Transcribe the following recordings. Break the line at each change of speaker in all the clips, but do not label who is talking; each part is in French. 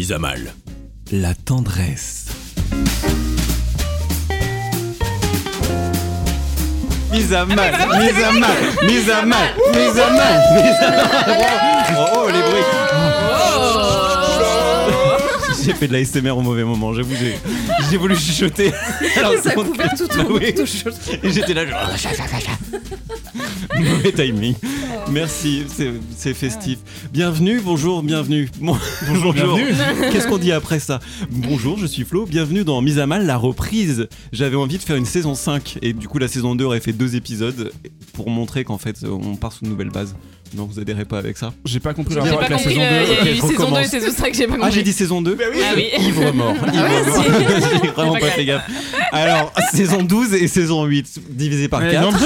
Mise à mal. La tendresse. Mise à mal, mise à mal, mise à mal, mise à mal, mise à mal. Oh, oh, les bruits. J'ai fait de la SMR au mauvais moment, j'avoue, j'ai, j'ai voulu chuchoter. Alors,
Ça couvert tout
Bah oui. Et j'étais là, genre. Mauvais timing. Merci, c'est, c'est festif. Bienvenue, bonjour, bienvenue. Bon- bonjour,
bienvenue.
Qu'est-ce qu'on dit après ça? Bonjour, je suis Flo, bienvenue dans Mise à mal, la reprise. J'avais envie de faire une saison 5 et du coup la saison 2 aurait fait deux épisodes pour montrer qu'en fait on part sur une nouvelle base. Non, vous adhérez pas avec ça
J'ai pas compris
J'ai
rapport
pas
avec la
compris,
saison
euh,
2.
il y a
Ok,
eu
je
saison 2 et
recommence.
saison 5, j'ai pas compris.
Ah, j'ai dit saison 2
Ah oui.
Ivre mort. Ivre mort. J'ai vraiment
Pas
pas fait gaffe. Alors, saison 12 et saison 8 divisé par
Eh,
4.
non,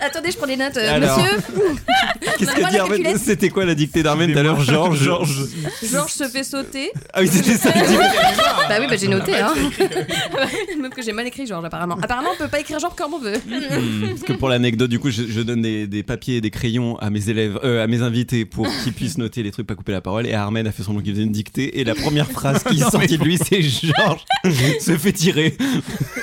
Attendez, je prends des notes. euh,
Alors.
Monsieur,
Qu'est-ce qu'a dit
la
Armène. C'était quoi la dictée d'Armène tout à l'heure Georges
Georges.
Georges se fait sauter.
Ah oui, c'était ça. la.
Bah oui, bah j'ai noté. Hein. Même que j'ai mal écrit Georges, apparemment. Apparemment, on peut pas écrire Georges comme on veut.
Hmm, Parce que pour l'anecdote, du coup, je, je donne des, des papiers et des crayons à mes élèves, euh, à mes invités pour qu'ils puissent noter les trucs, pas couper la parole. Et Armène a fait semblant qu'il faisait une dictée. Et la première phrase qui est sortie de lui, c'est Georges se fait tirer.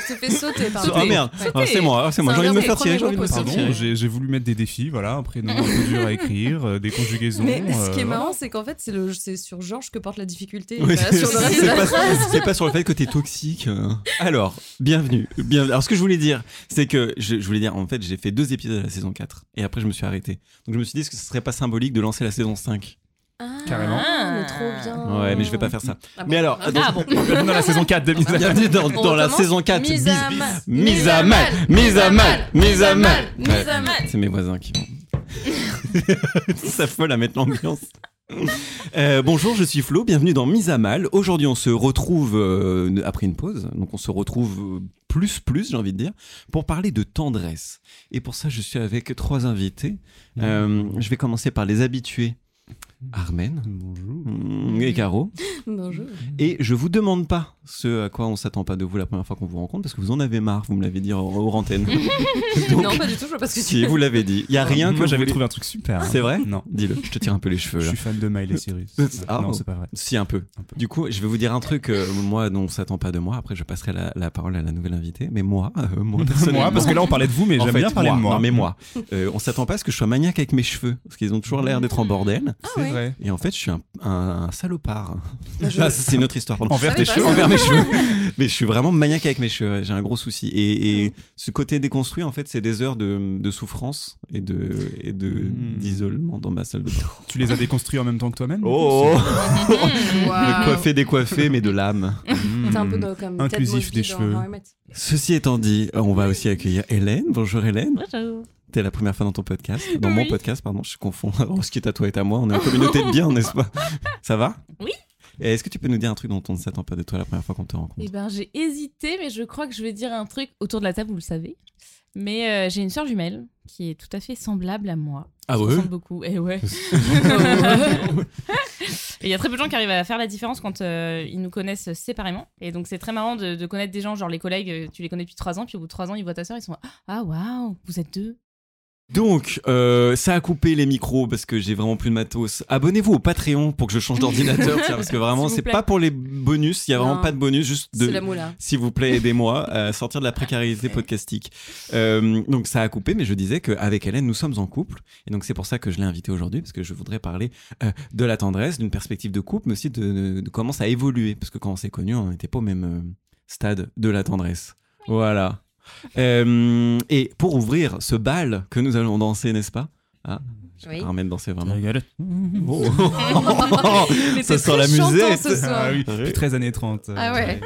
Se fait sauter, pardon.
Oh merde, Ah, c'est moi, ah, c'est moi.
C'est
J'ai
un
envie de me
des
faire tirer. J'ai envie de me faire tirer.
J'ai voulu mettre des défis, voilà, un prénom un peu dur à écrire, euh, des conjugaisons.
Mais ce qui est
euh,
marrant, c'est qu'en fait, c'est sur Georges que porte la difficulté.
Oui, c'est pas, sur le fait que t'es toxique. Alors, bienvenue, bienvenue. Alors, ce que je voulais dire, c'est que je, je voulais dire, en fait, j'ai fait deux épisodes de la saison 4 et après, je me suis arrêté. Donc, je me suis dit, est-ce que ce serait pas symbolique de lancer la saison 5
Carrément.
Ah, mais trop bien.
Ouais, mais je vais pas faire ça.
Ah bon.
Mais alors,
Ah
donc-
bon.
Bienvenue dans la saison 4 de Mise à
bienvenue dans, la saison 4.
Mise
bis-
à mal.
Mise à mal, mise à mal, mise à mal.
Mise
Ouais,
à mal.
C'est mes voisins qui vont. Ça folle à mettre l'ambiance. Euh, bonjour, je suis Flo, bienvenue dans Mise à Mal. Aujourd'hui, on se retrouve euh, après une pause, donc on se retrouve euh, plus, plus, j'ai envie de dire, pour parler de tendresse. Et pour ça, je suis avec trois invités. Euh, je vais commencer par les habitués. Armen
Bonjour.
mm, et Caro.
Bonjour.
Et je vous demande pas ce à quoi on s'attend pas de vous la première fois qu'on vous rencontre, parce que vous en avez marre, vous me l'avez dit hors hors antenne. Donc,
Non, pas du tout, je vois pas ce que tu
si, vous l'avez dit. Il y a rien que
j'avais
voulez-
trouvé un truc super. hein.
C'est vrai
Non.
Dis-le, je te tire un peu les cheveux
Je
là.
suis fan de Miley Cyrus.
Ah,
non, c'est pas vrai.
Si un peu.
Un peu.
Du coup, je vais vous dire un truc, euh, moi, dont on s'attend pas de moi. Après, je passerai la, la parole à la nouvelle invitée. Mais moi, euh, moi, personnellement-
Moi, parce que là, on parlait de vous, mais j'aime bien parler
moi,
de moi.
Non, mais moi, euh, on s'attend pas à ce que je sois maniaque avec mes cheveux, parce qu'ils ont toujours l'air d'être en bordel.
C'est vrai.
Et en fait, je suis un, un- un salopard.
Je-
Ah, ça, c'est une autre histoire. pardon.
Envers
Ah
tes cheveux.
envers mes cheveux. Mais je suis vraiment maniaque avec mes cheveux. J'ai un gros souci. Et, et ce côté déconstruit, en fait, c'est des heures de, de souffrance et de et de
Mm.
d'isolement dans ma salle de bain.
Tu les as déconstruits en même temps que toi-même
Oh,
Mmh,
le coiffé décoiffé, mais de l'âme.
Mmh.
Un peu dans- comme
Inclusif des cheveux.
Ceci étant dit, on va aussi accueillir Hélène. Bonjour Hélène.
Bonjour.
T'es la première fois dans ton podcast, dans mon
Oui.
podcast, pardon, je confonds. Alors, ce qui est à toi et à moi, on est en communauté de bien, n'est-ce pas? Ça va?
Oui.
Est-ce que tu peux nous dire un truc dont on ne s'attend pas de toi la première fois qu'on te rencontre?
Eh ben, j'ai hésité, mais je crois que je vais dire un truc autour de la table, vous le savez. Mais euh, j'ai une sœur jumelle qui est tout à fait semblable à moi.
Ah ouais?
ressemble beaucoup. Et ouais. Et il y a très peu de gens qui arrivent à faire la différence quand euh, ils nous connaissent séparément. Et donc c'est très marrant de, de connaître des gens, genre les collègues, euh, tu les connais depuis trois ans, puis au bout de trois ans, ils voient ta sœur, ils sont ah waouh, vous êtes deux.
Donc, euh, ça a coupé les micros parce que j'ai vraiment plus de matos. Abonnez-vous au Patreon pour que je change d'ordinateur, tiens, parce que vraiment, c'est pas pour les bonus, il y a vraiment
Non.
pas de bonus, juste
C'est
de.
la moula.
S'il vous plaît, aidez-moi à sortir de la précarité podcastique. Euh, donc ça a coupé, mais je disais qu'avec Hélène, nous sommes en couple. Et donc c'est pour ça que je l'ai invitée aujourd'hui, parce que je voudrais parler euh, de la tendresse, d'une perspective de couple, mais aussi de, de comment ça a évolué. Parce que quand on s'est connus, on n'était pas au même euh, stade de la tendresse. Voilà. Euh, et pour ouvrir ce bal que nous allons danser, n'est-ce pas? Ah, je
Oui.
vais de danser vraiment. Oh. Ça sent la musette.
ce soir.
Ah oui,
Ouais.
depuis 13 années 30. euh,
Ah ouais.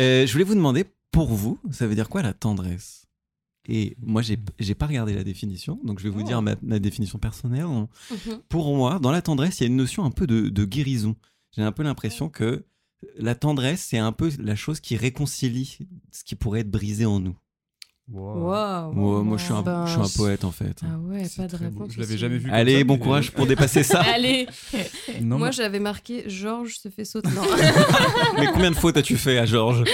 Euh, je voulais vous demander pour vous, ça veut dire quoi la tendresse? Et moi, j'ai pas regardé la définition, donc je vais vous
Oh.
dire ma, ma définition personnelle. On-
Mhm.
Pour moi, dans la tendresse, il y a une notion un peu de, de guérison. J'ai un peu l'impression que la tendresse, c'est un peu la chose qui réconcilie ce qui pourrait être brisé en nous.
Waouh.
Moi, moi, je, suis un,
Ben,
je suis un poète, en fait.
Ah ouais, pas de réponse.
Je l'avais jamais vu.
Allez,
ça,
bon
mais-
courage pour dépasser ça.
Allez
Non,
Moi,
mais-
j'avais marqué Georges se fait sauter. Non.
Mais combien de fautes as-tu fait à Georges?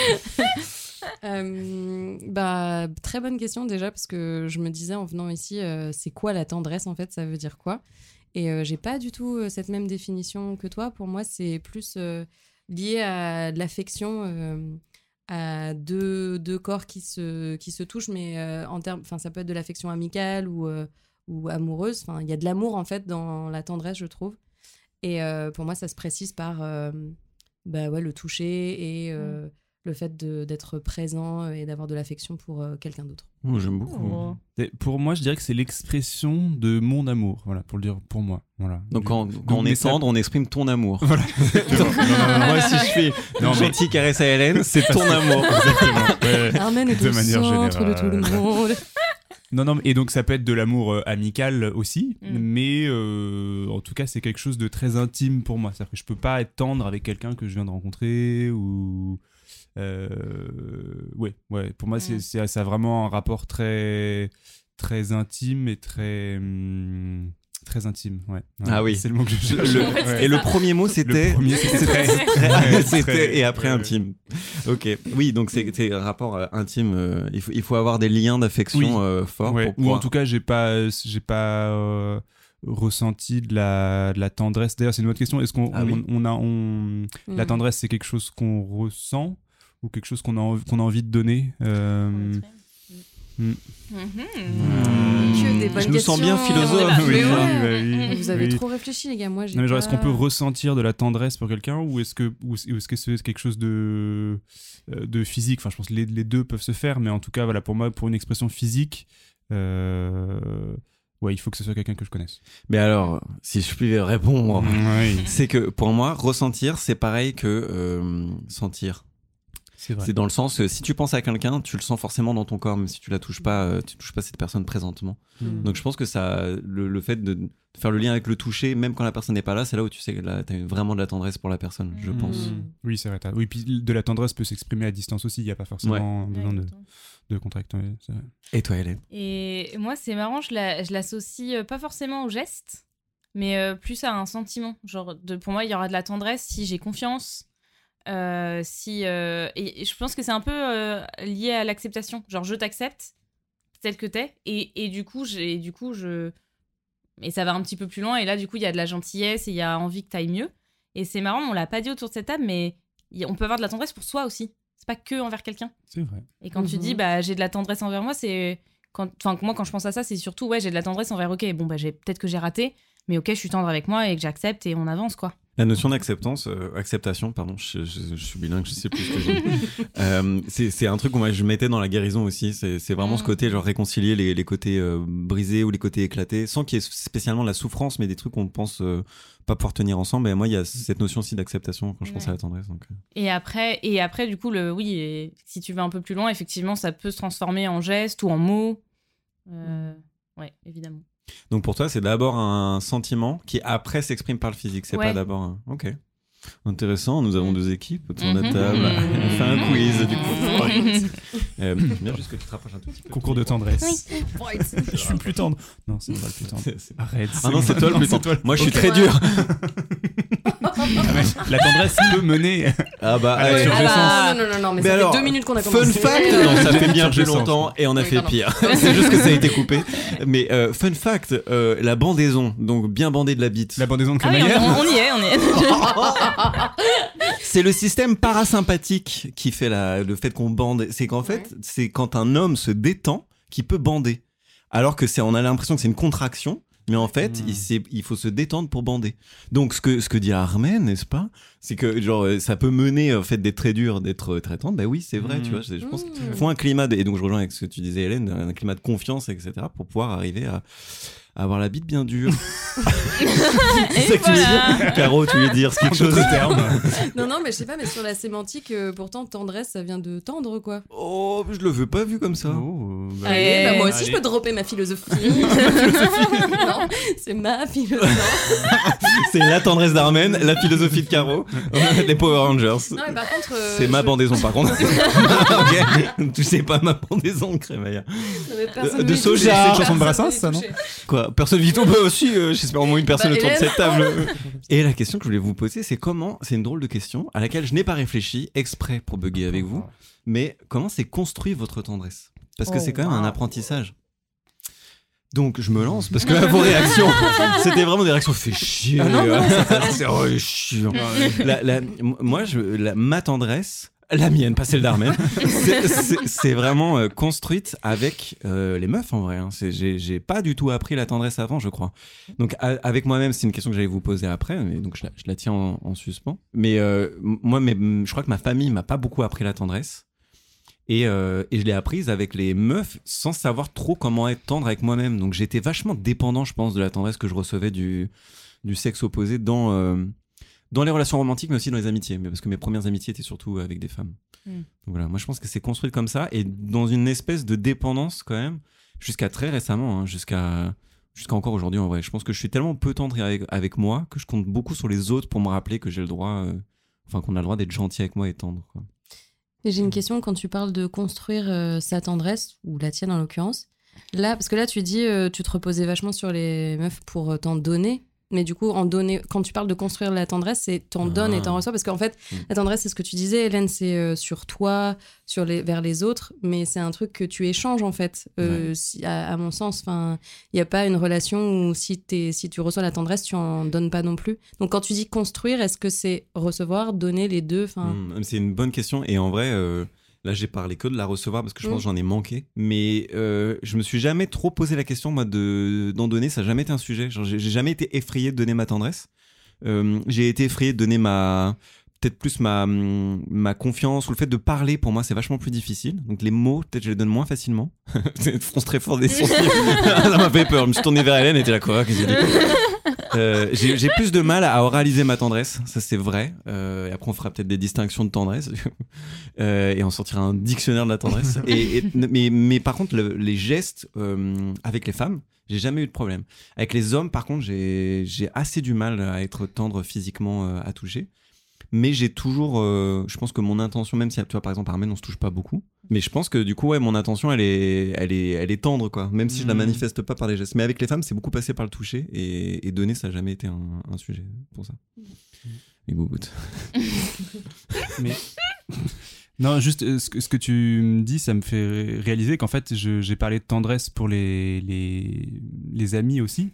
Euh, bah, très bonne question déjà parce que je me disais en venant ici, euh, c'est quoi la tendresse en fait? Ça veut dire quoi? Et euh, j'ai pas du tout euh, cette même définition que toi. Pour moi, c'est plus euh, lié à de l'affection, euh, à deux, deux corps qui se, qui se touchent, mais euh, en termes, ça peut être de l'affection amicale ou, euh, ou amoureuse. Il y a de l'amour en fait dans la tendresse, je trouve. Et pour moi, ça se précise par bah ouais, le toucher et euh, le fait d'être présent et d'avoir de l'affection pour euh, quelqu'un d'autre.
Oh, J'aime beaucoup.
Oh.
Pour moi, je dirais que c'est l'expression de mon amour. Voilà, pour le dire pour moi. Voilà.
Donc
Du-
quand,
donc,
quand on est
ça-
tendre, on exprime ton amour.
Voilà. Non, non, non, non.
Moi, si je fais une gentille caresse à Hélène, c'est ton amour.
Exactement. Ouais.
Est
De
au
manière
centre de tout le
générale.
monde.
Non, non, et donc ça peut être de l'amour euh, amical aussi,
Mm.
mais euh, en tout cas, c'est quelque chose de très intime pour moi. C'est-à-dire que je peux pas être tendre avec quelqu'un que je viens de rencontrer ou. Euh, ouais, ouais, pour moi, c'est
Mm.
c'est- ça a vraiment un rapport très, très intime et très. hum, très intime, ouais. Ouais,
Ah oui.
C'est le mot que je
Le-
cherche. Ouais.
Et le premier mot, c'était. Et après
ouais, ouais.
intime. Ok. Oui, donc c'est un rapport euh, intime. euh, il, faut, il faut avoir des liens d'affection
Oui.
euh, forts.
Ouais,
pour
Ou
pouvoir-
en tout cas, j'ai pas, j'ai pas euh, ressenti de la, de la tendresse. D'ailleurs, c'est une autre question. Est-ce qu'on
Ah
on,
oui.
on a, on, la
Mm.
tendresse, c'est quelque chose qu'on ressent? Ou quelque chose qu'on a, qu'on a envie de donner euh, Mm.
Mhm.
Que des bonnes
Je nous sens bien philosophe.
Ah,
oui, oui, bah oui,
Vous avez
oui.
trop réfléchi, les gars. Moi, j'ai
Non, mais genre, est-ce qu'on
pas-
peut ressentir de la tendresse pour quelqu'un ou est-ce que, ou est-ce que c'est quelque chose de, euh, de physique? Enfin, je pense que les, les deux peuvent se faire, mais en tout cas, voilà, pour moi, pour une expression physique, euh, ouais, il faut que ce soit quelqu'un que je connaisse.
Mais alors, si je puis répondre,
Oui,
c'est que pour moi, ressentir, c'est pareil que euh, sentir.
C'est vrai.
C'est dans le sens que si tu penses à quelqu'un, tu le sens forcément dans ton corps, même si tu la touches pas, euh, tu touches pas cette personne présentement.
Mm.
Donc je pense que ça, le, le fait de, faire le lien avec le toucher, même quand la personne n'est pas là, c'est là où tu sais que là, t'as vraiment de la tendresse pour la personne, je
Mm.
pense.
Oui, c'est vrai. Oui, puis de la tendresse peut s'exprimer à distance aussi. Il n'y a pas forcément besoin de, de contact. ouais, c'est vrai.
Et toi, Hélène?
Et moi, c'est marrant, je la- je l'associe euh, pas forcément au geste, mais euh, plus à un sentiment. Genre, de, pour moi, il y aura de la tendresse si j'ai confiance. Euh, si euh, et, et je pense que c'est un peu euh, lié à l'acceptation. Genre, je t'accepte tel que t'es, et, et du coup, j'ai du coup je et ça va un petit peu plus loin. Et là, du coup, il y a de la gentillesse et il y a envie que t'ailles mieux. Et c'est marrant, on l'a pas dit autour de cette table, mais y on peut avoir de la tendresse pour soi aussi. C'est pas que envers quelqu'un.
C'est vrai.
Et quand tu
Mhm.
dis bah j'ai de la tendresse envers moi, c'est quand enfin moi quand je pense à ça, c'est surtout ouais, j'ai de la tendresse envers OK, bon bah j'ai peut-être que j'ai raté, mais OK, je suis tendre avec moi et que j'accepte et on avance quoi.
La notion d'acceptance, euh, acceptation, pardon, je, je- je suis bilingue, je sais plus ce que j'ai. Euh, c'est un truc moi je mettais dans la guérison aussi. C'est vraiment ce
Mm.
côté, genre réconcilier les, les côtés euh, brisés ou les côtés éclatés, sans qu'il y ait spécialement la souffrance, mais des trucs qu'on pense pas pouvoir tenir ensemble. Et moi, il y a cette notion aussi d'acceptation quand je pense à la tendresse. Donc.
Et après et après du coup le oui, et si tu vas un peu plus loin, effectivement, ça peut se transformer en geste ou en mots. Euh, ouais, évidemment.
Donc pour toi, c'est d'abord un sentiment qui après s'exprime par le physique. C'est pas d'abord un. Ok. Intéressant, nous avons
Mm.
deux équipes autour de la
Mhm.
table. On fait un quiz du coup. Euh, bien juste que tu te rapproches un tout petit peu.
Concours de tendresse.
Oui.
je suis plus tendre. Non, c'est moi le plus tendre. Arrête.
Ah non, c'est toi le plus
c'est
tendre. Moi, je suis très dur.
La tendresse peut mener.
Ah bah,
Ah,
allez.
sur
Ah bah, non, non, non, non, mais,
Mais
ça
alors,
fait deux minutes qu'on a
Fun
commencé.
fact Non, ça fait bien plus longtemps et on a
Oui,
fait
pardon.
pire. C'est juste que ça a été coupé. Mais euh, fun fact, euh, la bandaison, donc bien bandé de la bite,
La bandaison de
Ah oui, on, on- y est, on y est.
c'est le système parasympathique qui fait la, le fait qu'on bande. C'est qu'en fait, c'est quand un homme se détend qu'il peut bander. Alors que c'est, on a l'impression que c'est une contraction. Mais en fait, il, c'est- il faut se détendre pour bander. Donc, ce que, ce que dit Armen, n'est-ce pas? C'est que, genre, euh, ça peut mener, au fait, d'être très dur, d'être euh, très tendre. Ben oui, c'est vrai, tu vois. Je, je pense
Mm.
faut un climat, de- et donc je rejoins avec ce que tu disais Hélène, un climat de confiance, etc., pour pouvoir arriver à, avoir la bite bien dure. C'est ça que tu veux
voilà.
dire Caro, tu veux dire quelque chose
D'autres termes.
Non, non, mais je sais pas, mais sur la sémantique, euh, pourtant, tendresse, ça vient de tendre, quoi.
Oh, je le veux pas vu comme ça.
Oh, bah,
Allez, bah, moi aussi,
Allez.
je peux dropper ma philosophie. non, c'est ma philosophie.
C'est la tendresse d'Armen, la philosophie de Caro, les Power Rangers.
Non, mais par contre. euh,
C'est ma bandaison par contre. ok, tu sais pas ma bandaison de crémaillère.
Personne
de
n'est
soja. C'est une
chanson de Brassens, ça, non
touché.
Personne vit bah aussi, euh, j'espère au moins une personne
Bah,
autour de cette table. Et la question que je voulais vous poser, c'est comment, c'est une drôle de question à laquelle je n'ai pas réfléchi exprès pour bugger avec vous, mais comment c'est construit votre tendresse? Parce que
Oh,
c'est quand même un apprentissage. Donc je me lance parce que là, vos réactions, c'était vraiment des réactions fait chier. c'est oh, chiant. La- la- m- moi, je, la- ma tendresse, la mienne, pas celle d'Armen, c'est- vraiment euh, construite avec euh, les meufs en vrai. hein. J'ai pas du tout appris la tendresse avant, je crois. Donc avec moi-même, c'est une question que j'allais vous poser après, donc je la, tiens en, en suspens. Mais euh, moi, je crois que ma famille m'a pas beaucoup appris la tendresse. Et, euh, et je l'ai apprise avec les meufs sans savoir trop comment être tendre avec moi-même. Donc j'étais vachement dépendant, je pense, de la tendresse que je recevais du, du sexe opposé dans, euh, dans les relations romantiques, mais aussi dans les amitiés. Mais parce que mes premières amitiés étaient surtout avec des femmes.
Mm.
Donc voilà, moi je pense que c'est construit comme ça et dans une espèce de dépendance quand même, jusqu'à très récemment, hein, jusqu'à jusqu'à encore aujourd'hui en vrai. Je pense que je suis tellement peu tendre avec, avec moi que je compte beaucoup sur les autres pour me rappeler que j'ai le droit, euh, enfin qu'on a le droit d'être gentil avec moi et tendre. quoi.
Et j'ai une question quand tu parles de construire euh, sa tendresse, ou la tienne en l'occurrence. Là, parce que là, tu dis, euh, tu te reposais vachement sur les meufs pour euh, t'en donner. Mais du coup, en donner, quand tu parles de construire la tendresse, c'est t'en
Ah.
donnes et t'en reçois. Parce qu'en fait,
Mm.
la tendresse, c'est ce que tu disais, Hélène, c'est euh, sur toi, sur les, vers les autres. Mais c'est un truc que tu échanges, en fait. Euh, si- à, à mon sens, il n'y a pas une relation où si, tu reçois la tendresse, tu en donnes pas non plus. Donc, quand tu dis construire, est-ce que c'est recevoir, donner les deux enfin,
Mm, c'est une bonne question et en vrai, euh, là j'ai parlé que de la recevoir parce que je
Mm.
pense que j'en ai manqué. Mais euh, je me suis jamais trop posé la question moi de d'en donner, ça n'a jamais été un sujet. Genre, j'ai j'ai jamais été effrayé de donner ma tendresse. Euh, j'ai été effrayé de donner ma peut-être plus ma, hum, ma confiance ou le fait de parler pour moi c'est vachement plus difficile donc les mots peut-être je les donne moins facilement c'est fronce très fort des sourcils ça m'a fait peur je me suis tourné vers Hélène et était là quoi qu'est-ce que Euh, j'ai plus de mal à oraliser ma tendresse, ça c'est vrai. Euh, et après on fera peut-être des distinctions de tendresse Euh, et on sortira un dictionnaire de la tendresse. et, et- mais, mais par contre le- les gestes avec les femmes, j'ai jamais eu de problème. Avec les hommes par contre j'ai assez du mal à être tendre physiquement à toucher. Mais j'ai toujours, je pense que mon intention, même si tu vois par exemple Armen on se touche pas beaucoup, mais je pense que du coup ouais mon intention elle est, elle est, elle est tendre quoi, même si je la
Mhm.
manifeste pas par les gestes. Mais avec les femmes c'est beaucoup passé par le toucher et, et donner ça n'a jamais été un, un sujet pour ça. Et Gougout.
Mais non, juste euh, ce que, ce que tu me dis, ça me fait ré- réaliser qu'en fait, j'ai parlé de tendresse pour les, les, les amis aussi.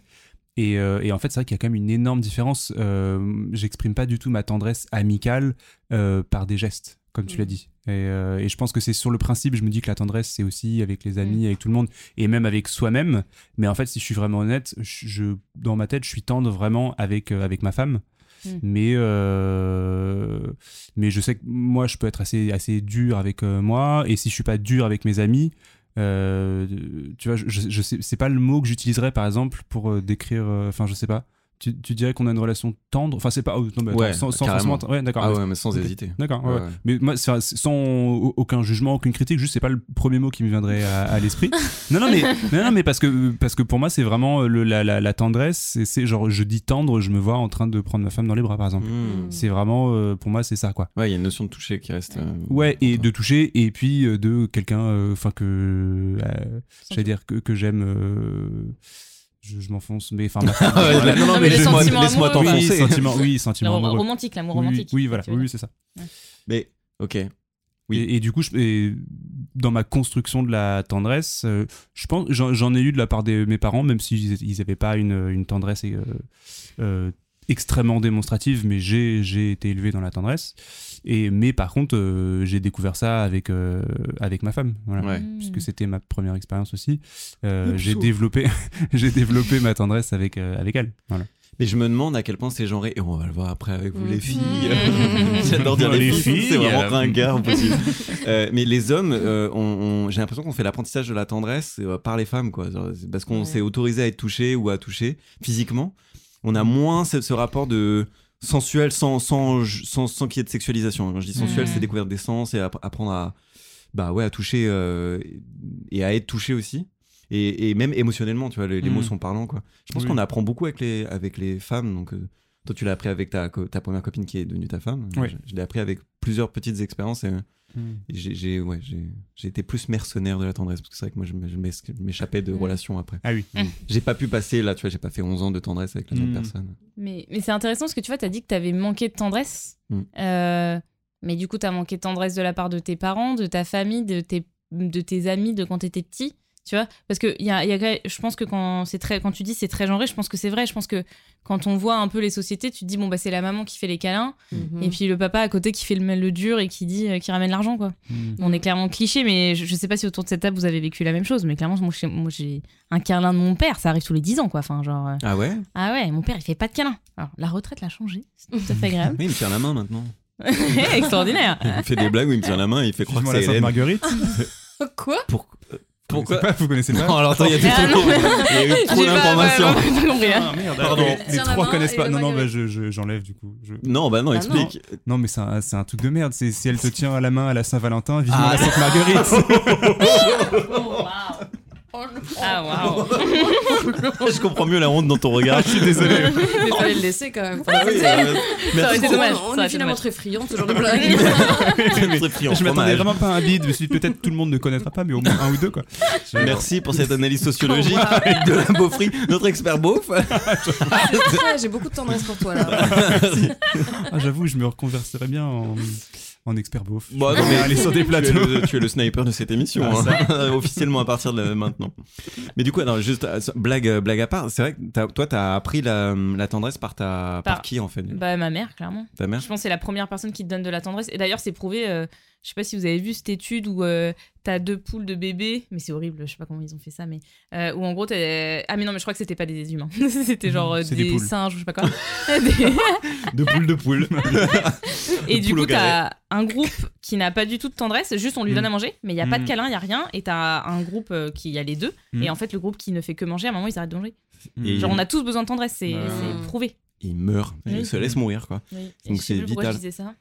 Et, euh, et en fait, c'est vrai qu'il y a quand même une énorme différence. Euh, J'exprime pas du tout ma tendresse amicale euh, par des gestes, comme tu
Mm.
l'as dit. Et, euh, et je pense que c'est sur le principe, je me dis que la tendresse, c'est aussi avec les amis,
Mm.
avec tout le monde, et même avec soi-même. Mais en fait, si je suis vraiment honnête, je, je- dans ma tête, je suis tendre vraiment avec, euh, avec ma femme.
Mm.
Mais, euh, mais je sais que moi, je peux être assez, assez dur avec moi. Et si je suis pas dur avec mes amis, tu vois, je, je, sais, c'est pas le mot que j'utiliserais par exemple pour décrire. Enfin, je sais pas. Tu, tu dirais qu'on a une relation tendre? Enfin, c'est pas. oh, non, mais attends,
Ouais,
sans, sans
carrément.
forcément. Ouais, d'accord.
Ah
mais-
ouais mais sans hésiter.
D'accord, ouais,
Ouais,
ouais.
ouais.
Mais moi, sans aucun jugement, aucune critique, juste c'est pas le premier mot qui me viendrait à, à l'esprit. non, non, mais, non, non, mais parce que, parce que pour moi, c'est vraiment euh, le, la, la, la tendresse. C'est- C'est genre, je dis tendre, je me vois en train de prendre ma femme dans les bras, par exemple.
Mm.
C'est vraiment, euh, pour moi, c'est ça, quoi.
Ouais il y a une notion de toucher qui reste. euh,
Ouais, et de toucher, et puis euh, de quelqu'un, euh, enfin, que. euh, J'allais dire que, que j'aime. Je je m'enfonce, mais enfin, voilà.
non, non, mais laisse-moi
Oui,
t'enfoncer.
sentiment, oui, sentiment amoureux.
romantique, l'amour
Oui,
romantique.
Oui, voilà, oui, c'est ça.
Mais ok. Oui.
Et, et du coup, je- et dans ma construction de la tendresse, euh, je pense, j'en ai eu de la part de mes parents, même s'ils n'avaient pas une, une tendresse euh, euh, extrêmement démonstrative, mais j'ai j'ai été élevé dans la tendresse. Et mais par contre, euh, j'ai découvert ça avec euh, avec ma femme, voilà.
Ouais.
Mm.
Puisque c'était ma première expérience aussi, Euh, j'ai développé j'ai développé ma tendresse avec euh, avec elle. Voilà.
Mais je me demande à quel point c'est genré, et on va le voir après avec vous les
Mhm.
filles. J'adore dire les,
Les
filles,
filles,
c'est vraiment ringard possible. Euh, mais les hommes, euh, on- on- j'ai l'impression qu'on fait l'apprentissage de la tendresse euh, par les femmes, quoi. Parce qu'on
Ouais.
s'est autorisé à être touché ou à toucher physiquement. On a moins ce, ce rapport de sensuel sans, sans, sans, sans qu'il y ait de sexualisation. Quand je dis sensuel,
Mhm.
c'est découverte des sens et app- apprendre à, bah ouais, à toucher euh, et à être touché aussi. Et, et même émotionnellement, tu vois, les, les mots sont parlants, quoi. Je pense
Oui.
qu'on apprend beaucoup avec les, avec les femmes. Donc, euh, toi, tu l'as appris avec ta, ta première copine qui est devenue ta femme.
Oui.
Je, je l'ai appris avec plusieurs petites expériences et,
Hmm.
j'ai, j'ai- ouais, j'ai, j'ai été plus mercenaire de la tendresse parce que c'est vrai que moi, je m'é- je m'é- je m'échappais de
Mhm.
relations après.
Ah oui.
J'ai pas pu passer, là, tu vois, j'ai pas fait 11 ans de tendresse avec la même personne.
Mais, mais c'est intéressant parce que tu vois, tu as dit que tu avais manqué de tendresse. Euh, mais du coup, tu as manqué de tendresse de la part de tes parents, de ta famille, de tes, de tes amis de quand tu étais petit. Tu vois Parce que y a, y a, je pense que quand, c'est très, quand tu dis c'est très genré, je pense que c'est vrai. Je pense que quand on voit un peu les sociétés, tu te dis, bon, bah, c'est la maman qui fait les câlins
Mhm.
et puis le papa à côté qui fait le, le dur et qui dit, euh, qui ramène l'argent, quoi.
Hmm.
On est clairement cliché, mais je, je sais pas si autour de cette table vous avez vécu la même chose, mais clairement, moi, j'ai un câlin de mon père, ça arrive tous les 10 ans, quoi. Enfin, genre. euh,
Ah ouais?
Ah ouais, mon père, il fait pas de câlin. Alors, la retraite l'a changé. C'est tout à fait agréable.
Oui, il me tient la main maintenant.
Extraordinaire.
Il me fait des blagues où il me tient la main et il fait croire que c'est.
Marguerite.
Quoi?
Pour-
Vous
Pourquoi
pas Vous connaissez pas
Non, alors attends, il y a des
Ah,
trucs.
non, mais-
Il y a eu trop d'informations.
ouais, hein.
Ah merde,
Pardon.
Les, trois connaissent pas.
le
Non, non, bah,
marguerite.
je- je- j'enlève du coup. Je-
Non, bah non,
Bah
explique.
Non, mais c'est un, c'est un truc de merde. C'est si elle te tient à la main à la Saint-Valentin, vivement
Ah.
la Sainte Marguerite.
Ah, waouh.
Je comprends mieux la honte dans ton regard. Je suis désolé.
Mais fallait le laisser quand même.
Ah oui, euh,
Ça aurait
merci.
été dommage.
On, est finalement
dommage.
très friand, ce genre de blague.
Très friand,
je m'attendais vraiment pas à un bide. Je me suis dit peut-être tout le monde ne connaîtra pas, mais au moins un ou deux quoi. Je-
Merci pour cette analyse sociologique de la beaufrie, notre expert beauf.
Ouais, J'ai beaucoup de tendresse pour toi là.
Ah, J'avoue, je me reconvertirais bien en, en expert beauf.
Bon,
je
non, mais
aller sur des
Tu es,
plateaux.
le, tu es le sniper de cette émission,
Ah,
hein. officiellement à partir de maintenant. Mais du coup, alors, juste euh, blague, euh, blague à part, c'est vrai que toi, t'as appris la, la tendresse par ta, par,
Par-
qui en fait
Bah, ma mère, clairement.
Ta mère?
Je pense que c'est la première personne qui te donne de la tendresse. Et d'ailleurs, c'est prouvé. euh, je sais pas si vous avez vu cette étude où euh, t'as deux poules de bébés, mais c'est horrible. Je sais pas comment ils ont fait ça, mais euh, où en gros, t'as- ah mais non, mais je crois que c'était pas des humains. c'était genre euh,
C'est
des,
des poules.
singes ou je sais pas quoi. Des-
De poule de poule.
Et du coup, t'as un groupe qui n'a pas du tout de tendresse, juste on lui
Mm.
donne à manger, mais il n'y a pas de
Mm.
câlin, il n'y a rien. Et t'as un groupe euh, qui a les deux. Et en fait, le groupe qui ne fait que manger, à un moment, ils arrêtent de manger.
Et-
Genre, on a tous besoin de tendresse, c'est prouvé.
Il meurt, il
Oui.
se laisse mourir, quoi.
Oui.
Donc c'est
plus pourquoi
vital.
je disais ça.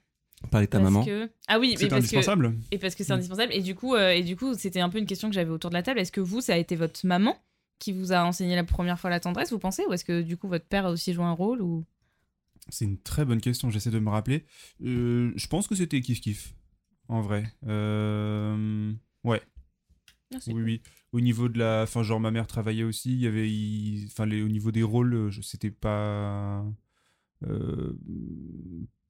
Parler de ta
Parce
maman.
que- Ah oui, mais
C'est
parce que...
indispensable.
Et parce que c'est indispensable. Et du coup, euh, et du coup, c'était un peu une question que j'avais autour de la table. Est-ce que vous, ça a été votre maman qui vous a enseigné la première fois la tendresse, vous pensez Ou est-ce que du coup, votre père a aussi joué un rôle ou...
C'est une très bonne question, j'essaie de me rappeler. Euh, je pense que c'était kiff-kiff, en vrai. Euh, Ouais,
Ah,
oui,
cool.
oui. Au niveau de la... Enfin, genre, ma mère travaillait aussi, il y avait... il- Enfin, les... au niveau des rôles, je- c'était pas... euh,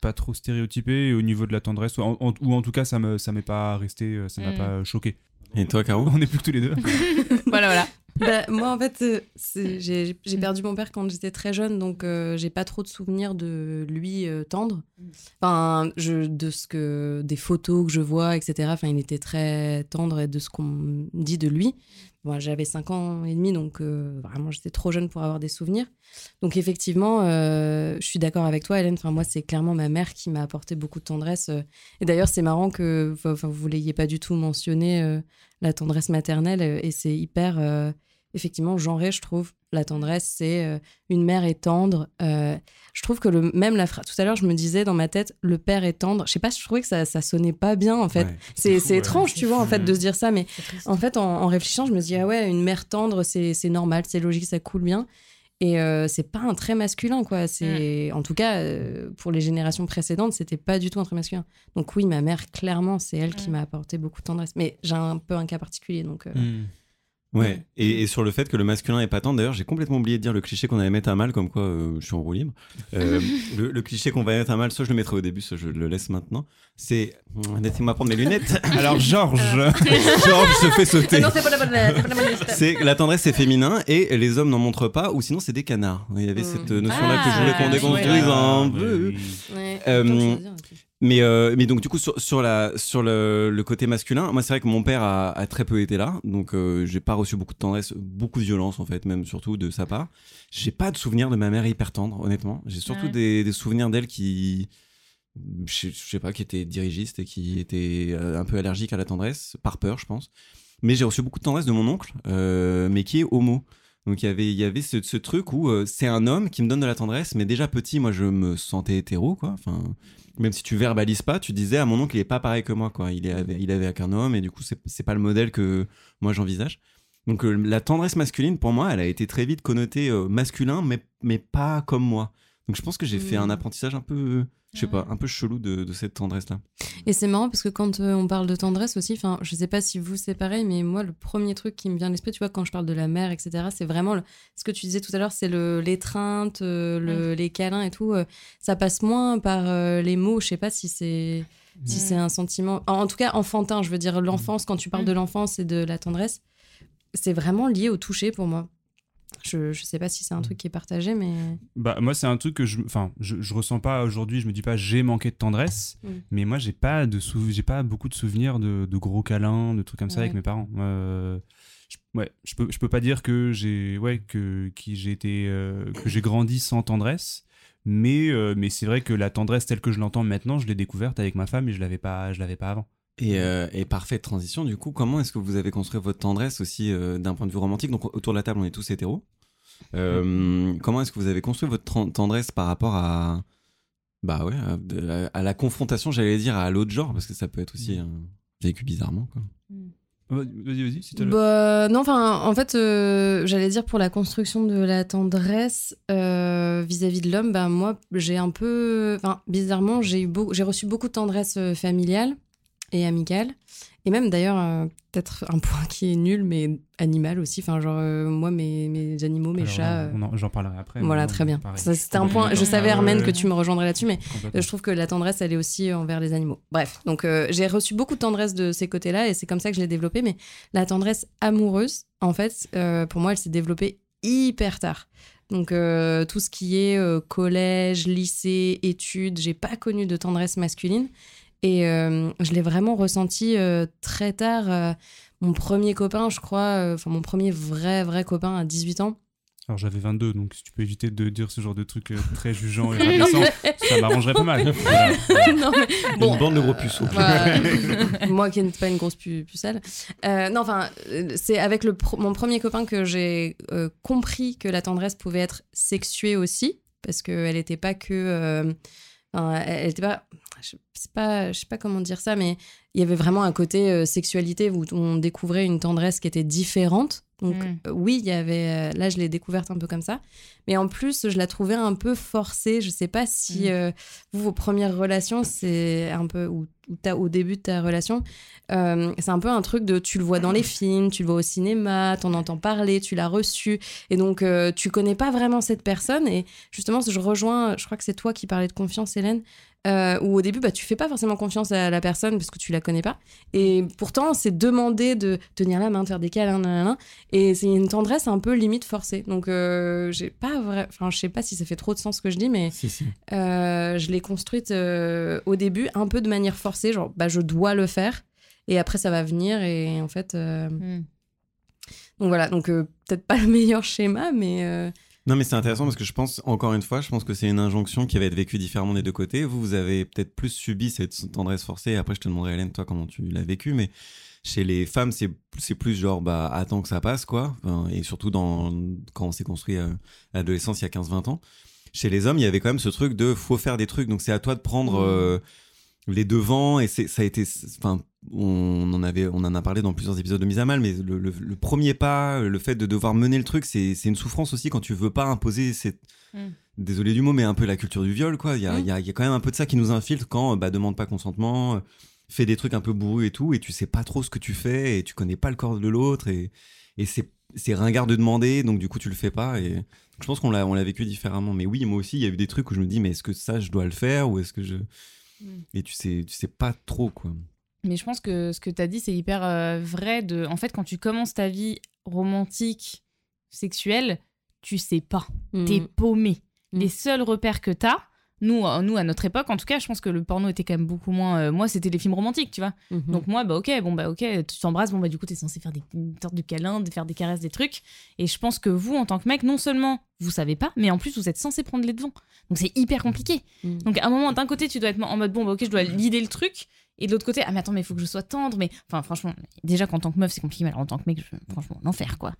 pas trop stéréotypé. Et au niveau de la tendresse, ou en, en- ou en tout cas, ça me ça m'est pas resté, euh, ça m'a
Mm.
pas choqué.
Et toi, Caro?
On est plus que tous les deux.
Voilà, voilà.
Bah, moi, en fait, euh, j'ai j'ai perdu mon père quand j'étais très jeune, donc euh, j'ai pas trop de souvenirs de lui euh, tendre. Enfin, je, de ce que des photos que je vois, etc. Enfin, il était très tendre et de ce qu'on dit de lui. Bon, j'avais 5 ans et demi, donc euh, vraiment, j'étais trop jeune pour avoir des souvenirs. Donc, effectivement, euh, je suis d'accord avec toi, Hélène. Enfin, moi, c'est clairement ma mère qui m'a apporté beaucoup de tendresse. euh. Et d'ailleurs, c'est marrant que enfin, vous l'ayez pas du tout mentionné, la tendresse maternelle, et c'est hyper. Effectivement genré, je trouve. La tendresse, c'est euh, une mère est tendre. euh, je trouve que le, même la phrase. Tout à l'heure, je me disais dans ma tête, le père est tendre. Je sais pas, je trouvais que ça, ça sonnait pas bien, en fait.
Ouais.
c'est
ouais.
étrange, tu vois, en fait, de se dire ça. Mais en fait, en, en réfléchissant, je me dis, ah ouais, une mère tendre, c'est c'est normal, c'est logique, ça coule bien. Et euh, c'est pas un trait masculin, quoi. C'est En tout cas, euh, pour les générations précédentes, c'était pas du tout un trait masculin. Donc, oui, ma mère, clairement, c'est elle qui m'a apporté beaucoup de tendresse. Mais j'ai un peu un cas particulier, donc. euh,
Mm.
Ouais, et, et sur le fait que le masculin est pas tendre, d'ailleurs, j'ai complètement oublié de dire le cliché qu'on allait mettre à mal, comme quoi euh, je suis en roue libre. Euh, le, le cliché qu'on va mettre à mal, soit je le mettrai au début, soit je le laisse maintenant. C'est. Laissez-moi prendre mes lunettes.
Alors, Georges,
Georges se fait sauter.
Ah non, c'est pas la bonne, c'est pas la bonne liste.
C'est la tendresse c'est féminin et les hommes n'en montrent pas ou sinon c'est des canards. Il y avait
Mm.
cette notion là que je voulais qu'on
Ah,
déconstruise
ouais.
un
Ouais,
peu. Euh, Mais, euh, mais donc du coup sur, sur, la, sur le, le côté masculin, moi c'est vrai que mon père a, a très peu été là, donc euh, j'ai pas reçu beaucoup de tendresse, beaucoup de violence en fait, même surtout de sa part. J'ai pas de souvenir de ma mère hyper tendre, honnêtement. J'ai surtout
Ouais.
des, des souvenirs d'elle qui, je, sais pas, qui étaient dirigistes et qui étaient euh, un peu allergiques à la tendresse, par peur je pense. Mais j'ai reçu beaucoup de tendresse de mon oncle, euh, mais qui est homo. Donc il y avait, il y avait ce, ce truc où euh, c'est un homme qui me donne de la tendresse, mais déjà petit, moi je me sentais hétéro, quoi. Enfin, même si tu verbalises pas, tu disais à mon oncle il est pas pareil que moi, quoi. Il est, avec- il avec un homme et du coup c'est pas le modèle que moi j'envisage. Donc euh, la tendresse masculine pour moi, elle a été très vite connotée euh, masculin, mais mais pas comme moi. Donc je pense que j'ai fait un
Mm.
apprentissage un peu, je sais pas, un peu chelou de, de cette tendresse là.
Et c'est marrant parce que quand euh, on parle de tendresse aussi, enfin, je sais pas si vous c'est pareil, mais moi le premier truc qui me vient à l'esprit, tu vois, quand je parle de la mère, etc., c'est vraiment le- ce que tu disais tout à l'heure, c'est l'étreinte, euh, le- les câlins et tout. euh, ça passe moins par euh, les mots. Je sais pas si c'est si
Mm.
c'est un sentiment, en, en tout cas enfantin. Je veux dire l'enfance. Quand tu parles
Mm.
de l'enfance et de la tendresse, c'est vraiment lié au toucher pour moi. Je je sais pas si c'est un truc qui est partagé, mais
Bah, moi, c'est un truc que je, enfin, je, je ressens pas aujourd'hui. Je me dis pas j'ai manqué de tendresse,
Mm.
mais moi, j'ai pas de sou- pas beaucoup de souvenirs de, de gros câlins, de trucs comme ça
Ouais.
avec mes parents. Euh, je, ouais, je peux, je peux pas dire que j'ai, ouais, que qui j'ai été, euh, que j'ai grandi sans tendresse. Mais, euh, mais c'est vrai que la tendresse telle que je l'entends maintenant, je l'ai découverte avec ma femme et je l'avais pas, je l'avais pas avant.
Et, euh, et parfaite transition, du coup, comment est-ce que vous avez construit votre tendresse aussi euh, d'un point de vue romantique? Donc autour de la table, on est tous hétéros. Euh, comment est-ce que vous avez construit votre tendresse par rapport à, bah ouais, à, de la- à la confrontation, j'allais dire, à l'autre genre, parce que ça peut être aussi euh, vécu bizarrement. Quoi.
Vas-y, vas-y, si t'as le-
Bah, non, enfin, en fait, euh, j'allais dire pour la construction de la tendresse euh, vis-à-vis de l'homme, bah, moi, j'ai un peu. Enfin, bizarrement, j'ai eu beau- j'ai reçu beaucoup de tendresse euh, familiale et amicale. Et même d'ailleurs, euh, peut-être un point qui est nul, mais animal aussi. Enfin, genre, euh, moi, mes, mes animaux, mes
Alors
chats.
J'en parlerai après.
voilà, très bien. C'était un point. Je savais,
Ah
Armen,
ouais,
que tu me rejoindrais là-dessus, mais euh, Je trouve que la tendresse, elle est aussi envers les animaux. Bref, donc euh, j'ai reçu beaucoup de tendresse de ces côtés-là et c'est comme ça que je l'ai développée. Mais la tendresse amoureuse, en fait, pour moi, elle s'est développée hyper tard. Donc euh, tout ce qui est euh, collège, lycée, études, j'ai pas connu de tendresse masculine. Et euh, je l'ai vraiment ressenti euh, très tard. euh, mon premier copain, je crois, euh, enfin mon premier vrai, vrai copain à 18 ans.
Alors j'avais 22, donc si tu peux éviter de dire ce genre de trucs euh, très jugeants et ça m'arrangerait pas mal. Voilà.
non, mais bon,
Une bande de gros puceaux.
Moi qui n'ai pas une grosse pu- pucelle. Euh, non, enfin, c'est avec le pro- mon premier copain que j'ai euh, compris que la tendresse pouvait être sexuée aussi, parce qu'elle n'était pas que. euh, elle était pas. Je sais pas, je sais pas comment dire ça, mais il y avait vraiment un côté euh, sexualité où on découvrait une tendresse qui était différente. Donc
Mm.
euh, oui, il y avait. euh, là, je l'ai découverte un peu comme ça, mais en plus, je la trouvais un peu forcée. Je sais pas si
Mm.
euh, vous, vos premières relations, c'est un peu ou, au début de ta relation, c'est un peu un truc de tu le vois dans les films, tu le vois au cinéma, t'en entends parler, tu l'as reçu, et donc tu connais pas vraiment cette personne. Et justement, je rejoins, je crois que c'est toi qui parlais de confiance, Hélène, euh, où au début, bah, tu fais pas forcément confiance à la personne parce que tu la connais pas. Et pourtant, c'est demander de tenir la main, de faire des câlins, nanana, et c'est une tendresse un peu limite forcée. Donc, euh, j'ai pas vrai, enfin, je sais pas si ça fait trop de sens ce que je dis, mais
Si, si.
euh, je l'ai construite euh, au début un peu de manière forcée, genre bah, je dois le faire et après ça va venir et en fait euh,
Mm.
donc voilà donc euh, peut-être pas le meilleur schéma mais euh,
Non, mais c'est intéressant parce que je pense, encore une fois, je pense que c'est une injonction qui va être vécue différemment des deux côtés. Vous, vous avez peut-être plus subi cette tendresse forcée. Et après, je te demanderai, Hélène, toi, comment tu l'as vécu. Mais chez les femmes, c'est c'est plus genre, bah, attends que ça passe, quoi. Enfin, et surtout dans, quand on s'est construit euh, à l'adolescence il y a 15-20 ans. Chez les hommes, il y avait quand même ce truc de faut faire des trucs. Donc, c'est à toi de prendre
Mhm.
euh, les devants. Et c'est ça a été. Enfin, on en avait, on en a parlé dans plusieurs épisodes de Mise à Mal, mais le, le- le premier pas, le fait de devoir mener le truc, c'est une souffrance aussi quand tu veux pas imposer cette.
Mm.
Désolé du mot, mais un peu la culture du viol, quoi. Il y a,
Mm.
il y a- il y a quand même un peu de ça qui nous infiltre quand bah, demande pas consentement, fais des trucs un peu bourrus et tout, et tu sais pas trop ce que tu fais, et tu connais pas le corps de l'autre, et, et c'est c'est ringard de demander, donc du coup tu le fais pas. Et je pense qu'on l'a on l'a vécu différemment. Mais oui, moi aussi, il y a eu des trucs où je me dis, mais est-ce que ça, je dois le faire, ou est-ce que je.
Mm.
Et tu sais, tu sais pas trop, quoi.
Mais je pense que ce que tu as dit, c'est hyper euh, vrai. De... En fait, quand tu commences ta vie romantique, sexuelle, tu sais pas.
mm,
T'es paumé.
Mm.
Les seuls repères que t'as, Nous, euh, nous, à notre époque, en tout cas, je pense que le porno était quand même beaucoup moins. euh, moi, c'était les films romantiques, tu vois.
Mhm.
Donc moi, bah ok, bon bah ok, tu t'embrasses, bon bah du coup t'es censé faire des une sorte de câlin, de faire des caresses, des trucs. Et je pense que vous, en tant que mec, non seulement vous savez pas, mais en plus vous êtes censé prendre les devants. Donc c'est hyper compliqué.
Mhm.
Donc à un moment, d'un côté, tu dois être en mode bon bah ok, je dois lider le truc. Et de l'autre côté, ah mais attends, mais il faut que je sois tendre. Mais enfin, franchement, déjà qu'en tant que meuf, c'est compliqué, mais alors en tant que mec, franchement, l'enfer quoi.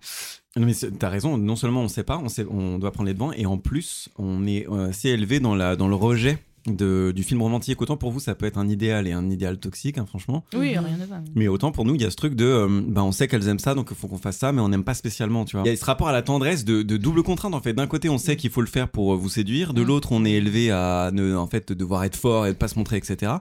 Non, mais t'as raison. Non seulement on sait pas, on, sait, on doit prendre les devants, et en plus, on est euh, assez élevé dans, la, dans le rejet de, du film romantique. Autant pour vous, ça peut être un idéal et un idéal toxique, hein, franchement.
Oui, rien de va.
Mais autant pour nous, il y a ce truc de, euh, bah, on sait qu'elles aiment ça, donc il faut qu'on fasse ça, mais on n'aime pas spécialement, tu vois. Il y a ce rapport à la tendresse de, de double contrainte, en fait. D'un côté, on sait qu'il faut le faire pour euh, vous séduire, de l'autre, on est élevé à ne, en fait, devoir être fort et de pas se montrer, etc.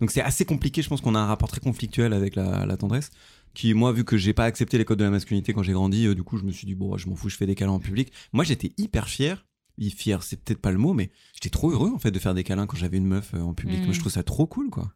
Donc c'est assez compliqué. Je pense qu'on a un rapport très conflictuel avec la, la tendresse. Qui, moi, vu que j'ai pas accepté les codes de la masculinité quand j'ai grandi, euh, du coup, je me suis dit, bon, je m'en fous, je fais des câlins en public. Moi, j'étais hyper fier. Fier, c'est peut-être pas le mot, mais j'étais trop heureux, en fait, de faire des câlins quand j'avais une meuf euh, en public.
Mm.
Moi, je trouve ça trop cool, quoi.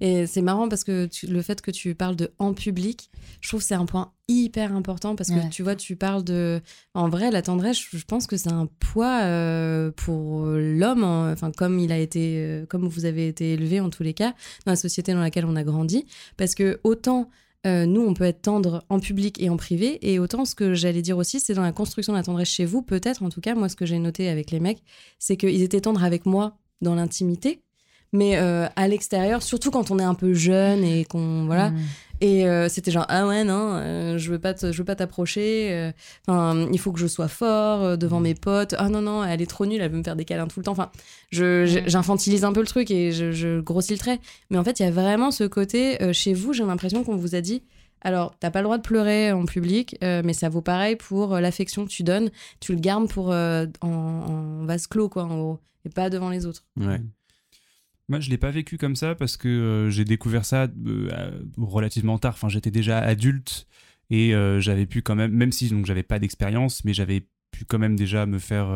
Et c'est marrant parce que tu- le fait que tu parles de en public, je trouve que c'est un point hyper important parce que
Ouais.
tu vois, tu parles de. En vrai, la tendresse, je je pense que c'est un poids euh, pour l'homme, hein. enfin, comme il a été, euh, comme vous avez été élevé en tous les cas, dans la société dans laquelle on a grandi. Parce que autant. Euh, nous, on peut être tendre en public et en privé, et autant ce que j'allais dire aussi, c'est dans la construction de la tendresse chez vous, peut-être, en tout cas, moi, ce que j'ai noté avec les mecs, c'est qu'ils étaient tendres avec moi dans l'intimité, mais euh, à l'extérieur, surtout quand on est un peu jeune et qu'on voilà.
Mm.
Et euh, c'était genre ah ouais non, euh, je veux pas te- je veux pas t'approcher. euh, Enfin, il faut que je sois fort euh, devant mes potes. Ah non non, elle est trop nulle, elle veut me faire des câlins tout le temps. Enfin,
Mm.
j'infantilise un peu le truc et je, je grossis le trait. Mais en fait, il y a vraiment ce côté euh, chez vous. J'ai l'impression qu'on vous a dit. Alors, t'as pas le droit de pleurer en public, euh, mais ça vaut pareil pour euh, l'affection que tu donnes. Tu le gardes pour euh, en, en vase clos, quoi, en gros, et pas devant les autres.
Ouais.
Moi, je l'ai pas vécu comme ça parce que euh, j'ai découvert ça euh, relativement tard. Enfin, j'étais déjà adulte et euh, j'avais pu quand même, même si donc j'avais pas d'expérience, mais j'avais pu quand même déjà me faire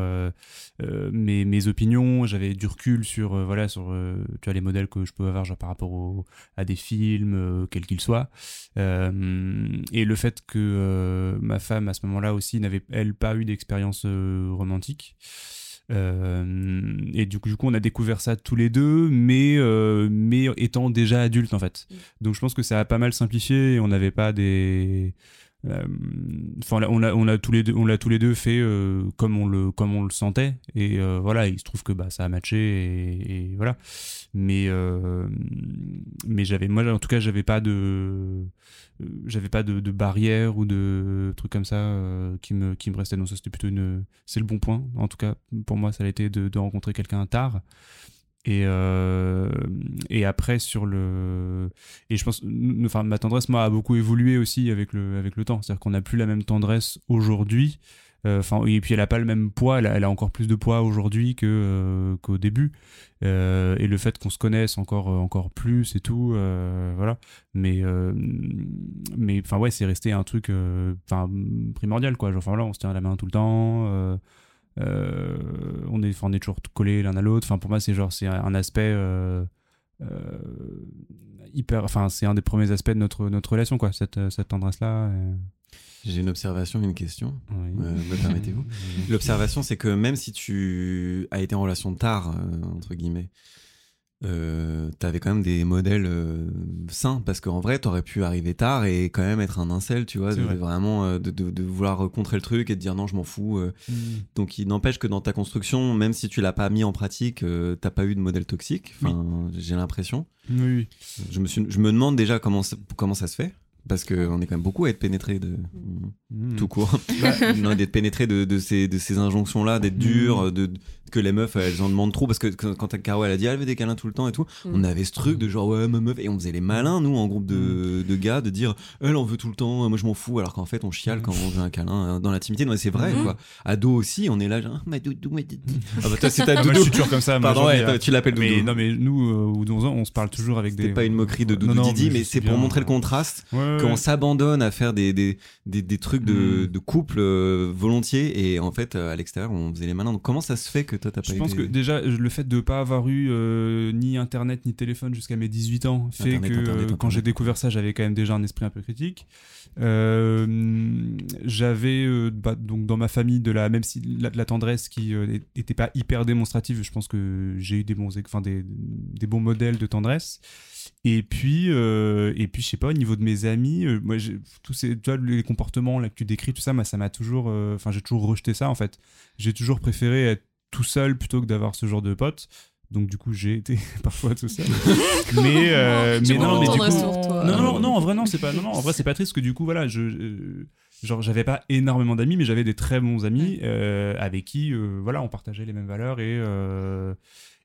mes, mes opinions. J'avais du recul sur voilà sur tu les modèles que je peux avoir par rapport au- à des films, quels qu'ils soient. Et le fait que ma femme à ce moment-là aussi n'avait elle pas eu d'expérience romantique. Euh, et du coup, du coup, on a découvert ça tous les deux, mais, euh, mais étant déjà adulte en fait.
Mm.
Donc je pense que ça a pas mal simplifié et on n'avait pas des. Euh, Enfin, on l'a- on tous les deux, on tous les deux fait euh, comme on le comme on le sentait et euh, voilà. Il se trouve que bah ça a matché et, voilà. Mais mais j'avais moi en tout cas j'avais pas de j'avais pas de, barrière ou de trucs comme ça qui me qui me restait donc ça c'était plutôt une c'est le bon point en tout cas pour moi ça a été de rencontrer quelqu'un tard et euh, et après sur le et je pense enfin ma tendresse moi a beaucoup évolué aussi avec le avec le temps. C'est à dire qu'on n'a plus la même tendresse aujourd'hui. Euh, enfin et puis elle a pas le même poids. Elle a, encore plus de poids aujourd'hui que euh, qu'au début. Et le fait qu'on se connaisse encore encore plus et tout voilà. Mais mais enfin ouais c'est resté un truc primordial quoi. Enfin voilà on se tient la main tout le temps euh, euh, on est on est toujours collés l'un à l'autre enfin pour moi c'est genre c'est un aspect euh, euh, hyper enfin c'est un des premiers aspects de notre notre relation quoi cette cette tendresse là
J'ai une observation, une question.
oui.
Euh, me permettez-vous L'observation, c'est que même si tu as été en relation tard, euh, entre guillemets, euh, t'avais quand même des modèles euh, sains parce qu'en vrai t'aurais pu arriver tard et quand même être un incel tu vois
C'est
de,
vrai.
vraiment euh, de, de- de vouloir contrer le truc et de dire non je m'en fous euh. donc il n'empêche que dans ta construction même si tu l'as pas mis en pratique t'as pas eu de modèle toxique enfin j'ai l'impression
oui, oui.
je me suis je me demande déjà comment ça, comment ça se fait parce qu'on est quand même beaucoup à être pénétré de
Mm.
tout court non, d'être pénétré de, de ces de ces injonctions là d'être dur de, de- que les meufs elles en demandent trop parce que quand Caro elle a dit elle veut des câlins tout le temps et tout
Mm.
on avait ce truc de genre ouais ma meuf et on faisait les malins nous en groupe de, de gars de dire elle en veut tout le temps moi je m'en fous alors qu'en fait on chiale quand on veut un câlin euh, dans l'intimité non mais c'est vrai
Mhm.
quoi ado aussi on est là genre ma doudou ma doudou ah bah toi c'est ta
Ah, moi, je suis toujours comme ça
pardon ouais,
euh,
tu l'appelles doudou
mais non mais nous euh, au 11 ans on se parle toujours avec des
pas une moquerie de doudou
non,
Didi mais c'est pour
bien.
montrer le contraste
Ouais, ouais,
qu'on
ouais.
s'abandonne à faire des, des, des, des trucs de,
Mm.
de couple euh, volontiers et en fait euh, à l'extérieur on faisait les malins donc comment ça se fait que toi t'as pas
Je pense que déjà le fait de pas avoir eu euh, ni internet ni téléphone jusqu'à mes 18 ans fait
Internet,
que
Internet,
quand j'ai découvert ça j'avais quand même déjà un esprit un peu critique. Euh, j'avais euh, bah, donc dans ma famille de la même si la, de la tendresse qui n'était pas hyper démonstrative. Je pense que j'ai eu des bons, enfin des, des bons modèles de tendresse. Et puis, euh, et puis, je sais pas, au niveau de mes amis, euh, moi, tous ces, tu vois, les comportements là que tu décris, tout ça, moi, ça m'a toujours, euh, enfin, j'ai toujours rejeté ça en fait. J'ai toujours préféré être tout seul plutôt que d'avoir ce genre de potes. Donc du coup, j'ai été parfois tout seul. mais, euh, mais non, mais du coup,
sur toi.
non, non, non, en vrai, non, c'est pas, non, non, en vrai, c'est pas triste que du coup, voilà, je, euh, genre, j'avais pas énormément d'amis, mais j'avais des très bons amis euh, avec qui, euh, voilà, on partageait les mêmes valeurs et, euh,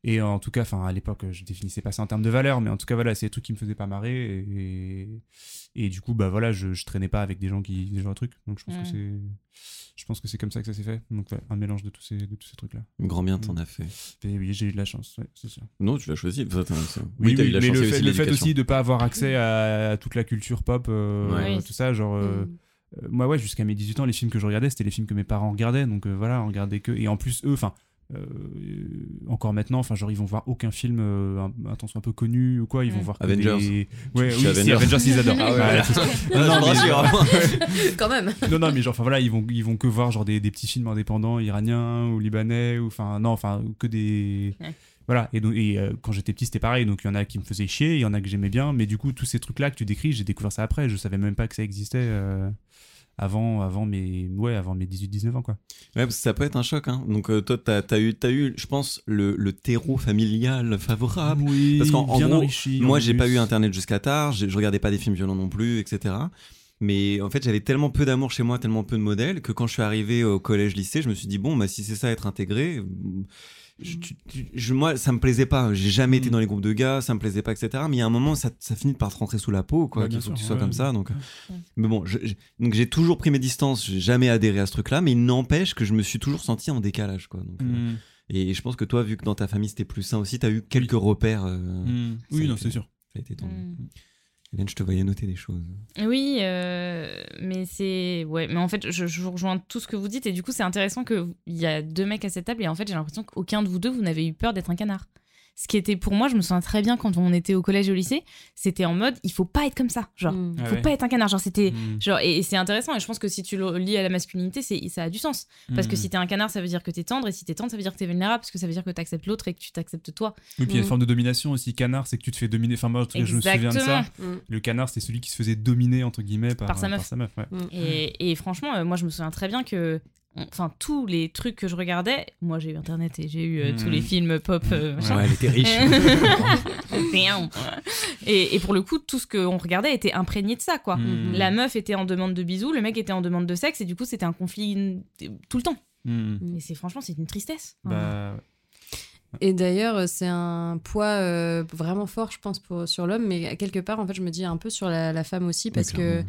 et en tout cas, enfin, à l'époque, je définissais pas ça en termes de valeurs, mais en tout cas, voilà, c'est des trucs qui me faisaient pas marrer et, et, du coup, bah voilà, je, je traînais pas avec des gens qui, des gens de trucs. Donc, je pense
Mm.
que c'est, je pense que c'est comme ça que ça s'est fait. Donc, ouais, un mélange de tous ces, de tous ces trucs-là.
Grand bien t'en as fait.
Et oui, j'ai eu de la chance, ouais, c'est sûr.
Non, tu l'as choisi. Enfin, c'est-
Oui,
t'as
oui,
eu la
mais
chance,
le fait,
aussi
le fait aussi de pas avoir accès à, à toute la culture pop, euh,
Ouais.
Oui.
tout ça, genre. euh,
Mm.
euh, moi, ouais, jusqu'à mes 18 ans, les films que je regardais, c'était les films que mes parents regardaient. Donc euh, voilà, on regardait que. Et en plus, eux, enfin. Euh, encore maintenant, enfin genre ils vont voir aucun film, euh, un, un, un peu connu ou quoi, ils vont voir
Avengers.
des- Ouais, oui, si,
Avengers.
Avengers ils adorent.
Ah ouais,
Voilà.
Non, non,
Non, mais-
rassure.
Quand même.
non, non, mais genre, enfin voilà, ils vont, ils vont que voir genre des, des petits films indépendants iraniens ou libanais ou enfin non, enfin que des.
Ouais.
Voilà, et, donc, et euh, quand j'étais petit, c'était pareil. Donc il y en a qui me faisaient chier, il y en a que j'aimais bien, mais du coup, tous ces trucs-là que tu décris, j'ai découvert ça après. Je savais même pas que ça existait euh, avant, avant, mes, ouais, avant mes 18-19 ans, quoi.
Ouais, parce que ça peut être un choc. Hein. Donc, euh, toi, t'as as eu, as eu, je pense, le, le terreau familial favorable.
oui,
Parce qu'en gros,
enrichi.
Moi,
en
j'ai pas eu Internet jusqu'à tard. Je regardais pas des films violents non plus, etc. Mais en fait, j'avais tellement peu d'amour chez moi, tellement peu de modèles, que quand je suis arrivé au collège-lycée, je me suis dit bon, bah si c'est ça être intégré, je, tu- tu- je- moi, ça me plaisait pas. J'ai jamais été
Mm.
dans les groupes de gars, ça me plaisait pas, etc. Mais il y a un moment, ça, ça finit par te rentrer sous la peau, quoi.
Bah,
qu'il faut que tu sois
ouais.
comme ça. Donc,
Ouais.
mais bon, je- je- donc j'ai toujours pris mes distances. J'ai jamais adhéré à ce truc-là, mais il n'empêche que je me suis toujours senti en décalage, quoi. Donc, euh,
Mm.
et je pense que toi, vu que dans ta famille c'était plus sain aussi, t'as eu quelques repères. euh,
Mm. Oui, non, c'est sûr.
Ça a été ton. Je te voyais noter des choses.
Oui, euh, mais c'est. Ouais, mais en fait, je, je vous rejoins tout ce que vous dites. Et du coup, c'est intéressant qu'il y a deux mecs à cette table. Et en fait, j'ai l'impression qu'aucun de vous deux, vous n'avez eu peur d'être un canard. Ce qui était pour moi, je me souviens très bien quand on était au collège et au lycée, c'était en mode il faut pas être comme ça. Genre,
Mm.
Ah
faut
ouais.
pas être un canard. Genre, c'était.
Mm.
Genre, et, et c'est intéressant, et je pense que si tu le lis à la masculinité, c'est, ça a du sens. Parce que
Mm.
si t'es un canard, ça veut dire que t'es tendre, et si t'es tendre, ça veut dire que t'es vulnérable, parce que ça veut dire que t'acceptes l'autre et que tu t'acceptes toi.
Oui, puis il y a une
Mm.
forme de domination aussi. Canard, c'est que tu te fais dominer. Enfin, moi, en tout cas, je me souviens de ça.
Exactement.
Le canard, c'est celui qui se faisait dominer, entre guillemets, par,
Par sa meuf.
ouais.
Et, et franchement, euh, moi, je me souviens très bien que. On- Enfin, tous les trucs que je regardais, moi j'ai eu internet et j'ai eu euh,
Mm.
tous les films pop. euh,
elle était riche.
Et, et pour le coup, tout ce qu'on regardait était imprégné de ça, quoi.
Mm.
La meuf était en demande de bisous, le mec était en demande de sexe, et du coup, c'était un conflit euh, tout le temps.
Mm.
Et c'est franchement, c'est une tristesse.
Bah,
Et d'ailleurs, euh, c'est un poids euh, vraiment fort, je pense, pour, sur l'homme, mais quelque part, en fait, je me dis un peu sur la, la femme aussi, parce que,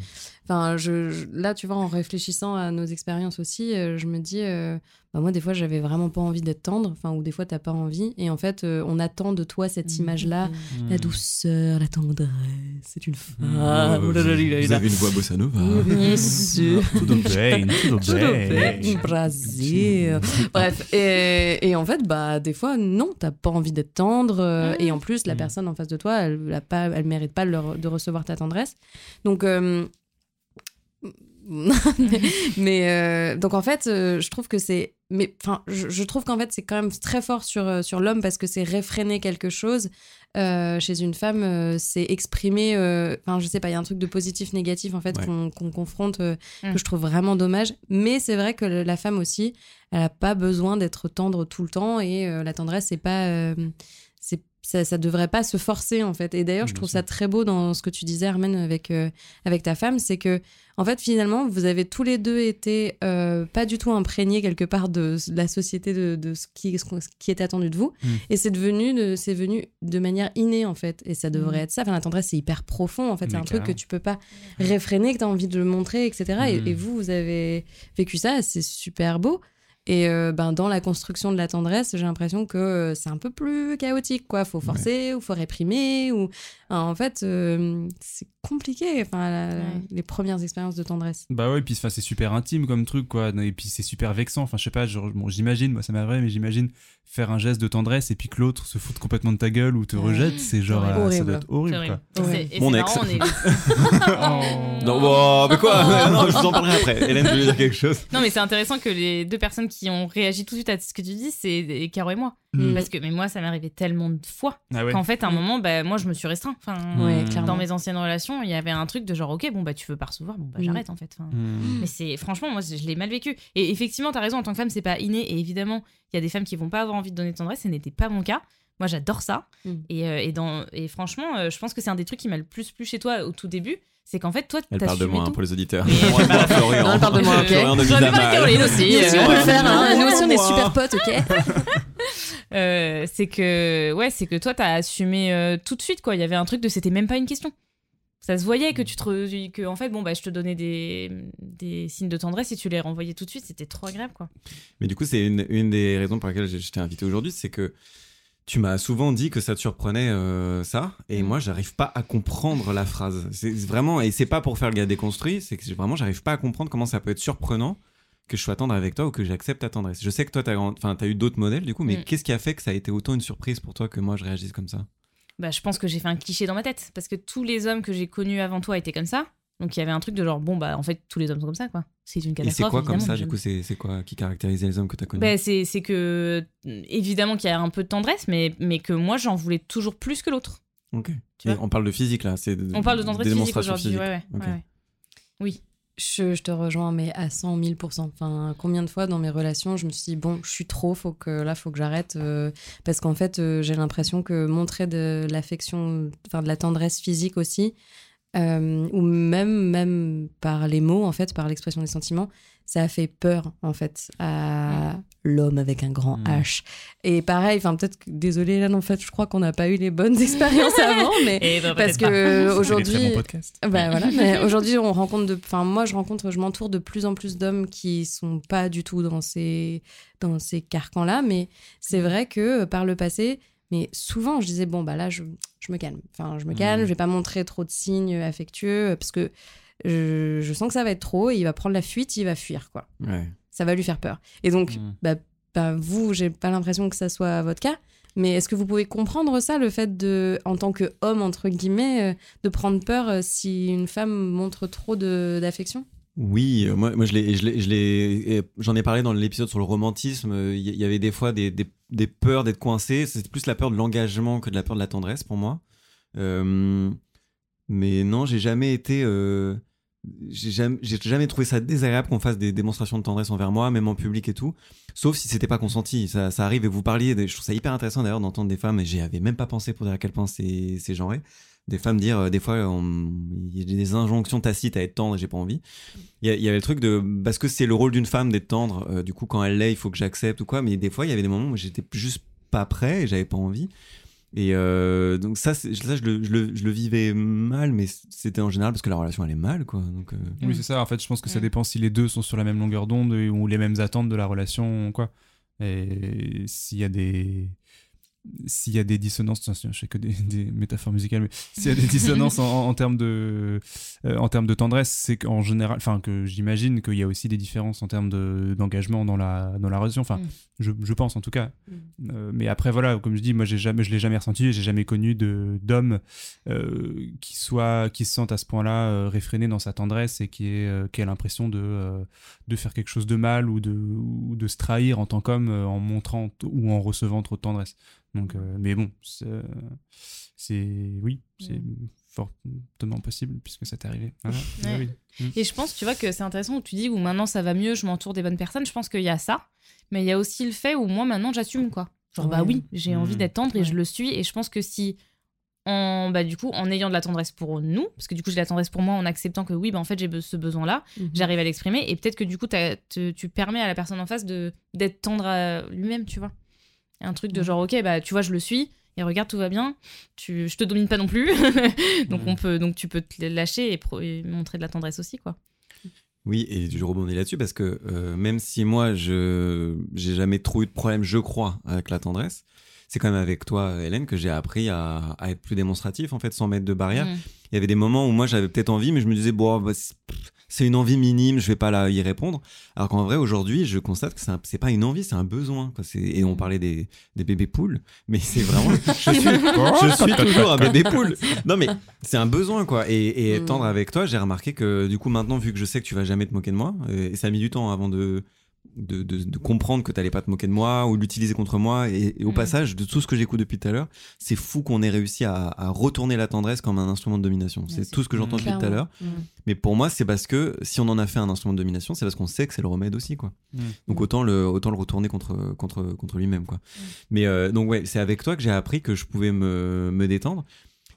enfin, je, je- là, tu vois, en réfléchissant à nos expériences aussi, euh, je me dis, euh, bah, moi, des fois, j'avais vraiment pas envie d'être tendre, enfin, ou des fois, t'as pas envie, et en fait, euh, on attend de toi cette image-là, la douceur, la tendresse, c'est une femme.
Ah,
Oh là là là là
vous
là.
avez une voix bossa nova.
Bien sûr.
Tudo bem, tudo bem.
Brasil. Bref, et, et en fait, bah, des fois, non, t'as pas envie d'être tendre. euh, Et en plus, la
Mm.
personne en face de toi, elle, a pas, elle mérite pas le- de recevoir ta tendresse. Donc, euh, mais, mais, euh, donc en fait, euh, je trouve que c'est. Mais enfin, je, je trouve qu'en fait, c'est quand même très fort sur, euh, sur l'homme parce que c'est réfréner quelque chose. Euh, chez une femme, euh, c'est exprimer. euh, Enfin, je sais pas, il y a un truc de positif, négatif en fait
Ouais.
qu'on qu'on confronte euh,
Mm.
que je trouve vraiment dommage. Mais c'est vrai que la femme aussi, elle a pas besoin d'être tendre tout le temps et euh, la tendresse, c'est pas. euh, c'est ça, ça devrait pas se forcer en fait. Et d'ailleurs, je trouve ça très beau dans ce que tu disais, Armen, avec, euh, avec ta femme, c'est que en fait, finalement, vous avez tous les deux été euh, pas du tout imprégnés quelque part de la société, de, de ce, qui, ce qui est attendu de vous.
Mm.
Et c'est devenu, de, c'est venu de manière innée, en fait. Et ça devrait
Mm.
être ça. Enfin, la tendresse, c'est hyper profond, en fait. C'est un truc que tu peux pas réfréner, que tu as envie de le montrer, etc. Et,
Mm.
et vous, vous avez vécu ça, c'est super beau. Et euh, ben, dans la construction de la tendresse, j'ai l'impression que euh, c'est un peu plus chaotique, quoi. Faut forcer ou faut réprimer ou en fait euh, c'est compliqué. Enfin, la-
Ouais.
les premières expériences de tendresse.
Bah ouais, puis enfin, c'est super intime comme truc, quoi. Et puis c'est super vexant. Enfin, je sais pas, genre, bon, j'imagine, moi ça m'arrive, mais j'imagine faire un geste de tendresse et puis que l'autre se foute complètement de ta gueule ou te
Ouais.
rejette, c'est genre,
Horrible.
euh, ça
Horrible.
doit être horrible, quoi.
Ouais.
Et
Mon ex.
marrant, on est-
Oh.
Non, bon, mais quoi? Non, je vous en parlerai après. Hélène, tu veux dire quelque chose?
Non, mais c'est intéressant que les deux personnes qui ont réagi tout de suite à ce que tu dis, c'est Caro et moi.
Mm.
Parce que mais moi, ça m'est arrivé tellement de fois
Ah ouais.
qu'en fait, à un
Mm.
moment, bah, moi, je me suis restreint. Enfin,
Ouais,
Mm.
clairement.
dans mes anciennes relations, il y avait un truc de genre, ok, bon, bah, tu veux pas recevoir, bon, bah,
Mm.
j'arrête en fait. Enfin,
Mm.
Mais c'est franchement, moi, je l'ai mal vécu. Et effectivement, t'as raison, en tant que femme, c'est pas inné. Et évidemment, il y a des femmes qui vont pas avoir envie de donner de tendresse. Ce n'était pas mon cas. Moi, j'adore ça.
Mm.
Et, euh, et, dans, et franchement, euh, je pense que c'est un des trucs qui m'a le plus plu chez toi au tout début. C'est qu'en fait, toi,
Elle parle de moi hein,
tout.
pour les auditeurs.
Mais-
Moi, moi, Florian.
Non, elle parle de moi, ok.
Florian de.
Caroline aussi.
Nous aussi,
euh,
on peut le faire, hein. Nous aussi, on est super potes, ok
Euh, c'est que ouais c'est que toi t'as assumé euh, tout de suite quoi il y avait un truc de c'était même pas une question ça se voyait que tu te que en fait bon bah je te donnais des, des signes de tendresse et tu les renvoyais tout de suite c'était trop agréable quoi
Mais du coup, c'est une, une des raisons pour lesquelles t'ai invité aujourd'hui, c'est que tu m'as souvent dit que ça te surprenait euh, ça, et
Mm.
moi, j'arrive pas à comprendre la phrase. C'est vraiment, et c'est pas pour faire le gars déconstruit, c'est que vraiment, j'arrive pas à comprendre comment ça peut être surprenant que je sois tendre avec toi ou que j'accepte ta tendresse. Je sais que toi, t'as enfin, as eu d'autres modèles du coup, mais
Mm.
qu'est-ce qui a fait que ça a été autant une surprise pour toi que moi je réagisse comme ça?
Bah je pense que j'ai fait un cliché dans ma tête parce que tous les hommes que j'ai connus avant toi étaient comme ça donc il y avait un truc de genre bon bah en fait tous les hommes sont comme ça quoi c'est une
Et
catastrophe
c'est quoi comme ça
je-
Du coup, c'est c'est quoi qui caractérisait les hommes que t'as connus
Bah, c'est c'est que évidemment qu'il y a un peu de tendresse mais mais que moi j'en voulais toujours plus que l'autre
Ok.
tu
Et
vois
on parle de physique là. c'est
on parle de tendresse physique aujourd'hui ouais ouais,
Ok.
ouais, ouais. oui
Je, je te rejoins, mais à 100 000 Enfin, combien de fois dans mes relations, je me suis dit, bon, je suis trop, faut que là, faut que j'arrête. euh, parce qu'en fait, euh, j'ai l'impression que montrer de l'affection, enfin, de la tendresse physique aussi, euh, ou même, même par les mots, en fait, par l'expression des sentiments, ça a fait peur, en fait, à l'homme avec un grand
Mm.
H. Et pareil, enfin, peut-être que, désolé, là, en fait, je crois qu'on n'a pas eu les bonnes expériences avant, mais
Et bah,
parce
peut-être pas.
que aujourd'hui. Bah voilà, mais aujourd'hui on rencontre de, enfin moi je rencontre, je m'entoure de plus en plus d'hommes qui sont pas du tout dans ces dans ces carcans là, mais c'est vrai que euh, par le passé, mais souvent je disais bon bah là je, je me calme, enfin je me calme,
Mhm.
je vais pas montrer trop de signes affectueux euh, parce que je, je sens que ça va être trop et il va prendre la fuite, il va fuir quoi,
Ouais.
ça va lui faire peur. Et donc
Mm.
bah, bah, vous, j'ai pas l'impression que ça soit votre cas. Mais est-ce que vous pouvez comprendre ça, le fait de, en tant qu'homme, entre guillemets, euh, de prendre peur euh, si une femme montre trop d'affection?
Oui, euh, moi, moi je l'ai, et j'en ai parlé dans l'épisode sur le romantisme. euh, Il y, y avait des fois des, des, peurs d'être coincé. C'est plus la peur de l'engagement que de la peur de la tendresse pour moi. Euh, mais non, j'ai jamais été. euh, j'ai jamais, jamais trouvé ça désagréable qu'on fasse des démonstrations de tendresse envers moi, même en public et tout. Sauf si c'était pas consenti. Ça, arrive et vous parliez. je trouve ça hyper intéressant d'ailleurs d'entendre des femmes, et j'y avais même pas pensé pour dire à quel point c'est genré. Des femmes dire, euh, des fois, on- il y a des injonctions tacites à être tendre et j'ai pas envie. Il y, avait le truc de. Parce que c'est le rôle d'une femme d'être tendre, euh, du coup, quand elle l'est, il faut que j'accepte ou quoi. Mais des fois, il y avait des moments où j'étais juste pas prêt et j'avais pas envie. Et euh, donc, ça, ça je, le, je, le, je le vivais mal, mais c'était en général parce que la relation allait mal, quoi. Donc, euh,
Oui, c'est ça. En fait, je pense que ça
Mm.
dépend si les deux sont sur la même longueur d'onde ou les mêmes attentes de la relation, quoi. Et s'il y a des s'il y a des dissonances, je sais que des, des métaphores musicales, mais s'il y a des dissonances en, en termes de euh, en termes de tendresse, c'est qu'en général, enfin que j'imagine qu'il y a aussi des différences en termes de- d'engagement dans la dans la relation. Enfin,
Mm.
je, je pense en tout cas. Euh, mais après voilà, comme je dis, moi j'ai jamais, je l'ai jamais ressenti, j'ai jamais connu de d'homme euh, qui soit, qui se sente à ce point-là réfréné dans sa tendresse et qui euh, qui ait l'impression de de faire quelque chose de mal ou de ou de se trahir en tant qu'homme en montrant ou en recevant trop de tendresse. Donc, euh, mais bon, c'est c'est- oui, c'est fortement possible puisque ça t'est arrivé.
Ouais.
Oui.
Et je pense, tu vois, que c'est intéressant où tu dis où maintenant ça va mieux, je m'entoure des bonnes personnes. Je pense qu'il y a ça, mais il y a aussi le fait où moi maintenant j'assume quoi. Genre bah oui, j'ai
Mm.
envie d'être tendre et
Ouais.
je le suis. Et je pense que si en bah du coup en ayant de la tendresse pour nous, parce que du coup j'ai de la tendresse pour moi en acceptant que oui bah en fait j'ai ce besoin là,
Mhm.
j'arrive à l'exprimer et peut-être que du coup te- tu permets à la personne en face de d'être tendre à lui-même, tu vois. Un truc de genre ok bah tu vois je le suis. Et regarde, tout va bien. Tu, je te domine pas non plus. donc, on peut, donc tu peux te lâcher et, pro- et montrer de la tendresse aussi, quoi.
Oui, et je rebondis là-dessus parce que euh, même si moi, je j'ai jamais trop eu de problème, je crois, avec la tendresse, c'est quand même avec toi, Hélène, que j'ai appris à, à être plus démonstratif, en fait, sans mettre de barrière.
Mm.
Il y avait des moments où moi, j'avais peut-être envie, mais je me disais, bon, bah, pff, c'est une envie minime, je vais pas là y répondre. Alors qu'en vrai, aujourd'hui, je constate que c'est pas une envie, c'est un besoin. Quoi. Et on parlait des, des bébés poules, mais c'est vraiment. je suis, je suis toujours un bébé poule. Non, mais c'est un besoin, quoi. Et, et
Mm.
tendre avec toi, j'ai remarqué que du coup, maintenant, vu que je sais que tu vas jamais te moquer de moi, et ça a mis du temps avant de. De, de- de comprendre que t'allais pas te moquer de moi ou l'utiliser contre moi et, et au
Mm.
passage de tout ce que j'écoute depuis tout à l'heure c'est fou qu'on ait réussi à, à retourner la tendresse comme un instrument de domination c'est tout ce que j'entends depuis tout à l'heure.
Mm.
mais pour moi c'est parce que si on en a fait un instrument de domination c'est parce qu'on sait que c'est le remède aussi quoi
Mm.
donc autant le autant le retourner contre contre contre lui-même quoi mais euh, donc ouais c'est avec toi que j'ai appris que je pouvais me, me détendre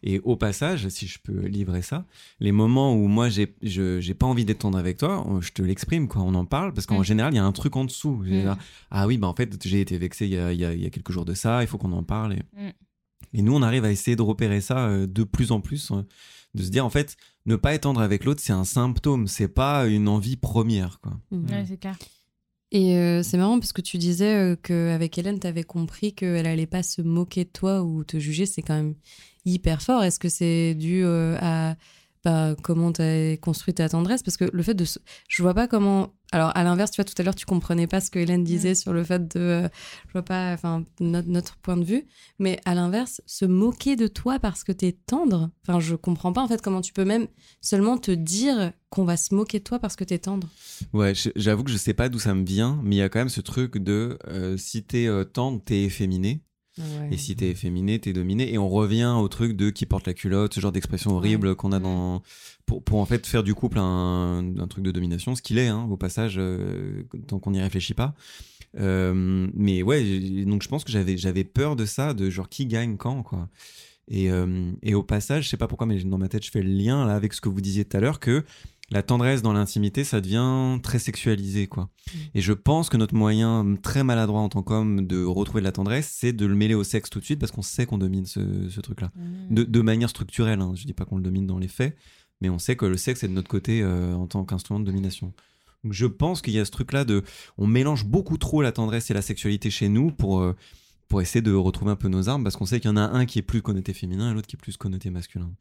et au passage, si je peux livrer ça, les moments où moi j'ai je- j'ai pas envie d'être tendre avec toi, je te l'exprime quoi, on en parle parce qu'en
Mm.
général il y a un truc en dessous.
Mm.
là, Ah oui bah en fait j'ai été vexé il y a, il y a- il y a quelques jours de ça, il faut qu'on en parle. Et,
Mm.
et nous on arrive à essayer de repérer ça euh, de plus en plus, euh, de se dire en fait ne pas être tendre avec l'autre c'est un symptôme, c'est pas une envie première quoi.
Ouais, c'est clair.
Et euh, c'est marrant parce que tu disais euh, qu'avec Hélène, tu avais compris qu'elle allait pas se moquer de toi ou te juger. C'est quand même hyper fort. Est-ce que c'est dû euh, à bah, comment tu as construit ta tendresse? Parce que le fait de. se- Je vois pas comment. Alors, à l'inverse, tu vois, tout à l'heure, tu comprenais pas ce que Hélène disait sur le fait de. euh, je vois pas. Enfin, notre, notre point de vue. Mais à l'inverse, se moquer de toi parce que tu es tendre. Enfin, je comprends pas, en fait, comment tu peux même seulement te dire qu'on va se moquer de toi parce que tu es tendre.
Ouais, j'avoue que je sais pas d'où ça me vient, mais il y a quand même ce truc de euh, si t'es euh, tendre, t'es efféminé. Et si t'es efféminé, t'es dominé. Et on revient au truc de qui porte la culotte, ce genre d'expression horrible qu'on a dans. Pour, pour en fait faire du couple un, un truc de domination, ce qu'il est, hein, au passage, euh, tant qu'on n'y réfléchit pas. Euh, mais ouais, donc je pense que j'avais j'avais peur de ça, de genre qui gagne quand, quoi. Et, euh, et au passage, je sais pas pourquoi, mais dans ma tête, je fais le lien là avec ce que vous disiez tout à l'heure, que la tendresse dans l'intimité, ça devient très sexualisé, quoi. Et je pense que notre moyen très maladroit en tant qu'homme de retrouver de la tendresse, c'est de le mêler au sexe tout de suite parce qu'on sait qu'on domine ce, ce truc-là. De, de manière structurelle, hein. je dis pas qu'on le domine dans les faits, mais on sait que le sexe est de notre côté euh, en tant qu'instrument de domination. Donc je pense qu'il y a ce truc-là de. On mélange beaucoup trop la tendresse et la sexualité chez nous pour. euh, pour essayer de retrouver un peu nos armes, parce qu'on sait qu'il y en a un qui est plus connoté féminin et l'autre qui est plus connoté masculin.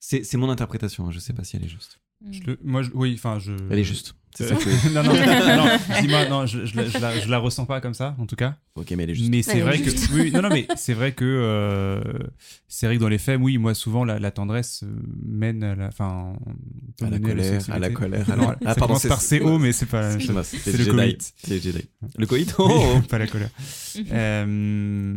C'est c'est mon interprétation, hein, je sais pas si elle est juste.
Je le- moi, je- oui, enfin, je.
Elle est juste. C'est ça que
non, non, non, dis-moi, non, je, je, la, je, la, je la ressens pas comme ça, en tout cas.
Ok, mais elle est juste.
Mais c'est vrai
juste.
que oui, non non mais c'est vrai que euh, c'est vrai que dans les faits oui moi souvent la, la tendresse mène à la enfin peut
à la colère, à la colère. à la-
ça commence par CO mais c'est pas
c'est
C'est
le
coït.
C'est le coït Oh
pas la colère. Euh,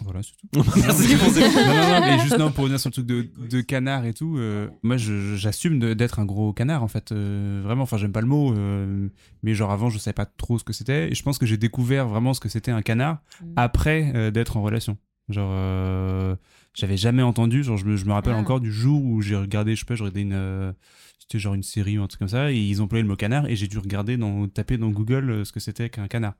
Voilà, c'est tout.
Merci pour ces-
non, non, non, mais juste non, pour revenir sur le truc de, de canard et tout, euh, moi j'assume d'être un gros canard en fait. euh, vraiment, enfin, j'aime pas le mot, euh, mais genre avant je savais pas trop ce que c'était. Et je pense que j'ai découvert vraiment ce que c'était un canard
Mm.
après euh, d'être en relation. Genre, euh, j'avais jamais entendu, genre je me, je me rappelle
Ah.
encore du jour où j'ai regardé, je sais pas, j'ai regardé une. euh, c'était genre une série ou un truc comme ça, et ils employaient le mot canard, et j'ai dû regarder, dans, taper dans Google euh, ce que c'était qu'un canard.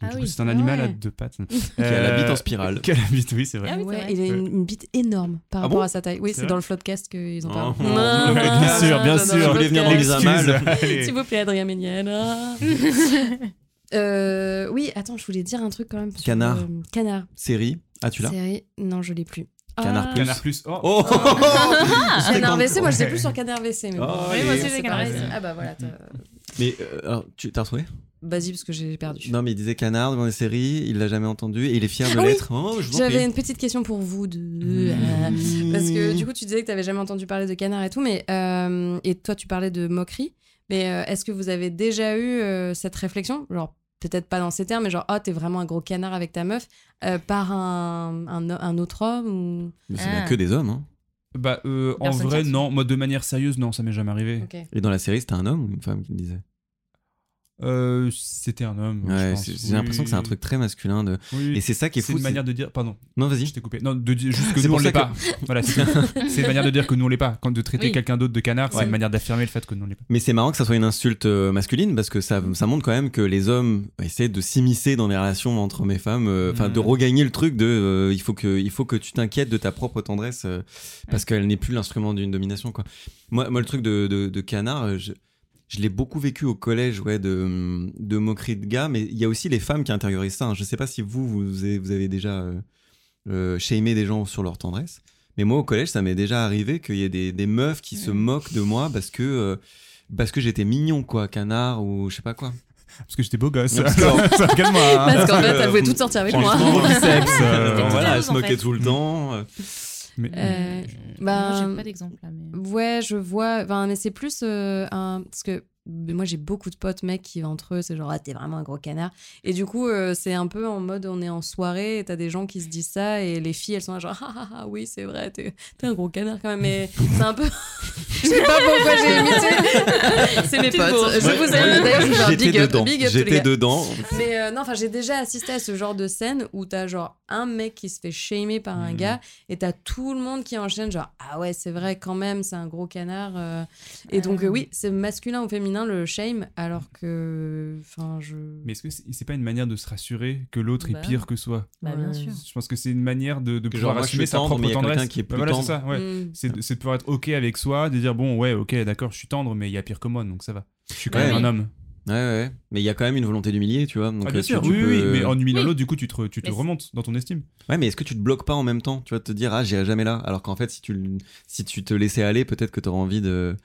Donc,
Ah
du coup,
oui.
c'est un animal à deux pattes.
Qui a la bite en spirale.
Qui a la bite, oui, c'est vrai.
Ah oui, c'est
ouais,
vrai.
il a une, une bite énorme par
Ah
rapport
bon
à sa taille. Oui,
C'est
dans le floodcast qu'ils
Oh.
parlent.
Ouais,
bien sûr, bien sûr.
Je voulais venir dans les amals.
S'il vous plaît, Adrien Méniel. Euh, oui, attends, je voulais dire un truc quand même. sur,
Canard.
euh, canard.
Série. Ah, tu l'as
Série. Non, je l'ai plus.
Canard
Ah,
plus.
Canard plus. Oh,
Oh
Canard WC, moi je sais plus sur Canard. Mais bon.
Oh,
Oui, moi aussi, j'ai Canard. WC.
Ah bah voilà.
Mais euh, alors, tu t'as retrouvé?
Vas-y, parce que j'ai perdu.
Non, mais il disait canard dans les séries, il l'a jamais entendu et il est fier de
Ah oui.
l'être. Oh,
J'avais une petite question pour vous deux. euh, Parce que du coup, tu disais que tu n'avais jamais entendu parler de canard et tout, mais euh, et toi, tu parlais de moquerie. Mais euh, est-ce que vous avez déjà eu euh, cette réflexion, genre peut-être pas dans ces termes, mais genre oh t'es vraiment un gros canard avec ta meuf euh, par un, un, un autre homme ou
Mais c'est bien
Ah.
que des hommes. Hein.
Bah, euh, en vrai, non. Moi, de manière sérieuse, non, ça m'est jamais arrivé.
Et dans la série, c'était un homme ou une femme qui le disait?
Euh, c'était un homme.
Ouais, c'est- j'ai l'impression que c'est un truc très masculin. De...
Oui.
Et c'est ça qui est
c'est
fou.
une
c'est-
manière de dire. Pardon,
Non, vas-y.
je t'ai coupé. Non, de dire juste que
C'est
nous on l'est pas. Voilà, c'est c'est une manière de dire que nous on l'est pas. Quand de traiter
Oui.
quelqu'un d'autre de canard, c'est
Ouais.
une manière d'affirmer le fait que nous on l'est pas.
Mais c'est marrant que ça soit une insulte euh, masculine parce que ça, ça montre quand même que les hommes essaient de s'immiscer dans les relations entre hommes et femmes, euh, enfin de regagner le truc de euh, il faut que il faut que tu t'inquiètes de ta propre tendresse euh, parce qu'elle n'est plus l'instrument d'une domination quoi. Moi, moi le truc de, de, de canard, euh, je- je l'ai beaucoup vécu au collège, ouais, de, de moquerie de gars, mais il y a aussi les femmes qui intériorisent ça. hein. Je sais pas si vous, vous avez, vous avez déjà euh, euh, shamé des gens sur leur tendresse, mais moi au collège, ça m'est déjà arrivé qu'il y ait des, des meufs qui se moquent de moi parce que, euh, parce que j'étais mignon, quoi, canard ou je sais pas quoi.
Parce que j'étais beau gosse.
Parce
Ça, calme-moi. hein.
Parce qu'en fait,
Euh,
elle voulait toutes sortir avec moi.
Franchement, biceps, euh, voilà, elle se
en
moquait
fait.
tout le temps. Euh.
Mais-
Euh,
Moi,
ben,
j'ai pas d'exemple là, mais.
Ouais, je vois. Enfin, mais c'est plus euh, un. Parce que ben, moi, j'ai beaucoup de potes mecs qui, entre eux, c'est genre, ah, t'es vraiment un gros canard. Et du coup, euh, c'est un peu en mode, on est en soirée et t'as des gens qui se disent ça et les filles, elles sont là, genre, ah, ah, ah, oui, c'est vrai, t'es t'es un gros canard quand même. Mais c'est un peu. je sais pas pourquoi j'ai imité. c'est mes potes. Je
Ouais,
vous
ouais,
aime. D'ailleurs, je vous fais un
J'étais
big up.
dedans.
Big up tous les
J'étais dedans.
Mais euh, non, enfin, j'ai déjà assisté à ce genre de scène où t'as genre un mec qui se fait shamer par un
Mhm.
gars et t'as tout le monde qui enchaîne, genre ah ouais, c'est vrai quand même, c'est un gros canard. euh. Et donc,
Ah.
euh, oui, c'est masculin ou féminin le shame, alors que. Enfin, je.
Mais est-ce que c'est pas une manière de se rassurer que l'autre
Bah
est pire que soi?
Bah, bien
Ouais.
sûr.
Je pense que c'est une manière de, pouvoir assumer sa propre tendresse.
qui est
Bah
plus
voilà, c'est
tendre.
ça, ouais.
Mm.
C'est de, pouvoir être ok avec soi, de dire bon, ouais, ok, d'accord, je suis tendre, mais il y a pire que moi, donc ça va. Je suis quand
Ouais,
même
oui.
un homme.
Ouais, ouais. Mais il y a quand même une volonté d'humilier, tu vois. Donc,
Ah, bien
euh, tu-
sûr,
tu
oui, oui,
peux-
oui, mais en humiliant
Oui.
l'autre, du coup, tu te, tu te remontes dans ton estime.
Ouais, mais est-ce que tu te bloques pas en même temps Tu vas te dire, ah, j'irai jamais là. Alors qu'en fait, si tu, si tu te laissais aller, peut-être que tu auras envie de.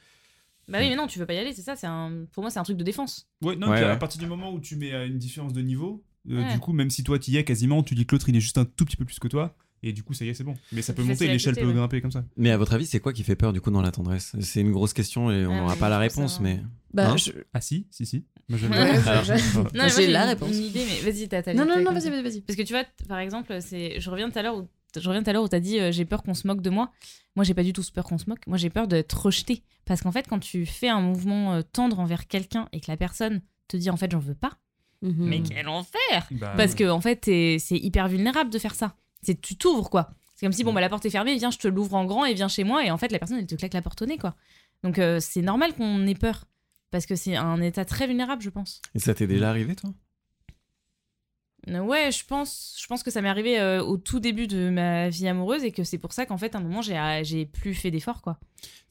Bah oui, mais non, tu veux pas y aller, c'est ça. C'est un... Pour moi, c'est un truc de défense.
Ouais, non,
Ouais,
puis à
ouais.
partir du moment où tu mets euh, une différence de niveau, euh,
Ouais.
du coup, même si toi t'y es quasiment, tu dis que l'autre il est juste un tout petit peu plus que toi, et du coup, ça y est, c'est bon. Mais ça peut monter,
à
l'échelle
accepter,
peut
ouais.
grimper comme ça.
Mais à votre avis, c'est quoi qui fait peur du coup dans la tendresse? C'est une grosse question et on
Ah,
n'aura
mais
pas la
je pense
réponse, mais.
Bah,
Hein?
je-
Ah si, si, si. Moi, je le
Ouais.
Alors,
je-
Non, mais moi,
J'ai la
une-
réponse.
Une idée, mais vas-y, t'as ta
Non, non,
t'as
non, vas-y, vas-y, vas-y.
Parce que tu vois, t- par exemple, c'est, je reviens tout à l'heure où je reviens tout à l'heure où t'as dit euh, j'ai peur qu'on se moque de moi. Moi, j'ai pas du tout peur qu'on se moque. Moi, j'ai peur d'être rejeté. Parce qu'en fait, quand tu fais un mouvement euh, tendre envers quelqu'un et que la personne te dit en fait j'en veux pas,
Mhm.
mais quel enfer
Bah,
Parce que en fait, c'est hyper vulnérable de faire ça. C'est tu t'ouvres quoi. C'est comme si bon bah la porte est fermée, viens je te l'ouvre en grand et viens chez moi et en fait la personne elle te claque la porte au nez quoi. Donc euh, c'est normal qu'on ait peur parce que c'est un état très vulnérable je pense.
Et ça t'est déjà arrivé, toi?
Ouais, je pense, je pense que ça m'est arrivé euh, au tout début de ma vie amoureuse et que c'est pour ça qu'en fait, à un moment, j'ai, euh, j'ai plus fait d'efforts, quoi.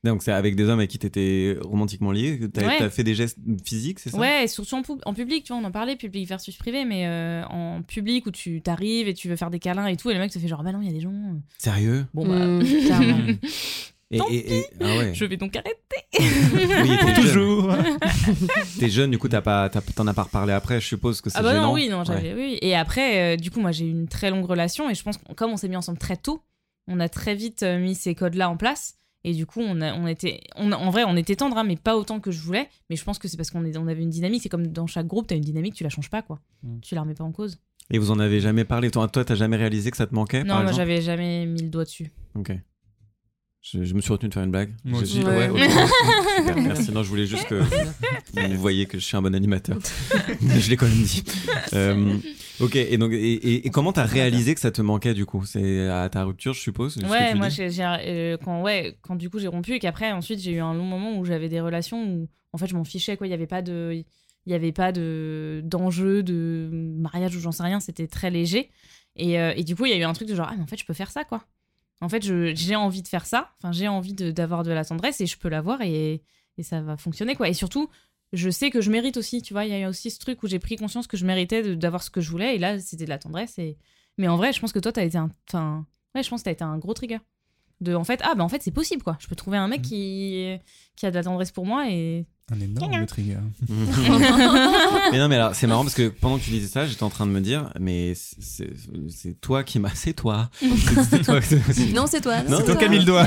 Donc c'est avec des hommes avec qui t'étais romantiquement lié que T'as
Ouais.
t'as fait des gestes physiques, c'est ça?
Ouais, et surtout en, pub- en public, tu vois, on en parlait, public versus privé, mais euh, en public où tu t'arrives et tu veux faire des câlins et tout, et le mec te fait genre, bah non, il y a des gens.
Sérieux?
Bon, bah,
Mm, clairement.
et,
Tant
et- et- ah ouais.
je vais donc arrêter.
Oui, t'es jeune.
Toujours
T'es jeune, du coup t'as pas, t'as- t'en as pas reparlé après. Je suppose que c'est
Ah bah
gênant.
non, oui, non,
Ouais.
j'avais, oui. Et après, euh, du coup, moi, j'ai eu une très longue relation et je pense que comme on s'est mis ensemble très tôt, on a très vite euh, mis ces codes-là en place. Et du coup, on, a, on était, on, en vrai, on était tendre, hein, mais pas autant que je voulais. Mais je pense que c'est parce qu'on est- on avait une dynamique. C'est comme dans chaque groupe, t'as une dynamique, tu la changes pas, quoi.
Mm.
Tu la remets pas en cause.
Et vous en avez jamais parlé Toi, toi, t'as jamais réalisé que ça te manquait
non,
par
moi,
exemple?
j'avais jamais mis le doigt dessus.
Ok. Je, je me suis retenu de faire une blague.
Moi
Je-
aussi.
Ouais.
ok. Super, merci. Non, je voulais juste que vous voyez que je suis un bon animateur. je l'ai quand même dit. Euh, ok. Et donc, et, et- et comment t'as réalisé que ça te manquait du coup? C'est à ta rupture, je suppose. ce que
Ouais,
tu
moi, j'ai, j'ai- euh, quand, ouais, quand du coup j'ai rompu et qu'après, ensuite, j'ai eu un long moment où j'avais des relations où, en fait, je m'en fichais, quoi. Il y avait pas de, il y avait pas de d'enjeu de mariage ou j'en sais rien. C'était très léger. Et, euh, et du coup, il y a eu un truc de genre, ah, mais en fait, je peux faire ça, quoi. En fait, j'ai envie de faire ça. Enfin, j'ai envie d'avoir de, la tendresse et je peux l'avoir et, ça va fonctionner, quoi. Et surtout, je sais que je mérite aussi, tu vois. Il y a aussi ce truc où j'ai pris conscience que je méritais d'avoir ce que je voulais et là, c'était de la tendresse. Et... Mais en vrai, je pense que toi, t'as été un. Enfin, ouais, je pense que t'as été un gros trigger. De, en fait, ah, bah en fait, c'est possible, quoi. Je peux trouver un mec qui, qui a de la tendresse pour moi et.
Un énorme trigger.
mais non, mais alors c'est marrant parce que pendant que tu disais ça, j'étais en train de me dire, mais c'est- toi qui m'as, c'est toi. Toi. c'est-
Non, c'est toi.
Non,
C'est toi qui as mis le doigt.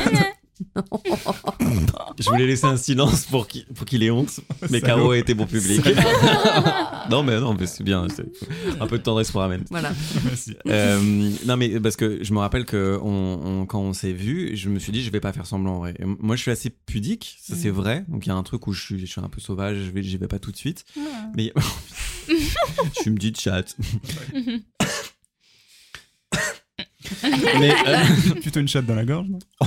Je voulais laisser un silence pour qu'il pour qu'il ait honte, mais. Caro a été bon public. non, mais non, mais c'est bien. c'est- Un peu de tendresse pour Amen.
Voilà.
Merci.
Euh, non, mais parce que je me rappelle que on, on- quand on s'est vu, je me suis dit, je vais pas faire semblant. moi, je suis assez pudique, ça c'est
Mm.
vrai. Donc il y a un truc où je suis, je suis un peu sauvage, je vais, j'y vais pas tout de suite. Mais je suis une petite chatte. mais euh,
Plutôt une chatte dans la gorge, non
Oh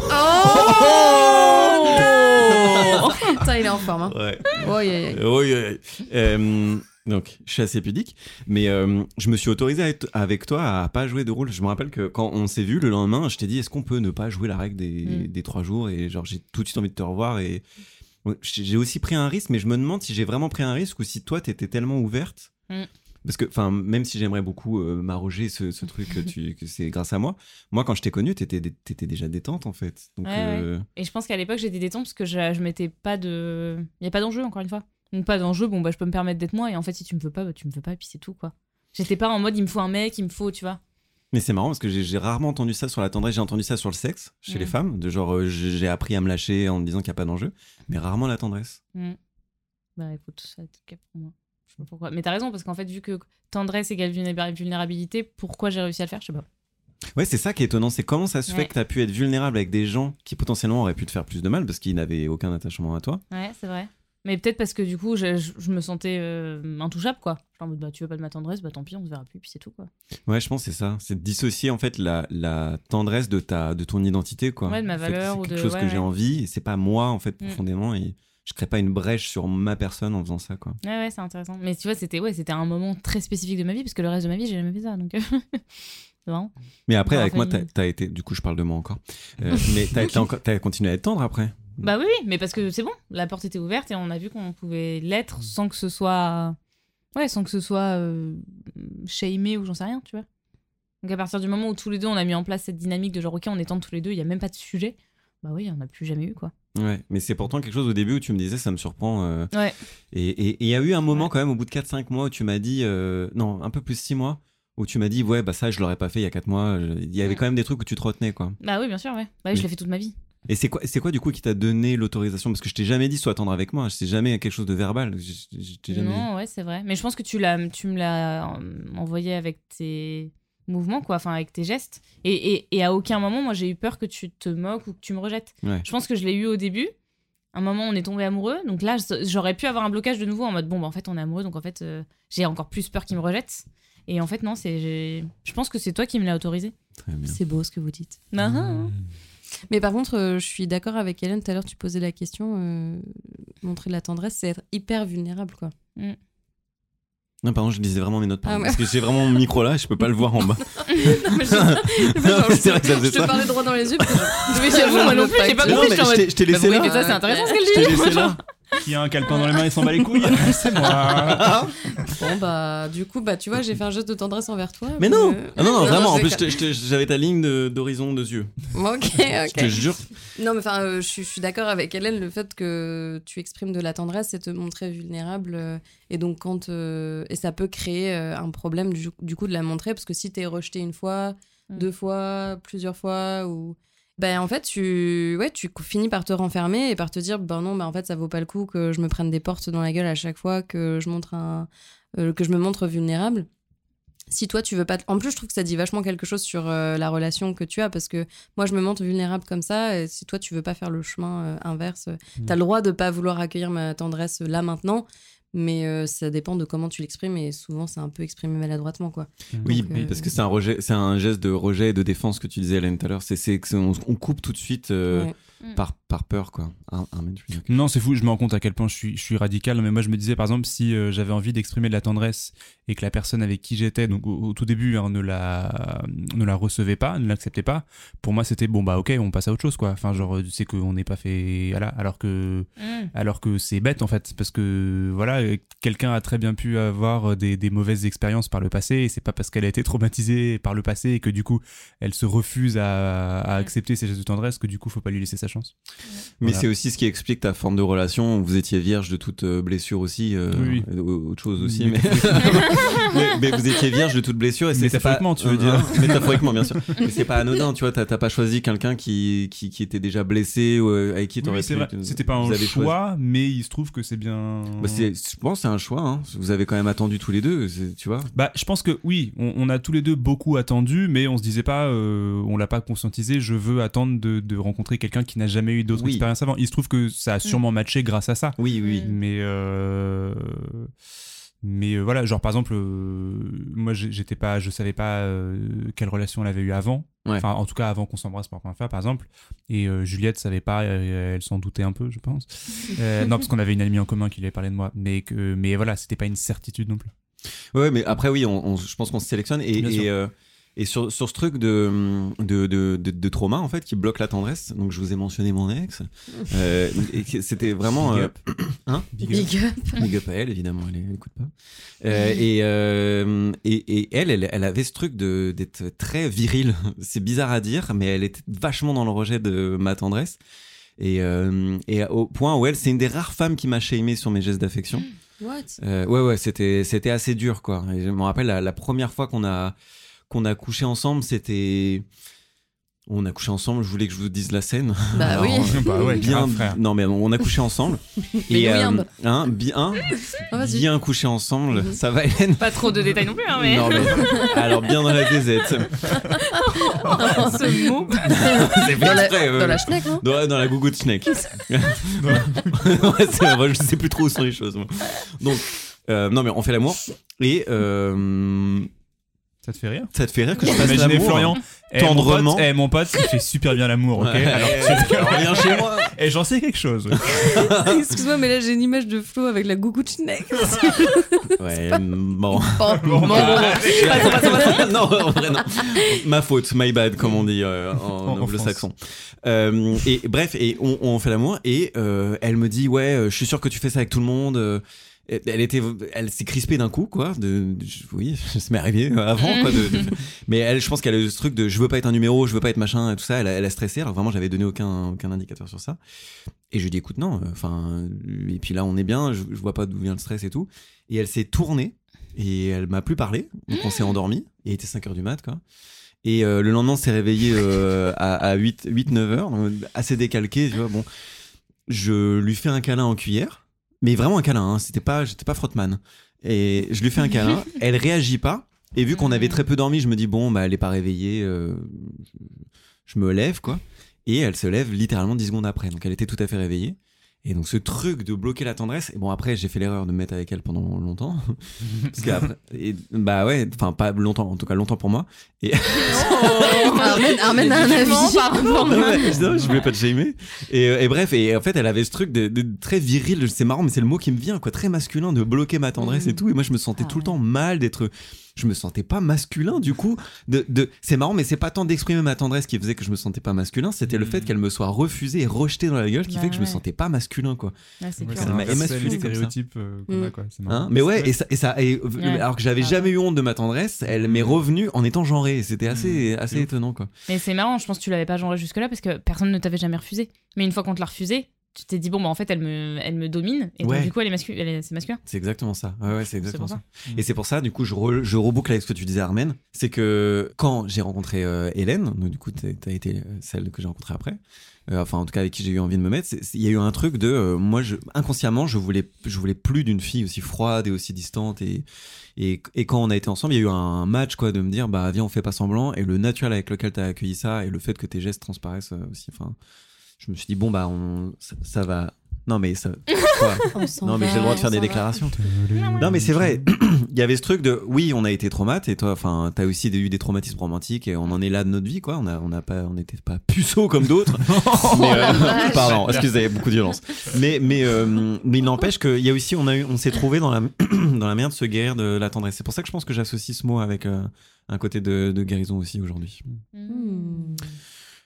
Putain, il est en forme. Hein.
ouais.
Oh, yeah, yeah.
Oui, oui, oui. Euh, donc, je suis assez pudique, mais euh, je me suis autorisé à être avec toi à pas jouer de rôle. Je me rappelle que quand on s'est vu le lendemain, je t'ai dit est-ce qu'on peut ne pas jouer la règle des,
Mm.
des trois jours? Et genre j'ai tout de suite envie de te revoir et j'ai aussi pris un risque, mais je me demande si j'ai vraiment pris un risque ou si toi, t'étais tellement ouverte.
Mm.
Parce que, enfin, même si j'aimerais beaucoup euh, m'arroger ce, ce truc que, tu, que c'est grâce à moi, moi, quand je t'ai connue, t'étais, t'étais déjà détente, en fait. Donc,
Ouais,
euh,
Et je pense qu'à l'époque, j'étais détente parce que je, je mettais pas de. Il n'y a pas d'enjeu, encore une fois. Donc, pas d'enjeu, bon, bah, je peux me permettre d'être moi. Et en fait, si tu me veux pas, bah, tu me veux pas, et puis c'est tout, quoi. J'étais pas en mode, il me faut un mec, il me faut, tu vois.
Mais c'est marrant parce que j'ai, rarement entendu ça sur la tendresse. J'ai entendu ça sur le sexe chez
Mm.
les femmes, de genre euh, j'ai, appris à me lâcher en me disant qu'il n'y a pas d'enjeu, mais rarement la tendresse.
Mm. Bah, écoute, ça été le cas pour moi. Je sais pas pourquoi. Mais t'as raison, parce qu'en fait, vu que tendresse égale vulnéra- vulnérabilité, pourquoi j'ai réussi à le faire? Je sais pas.
Ouais, c'est ça qui est étonnant, c'est comment ça se fait que tu as pu être vulnérable avec des gens qui potentiellement auraient pu te faire plus de mal parce qu'ils n'avaient aucun attachement à toi?
Ouais, c'est vrai. Mais peut-être parce que du coup, je, je- je me sentais euh, intouchable, quoi. Genre en mode, bah, tu veux pas de ma tendresse, bah tant pis, on se verra plus, puis c'est tout, quoi.
Ouais, je pense que c'est ça, c'est de dissocier en fait la, la tendresse de ta de ton identité quoi.
Ouais, de ma
En fait,
valeur
c'est
ou
quelque
de-
chose
ouais,
que j'ai envie et c'est pas moi en fait
Mm.
profondément et je crée pas une brèche sur ma personne en faisant ça quoi.
Ouais, ouais, c'est intéressant. Mais tu vois, c'était ouais, c'était un moment très spécifique de ma vie, parce que le reste de ma vie, j'ai jamais fait ça. Donc, marrant.
Mais après avec moi t'as as été du coup je parle de moi encore. Euh, mais t'as t'as continué à être tendre après?
Bah oui, oui, mais parce que c'est bon, la porte était ouverte et on a vu qu'on pouvait l'être sans que ce soit. Ouais, sans que ce soit euh, shamé ou j'en sais rien, tu vois. Donc à partir du moment où tous les deux on a mis en place cette dynamique de genre, ok, on est tendre tous les deux, il y a même pas de sujet, bah oui, on n'a plus jamais eu quoi.
Ouais, mais c'est pourtant quelque chose au début où tu me disais ça me surprend. euh,
Ouais.
Et il y a eu un moment
Ouais.
quand même au bout de 4-5 mois où tu m'as dit, euh, non, un peu plus 6 mois, où tu m'as dit, ouais, bah ça je l'aurais pas fait il y a 4 mois. Il y avait
Ouais.
quand même des trucs où tu te retenais quoi.
Bah oui, bien sûr, ouais. Bah oui, je l'ai fait toute ma vie.
Et c'est quoi, c'est quoi du coup qui t'a donné l'autorisation? Parce que je t'ai jamais dit sois tendre avec moi, c'est jamais quelque chose de verbal. Je, je- je t'ai jamais...
Non, ouais, c'est vrai. Mais je pense que tu, l'as, tu me l'as euh, envoyé avec tes mouvements, quoi, enfin avec tes gestes. Et, et, et à aucun moment, moi, j'ai eu peur que tu te moques ou que tu me rejettes.
Ouais.
Je pense que je l'ai eu au début. À un moment, on est tombé amoureux. Donc là, j'aurais pu avoir un blocage de nouveau en mode bon, bah, en fait, on est amoureux. Donc en fait, euh, j'ai encore plus peur qu'il me rejette. Et en fait, non, c'est, j'ai- je pense que c'est toi qui me l'as autorisé.
C'est beau ce que vous dites.
Ah, ah.
Mais par contre, euh, je suis d'accord avec Hélène. Tout à l'heure, tu posais la question. euh, montrer de la tendresse, c'est être hyper vulnérable, quoi.
Non, pardon, je lisais vraiment mes notes. pardon,
Ah ouais.
Parce que j'ai vraiment mon micro là, je peux pas le voir en bas.
Non, mais je- je-
C'est vrai que ça faisait
je te
ça.
parlais droit dans les yeux. parce que je-
Mais j'avoue, moi non plus, j'ai pas compris.
je t'ai- je t'ai
bah,
laissé
oui,
là.
mais ça, c'est intéressant ce
Je
qu'elle
t'ai
dit.
laissé là.
Qui a un calepin dans les mains et s'en bat les couilles C'est moi.
Bon, bah, du coup, bah, tu vois, j'ai fait un geste de tendresse envers toi.
Mais non
euh,
Ah non, non, vraiment, en
je
plus, je je j'avais ta ligne d'horizon de yeux.
Ok,
Je te
ok.
jure.
Non, mais enfin, euh, je suis- je suis d'accord avec Hélène, le fait que tu exprimes de la tendresse, c'est te montrer vulnérable. euh, et donc, quand. euh, et ça peut créer euh, un problème, du, du coup, de la montrer, parce que si t'es rejeté une fois,
Mm.
deux fois, plusieurs fois, ou. Ben, en fait, tu, ouais, tu finis par te renfermer et par te dire, ben non, ben en fait, ça vaut pas le coup que je me prenne des portes dans la gueule à chaque fois que je montre un, euh, que je me montre vulnérable. Si toi, tu veux pas. En plus, je trouve que ça dit vachement quelque chose sur euh, la relation que tu as parce que moi, je me montre vulnérable comme ça. Et si toi, tu veux pas faire le chemin euh, inverse,
Mm.
t'as le droit de pas vouloir accueillir ma tendresse là maintenant. Mais euh, ça dépend de comment tu l'exprimes et souvent c'est un peu exprimé maladroitement quoi.
Oui,
Donc,
oui,
euh,
parce que c'est un rejet, c'est un geste de rejet et de défense que tu disais Hélène tout à l'heure. C'est, c'est que c'est- on, on coupe tout de suite euh,
Ouais.
Mm.
par, par peur, quoi. Un, un.
Non, c'est fou, je me rends compte à quel point je suis, je suis radical. Mais moi, je me disais, par exemple, si euh, j'avais envie d'exprimer de la tendresse et que la personne avec qui j'étais, donc au, au tout début, hein, ne, la, ne la recevait pas, ne l'acceptait pas, pour moi, c'était bon, bah ok, on passe à autre chose, quoi. Enfin, genre, tu sais qu'on n'est pas fait. Voilà, alors que.
Mm.
Alors que c'est bête en fait, parce que voilà, euh, quelqu'un a très bien pu avoir des, des mauvaises expériences par le passé, et c'est pas parce qu'elle a été traumatisée par le passé et que du coup elle se refuse à, à
Mm.
accepter ses gestes de tendresse que du coup faut pas lui laisser sa chance.
Mais
Voilà.
c'est aussi ce qui explique ta forme de relation. Vous étiez vierge de toute euh, blessure aussi. euh,
Oui,
Autre chose aussi, mais...
Métaphoriquement.
mais, mais vous étiez vierge de toute blessure. Et c'est- c'est pas-
Métaphoriquement, tu veux dire.
Métaphoriquement, bien sûr. Mais c'est pas anodin, tu vois. T'as pas choisi quelqu'un qui, qui, qui était déjà blessé ou euh, avec qui t'aurais
Oui. C'était pas un
choisi.
choix, mais il se trouve que c'est bien.
Bah, je pense que c'est un choix. Hein. Vous avez quand même attendu tous les deux, tu vois.
Bah, je pense que oui, on, on a tous les deux beaucoup attendu, mais on se disait pas, euh, on l'a pas conscientisé. Je veux attendre de, de rencontrer quelqu'un qui n'a jamais eu d'autres
Oui.
expériences avant. Il se trouve que ça a sûrement matché grâce à ça.
Oui, oui.
Mm.
Mais euh, mais euh, voilà, genre par exemple, euh, moi j'étais pas, je savais pas euh, quelle relation elle avait eu avant.
Ouais.
Enfin, en tout cas avant qu'on s'embrasse par première fois, par exemple. Et euh, Juliette savait pas, elle s'en doutait un peu, je pense. Euh, non, parce qu'on avait une amie en commun qui lui avait parlé de moi. Mais que, mais voilà, c'était pas une certitude non plus.
Ouais, mais après, oui, on, on- je pense qu'on se sélectionne et,
Bien
et,
sûr.
euh, Et sur, sur ce truc de, de, de, de, de trauma, en fait, qui bloque la tendresse, donc je vous ai mentionné mon ex, euh, et c'était vraiment...
Big
euh,
up.
hein
Big up.
Big up.
Big up à elle, évidemment, elle, elle écoute pas. Euh, et, euh, et, et elle, elle, elle avait ce truc de- d'être très virile. C'est bizarre à dire, mais elle était vachement dans le rejet de ma tendresse. Et, euh, et au point où elle, c'est une des rares femmes qui m'a shamé sur mes gestes d'affection.
What?
Euh, ouais, ouais, c'était, c'était assez dur, quoi. Et je me rappelle la, la première fois qu'on a, qu'on a couché ensemble, c'était. On a couché ensemble, je voulais que je vous dise la scène.
Bah
Alors,
oui.
euh,
Bah ouais,
bien,
frère.
non mais on a couché ensemble.
Mais
euh, hein, bien,
Ah, vas-y.
bien couché ensemble. Ça va, Hélène?
Pas trop de détails non plus, hein, mais.
Non, mais- alors bien dans la.
Ce mot.
C'est fait
Dans la, dans la schneck, non?
Dans la, dans la gougoute schneck. ouais, c'est vrai, je sais plus trop où sont les choses. moi. Donc, euh, non mais on fait l'amour et euh,
Ça te fait rire
ça te fait rire que je fasse
Imaginez
l'amour
Florian. Eh,
Tendrement.
Mon pote, eh, mon pote, il fait super bien l'amour, ok
Ouais,
Alors, tu-
alors, viens chez moi.
Et j'en sais quelque chose.
Excuse-moi, mais là j'ai une image de Flo avec la gougoute schneck.
Ouais, bon.
Bon,
Bon,
non, en vrai, non. Ma faute, my bad, comme on dit euh, en, anglo-saxon. Euh, et bref, et on, on fait l'amour et euh, elle me dit ouais, je suis sûr que tu fais ça avec tout le monde. Et elle était, elle s'est crispée d'un coup, quoi. De, de- oui, ça m'est arrivé avant, quoi. De, de- mais elle, je pense qu'elle a eu ce truc de, je veux pas être un numéro, je veux pas être machin et tout ça. Elle a, elle a stressé. Alors vraiment, j'avais donné aucun, aucun indicateur sur ça. Et je lui ai dit, écoute, non. euh, Enfin, et puis là, on est bien. Je, je vois pas d'où vient le stress et tout. Et elle s'est tournée et elle m'a plus parlé. Donc on s'est endormi. Il était 5 heures du mat, quoi. Et euh, le lendemain, on s'est réveillé euh, à, à 8, 8, 9 heures, assez décalqué, tu vois. Bon, je lui fais un câlin en cuillère, mais vraiment un câlin, hein, c'était pas, j'étais pas frottman. Et je lui fais un câlin, elle réagit pas. Et vu qu'on avait très peu dormi, je me dis, bon, bah, elle est pas réveillée, euh, je, je me lève, quoi. Et elle se lève littéralement 10 secondes après. Donc elle était tout à fait réveillée. Et donc ce truc de bloquer la tendresse, et bon après j'ai fait l'erreur de me mettre avec elle pendant longtemps, parce qu'après, et- bah ouais, enfin pas longtemps, en tout cas longtemps pour moi. Et
Armen, Armen a un avis.
Ouais, je, je voulais pas te shamer. Et, euh, et bref, et en fait, elle avait ce truc de, de très viril. C'est marrant, mais c'est le mot qui me vient, quoi. Très masculin, de bloquer ma tendresse
Mhm.
et tout. Et moi, je me sentais
Ah
tout le
ouais.
temps mal d'être. Je me sentais pas masculin, du coup. De, de... C'est marrant, mais c'est pas tant d'exprimer ma tendresse qui faisait que je me sentais pas masculin. C'était le fait qu'elle me soit refusée et rejetée dans la gueule qui
Bah
fait que je me sentais pas masculin, quoi.
Ouais, c'est
Ouais,
ça.
stéréotypes euh, qu'on a,
Mm.
quoi. C'est
Hein mais ouais, et ça, et ça et,
Ouais.
alors que j'avais jamais eu honte de ma tendresse, elle m'est revenue en étant genrée. C'était assez, assez étonnant, quoi.
Mais c'est marrant, je pense que tu l'avais pas genré jusque-là parce que personne ne t'avait jamais refusé. Mais une fois qu'on te l'a refusé, tu t'es dit, bon, bah en fait, elle me, elle me domine. Et
Ouais.
donc, du coup, elle est mascu- elle est- c'est masculin.
C'est exactement ça. Ouais, ouais, c'est exactement ça.
ça.
Et c'est pour ça, du coup, je, re- je reboucle avec ce que tu disais, Armen. C'est que quand j'ai rencontré euh, Hélène, donc du coup, t'as as été euh, celle que j'ai rencontrée après, euh, enfin, en tout cas, avec qui j'ai eu envie de me mettre, il y a eu un truc de, euh, moi, je, inconsciemment, je voulais, je voulais plus d'une fille aussi froide et aussi distante. Et, et, et quand on a été ensemble, il y a eu un match, quoi, de me dire, bah, viens, on fait pas semblant. Et le naturel avec lequel t'as accueilli ça et le fait que tes gestes transparaissent euh, aussi, enfin, je me suis dit, bon, bah, on, ça, ça va. Non, mais ça. quoi non, mais j'ai le droit de faire des déclarations. Non, mais c'est vrai. Il y avait ce truc de, oui, on a été traumatisé et toi, enfin, t'as aussi eu des traumatismes romantiques et on en est là de notre vie, quoi. On a, on a pas, on n'était pas puceaux comme d'autres. mais, euh, pardon, excusez, beaucoup de violence. Mais, mais, euh, mais il n'empêche qu'il y a aussi, on a eu, on s'est trouvé dans la, dans la manière de se guérir de la tendresse. C'est pour ça que je pense que j'associe ce mot avec euh, un côté de, de guérison aussi aujourd'hui.
Hmm.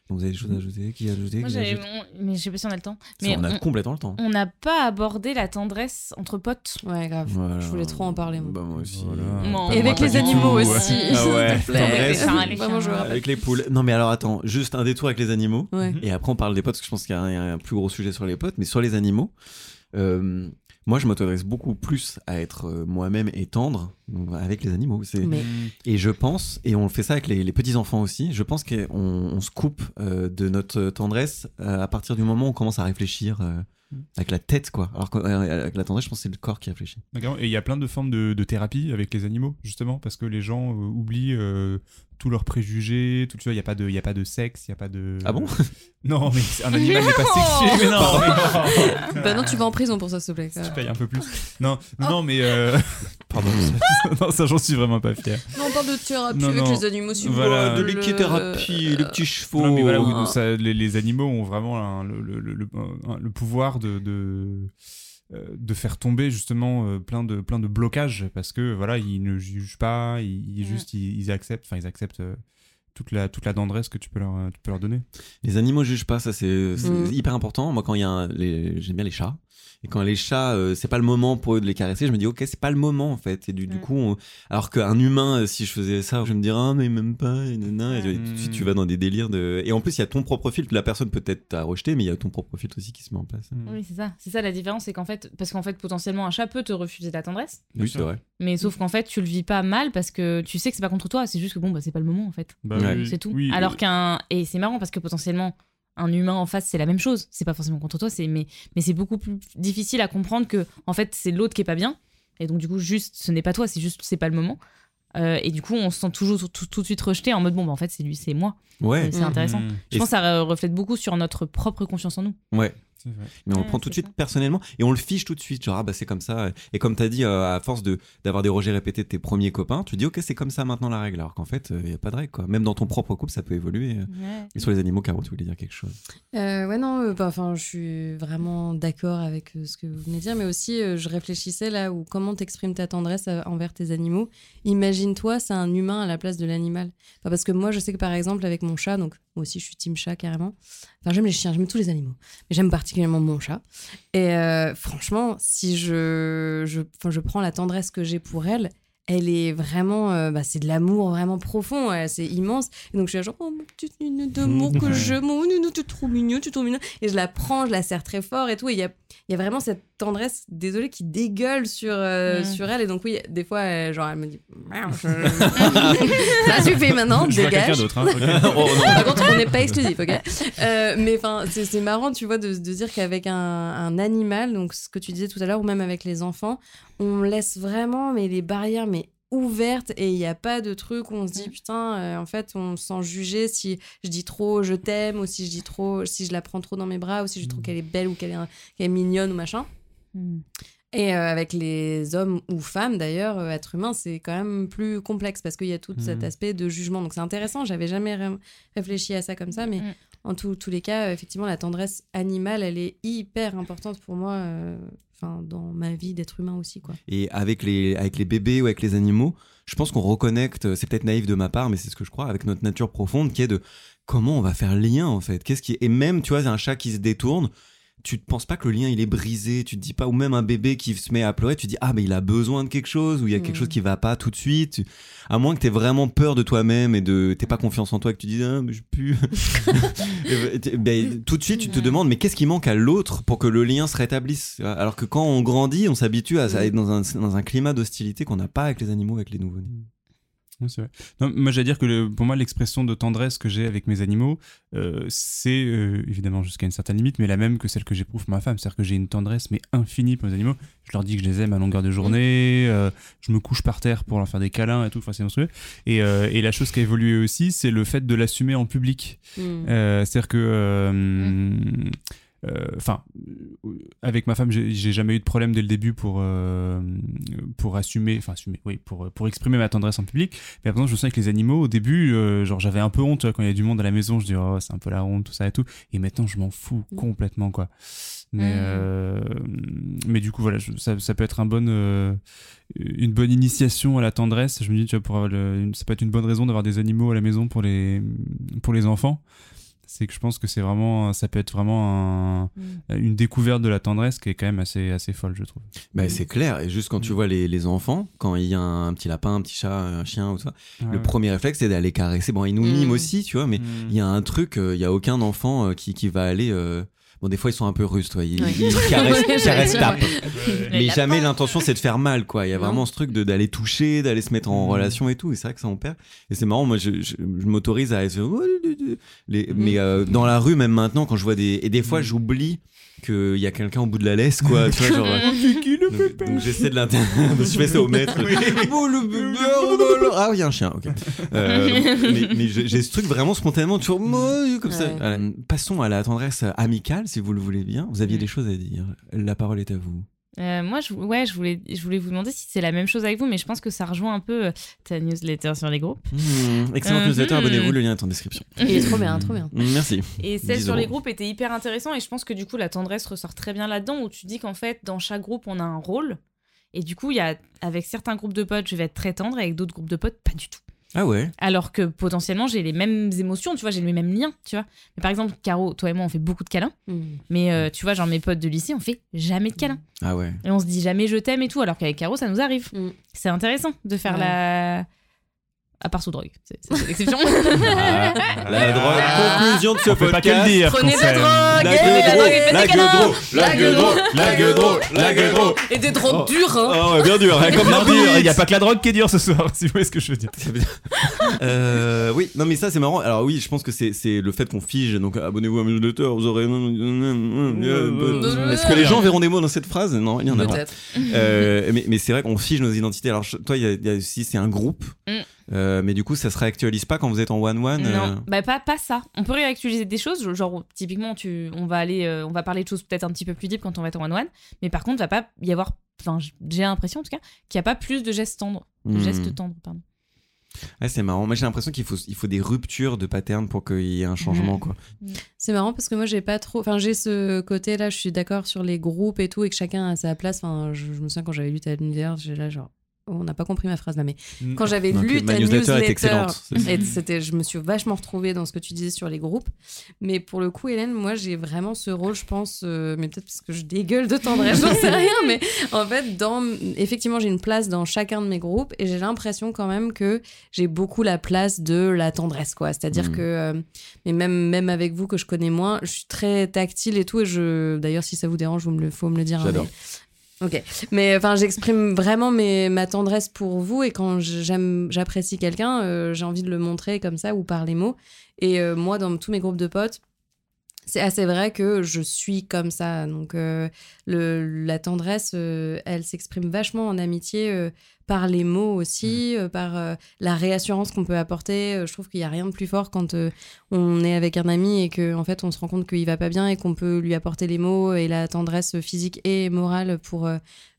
Donc, vous avez des choses à ajouter Qui a ajouté
Moi, j'avais- on- mais je sais pas si on a le temps. Mais
on a complètement le temps.
on n'a pas abordé la tendresse entre potes.
Ouais, grave.
Voilà.
Je voulais trop en parler, moi.
Bah, moi aussi.
Voilà.
Non.
Et
Moi,
avec
pas
les
du
animaux
tout.
aussi.
Ah ouais, tendresse.
Enfin, les
Vraiment, je
chiens,
rappelle.
Avec les poules. Non, mais alors attends, juste un détour avec les animaux.
Ouais.
Et après, on parle des potes, parce que je pense qu'il y a un, il y a un plus gros sujet sur les potes, mais sur les animaux. euh, moi, je m'autorise beaucoup plus à être euh, moi-même et tendre avec les animaux.
Mais
Et je pense, et on fait ça avec les, les petits-enfants aussi, je pense qu'on on se coupe euh, de notre tendresse euh, à partir du moment où on commence à réfléchir euh, avec la tête, quoi. Alors qu'avec la tendresse, je pense que c'est le corps qui réfléchit.
D'accord. Et il y a plein de formes de, de thérapie avec les animaux, justement, parce que les gens euh, oublient euh, tous leurs préjugés, tout, tu vois, il n'y a, pas de- il y a pas de sexe, il n'y a pas de...
Ah bon?
Non, mais un animal n'est pas sexué, mais non, mais non.
bah non, tu vas en prison pour ça, s'il te plaît.
Tu payes un peu plus. Non, non, non, mais... euh, Pardon, ça, non, ça j'en suis vraiment pas fier.
Non, on parle de thérapie
Non,
avec
non.
les animaux, s'il vous
Voilà. De
l'équithérapie, les petits chevaux.
Non, mais voilà, où ça- les, les animaux ont vraiment un- le, le- le- le- un- le pouvoir de, de, euh, de faire tomber justement euh, plein de plein de blocages parce que voilà ils ne jugent pas ils, ils juste ils, ils acceptent enfin ils acceptent euh, toute la toute la tendresse que tu peux leur tu peux leur donner
Les animaux jugent pas, ça c'est c'est
Mm.
hyper important. Moi, quand il y a un, les- j'aime bien les chats. Et quand les chats, euh, c'est pas le moment pour eux de les caresser, je me dis ok, c'est pas le moment en fait. Et du, du
Mm.
coup, on- alors qu'un humain, euh, si je faisais ça, je me dirais ah mais même pas. Et, nanana. Et
Ouais.
tout de suite, tu vas dans des délires de. Et en plus, il y a ton propre filtre. La personne peut-être t'a rejeté, mais il y a ton propre filtre aussi qui se met en place.
Oui, c'est ça. C'est ça la différence, c'est qu'en fait, parce qu'en fait, potentiellement, un chat peut te refuser ta tendresse,
Oui, c'est vrai.
mais sauf qu'en fait, tu le vis pas mal parce que tu sais que c'est pas contre toi, c'est juste que bon, bah, c'est pas le moment en fait.
Bah
Ouais.
C'est tout.
oui,
Alors qu'un. Et c'est marrant parce que potentiellement, un humain en face, c'est la même chose. C'est pas forcément contre toi, c'est mais, mais c'est beaucoup plus difficile à comprendre que, en fait, c'est l'autre qui est pas bien. Et donc, du coup, juste, ce n'est pas toi, c'est juste, c'est pas le moment. Euh, et du coup, on se sent toujours tout, tout de suite rejeté en mode bon, bah, en fait, c'est lui, c'est moi.
Ouais,
c'est intéressant.
mmh,
Je
Et
pense que ça reflète beaucoup sur notre propre confiance en nous.
ouais. Mais on
Ouais,
le prend tout de suite
ça.
personnellement et on le fiche tout de suite. Genre, ah bah c'est comme ça. Et comme t'as dit, euh, à force de d'avoir des rejets répétés de tes premiers copains, tu dis ok, c'est comme ça maintenant la règle. Alors qu'en fait, il y a pas de règle quoi. Même dans ton propre couple, ça peut évoluer. Et sur les animaux, Caro, tu voulais dire quelque chose
Euh, ouais, non, euh, bah, enfin, je suis vraiment d'accord avec euh, ce que vous venez de dire, mais aussi, euh, je réfléchissais là où comment t'exprimes ta tendresse euh, envers tes animaux. Imagine-toi, c'est un humain à la place de l'animal. Enfin, parce que moi, je sais que par exemple, avec mon chat, donc moi aussi, je suis team chat carrément. Enfin, j'aime les chiens, j'aime tous les animaux, mais j'aime particulièrement mon chat. Et euh, franchement, si je, je, je prends la tendresse que j'ai pour elle, elle est vraiment, euh, bah, c'est de l'amour vraiment profond, ouais, c'est immense. Et donc je suis là genre, oh mon petit nounou d'amour que je, mon nounou, tu es trop mignon, tu es trop mignon. Et je la prends, je la serre très fort et tout. Et il y a, il y a vraiment cette tendresse, désolée, qui dégueule sur, euh,
Mm.
sur elle. Et donc oui, des fois, elle, genre, elle me dit, je- ça suffit maintenant,
je
dégage.
hein, ok.
Oh
Par contre, on n'est pas exclusif, ok Euh, Mais enfin, c'est marrant, tu vois, de, de dire qu'avec un, un animal, donc ce que tu disais tout à l'heure, ou même avec les enfants, on laisse vraiment mais les barrières mais ouvertes et il n'y a pas de truc où on se dit putain, euh, en fait, on se sent jugé si je dis trop je t'aime ou si je dis trop, si je la prends trop dans mes bras ou si je trouve qu'elle est belle ou qu'elle est, qu'elle est mignonne ou machin. Et euh, avec les hommes ou femmes, d'ailleurs, euh, être humain, c'est quand même plus complexe parce qu'il y a tout cet
Mhm.
aspect de jugement. Donc c'est intéressant, j'avais jamais ré- réfléchi à ça comme ça, mais
Mhm.
en tous tous les cas, euh, effectivement, la tendresse animale, elle est hyper importante pour moi, euh, enfin, dans ma vie d'être humain aussi, quoi.
Et avec les, avec les bébés ou avec les animaux, je pense qu'on reconnecte, c'est peut-être naïf de ma part, mais c'est ce que je crois, avec notre nature profonde qui est de comment on va faire lien en fait. Qu'est-ce qui. Et même, tu vois, un chat qui se détourne, tu ne penses pas que le lien il est brisé, tu te dis pas, ou même un bébé qui se met à pleurer, tu te dis, ah, mais il a besoin de quelque chose, ou il y a quelque
Mm.
chose qui va pas tout de suite. À moins que tu aies vraiment peur de toi-même et de t'aies pas confiance en toi, que tu dis, ah, mais je pue. Ben, ben, tout de suite, tu te demandes, mais qu'est-ce qui manque à l'autre pour que le lien se rétablisse? Alors que quand on grandit, on s'habitue à, à être dans un, dans un climat d'hostilité qu'on n'a pas avec les animaux, avec les nouveau-nés.
Ouais, c'est vrai. Non, moi, j'allais dire que le- pour moi, l'expression de tendresse que j'ai avec mes animaux, euh, c'est euh, évidemment jusqu'à une certaine limite, mais la même que celle que j'éprouve pour ma femme. C'est-à-dire que j'ai une tendresse, mais infinie pour mes animaux. Je leur dis que je les aime à longueur de journée, euh, je me couche par terre pour leur faire des câlins et tout, enfin, c'est monstrueux. Et, et la chose qui a évolué aussi, c'est le fait de l'assumer en public. Euh, C'est-à-dire que. euh, Enfin, euh, avec ma femme, j'ai jamais eu de problème dès le début pour euh, pour assumer, enfin assumer, oui, pour pour exprimer ma tendresse en public. Mais par exemple, je me souviens avec les animaux, au début, euh, genre j'avais un peu honte quand il y a du monde à la maison. Je dis oh c'est un peu la honte, tout ça et tout. Et maintenant, je m'en fous
Mm.
complètement quoi. Mais
Mm.
euh, mais du coup voilà, je- ça, ça peut être un bon euh, une bonne initiation à la tendresse. Je me dis tu vois pour avoir le- une- ça peut être une bonne raison d'avoir des animaux à la maison pour les pour les enfants c'est que je pense que c'est vraiment ça peut être vraiment un- une découverte de la tendresse qui est quand même assez assez folle je trouve
Bah,
Mm.
C'est clair, et juste quand tu
Mm.
vois les, les enfants, quand il y a un, petit lapin, un petit chat, un chien ou ça, le
Ouais.
premier réflexe c'est d'aller caresser. Bon, ils nous
Mm.
miment aussi, tu vois, mais
Mm.
il y a un truc, euh, il y a aucun enfant euh, qui, qui va aller. euh, Bon, des fois ils sont un peu russes, toi. Ils,
Ouais.
ils caressent, tapent. Mais jamais l'intention c'est de faire mal, quoi. Il y a
Non.
vraiment ce truc de- d'aller toucher, d'aller se mettre en
Mm.
relation et tout. Et c'est vrai que ça on perd. Et c'est marrant, moi je, je, je m'autorise à. Les,
Mm.
Mais euh, dans la rue, même maintenant, quand je vois des. Et des fois
Mm.
j'oublie qu'il y a quelqu'un au bout de la laisse, quoi. tu vois, genre. donc, donc j'essaie de l'inter... je fais ça au maître. Oh, oh. Ah oui, il y a un chien, ok. Euh, mais mais j'ai ce truc vraiment spontanément, toujours moi, comme ça. Euh, passons à la tendresse amicale, si vous le voulez bien. Vous aviez
Mm.
des choses à dire. La parole est à vous.
Euh, moi, je, ouais, je voulais, je voulais vous demander si c'est la même chose avec vous, mais je pense que ça rejoint un peu euh, ta newsletter sur les groupes.
Mmh, excellente
Mhm.
newsletter, abonnez-vous, le lien est en description.
Il est trop bien, trop bien.
Mmh, Merci.
Et celle
10
sur les groupes était hyper intéressant et je pense que du coup la tendresse ressort très bien là-dedans où tu dis qu'en fait dans chaque groupe on a un rôle et du coup il y a avec certains groupes de potes je vais être très tendre et avec d'autres groupes de potes pas du tout.
Ah ouais
Alors que potentiellement j'ai les mêmes émotions, tu vois, j'ai les mêmes liens, tu vois. Mais par exemple Caro, toi et moi on fait beaucoup de câlins,
Mm.
mais euh, tu vois genre mes potes de lycée on fait jamais de câlins
Ah ouais.
et on se dit jamais je t'aime et tout alors qu'avec Caro ça nous arrive.
Mm.
C'est intéressant de faire
Ouais.
la à part sous drogue, c'est l'exception.
Ah, la drogue. Conclusion de ce podcast.
dire.
Prenez de drogue,
La
et
gueule
la drogue,
la drôle, la gueule drôle, la.
Et des drogues
Oh.
dures, hein.
Ah ouais, bien dur, hein, comme
Non,
la
dur, Il n'y a pas que la drogue qui est dure ce soir, si vous voyez ce que je veux dire.
Euh, oui, non mais ça c'est marrant. Alors oui, je pense que c'est c'est le fait qu'on fige. Donc abonnez-vous à mes newsletter, vous aurez. Est-ce que les gens verront des mots dans cette phrase? Non, il y en a pas.
Peut-être.
Euh, mais mais c'est vrai qu'on fige nos identités. Alors toi, il y a, il y a aussi c'est un groupe.
Mm.
Euh, mais du coup, ça se réactualise pas quand vous êtes en one one.
Non, bah pas, pas ça. On peut réactualiser des choses, genre typiquement tu, on va aller, euh, on va parler de choses peut-être un petit peu plus deep quand on va être en one one, mais par contre, il va pas y avoir, enfin j'ai l'impression en tout cas qu'il n'y a pas plus de gestes tendres, de
Hmm.
gestes tendres, pardon.
Ouais, c'est marrant. Moi, j'ai l'impression qu'il faut il faut des ruptures de pattern pour qu'il y ait un changement
Mhm.
quoi.
C'est marrant parce que moi j'ai pas trop. Enfin, j'ai ce côté-là, je suis d'accord sur les groupes et tout et que chacun a sa place. Enfin, je, je me souviens quand j'avais lu ta newsletter, j'ai là genre. On n'a pas compris ma phrase là, mais quand j'avais lu ta
newsletter
c'était, je me suis vachement retrouvée dans ce que tu disais sur les groupes. Mais pour le coup, Hélène, moi j'ai vraiment ce rôle, je pense, euh, mais peut-être parce que je dégueule de tendresse, j'en sais rien, mais en fait, dans, effectivement, j'ai une place dans chacun de mes groupes et j'ai l'impression quand même que j'ai beaucoup la place de la tendresse, quoi. C'est-à-dire
Mhm.
que, euh, mais même, même avec vous que je connais moins, je suis très tactile et tout. Et je, d'ailleurs, si ça vous dérange, vous me le, faut me le dire. hein,
J'adore.
mais- Ok, mais enfin, j'exprime vraiment ma tendresse pour vous et quand j'apprécie quelqu'un, euh, j'ai envie de le montrer comme ça ou par les mots. Et euh, moi, dans tous mes groupes de potes, c'est assez vrai que je suis comme ça. Donc, euh, la tendresse, elle s'exprime vachement en amitié par les mots aussi, euh, par euh, la réassurance qu'on peut apporter. Euh, je trouve qu'il n'y a rien de plus fort quand on est avec un ami et qu'en en fait, on se rend compte qu'il va pas bien et qu'on peut lui apporter les mots et la tendresse physique et morale pour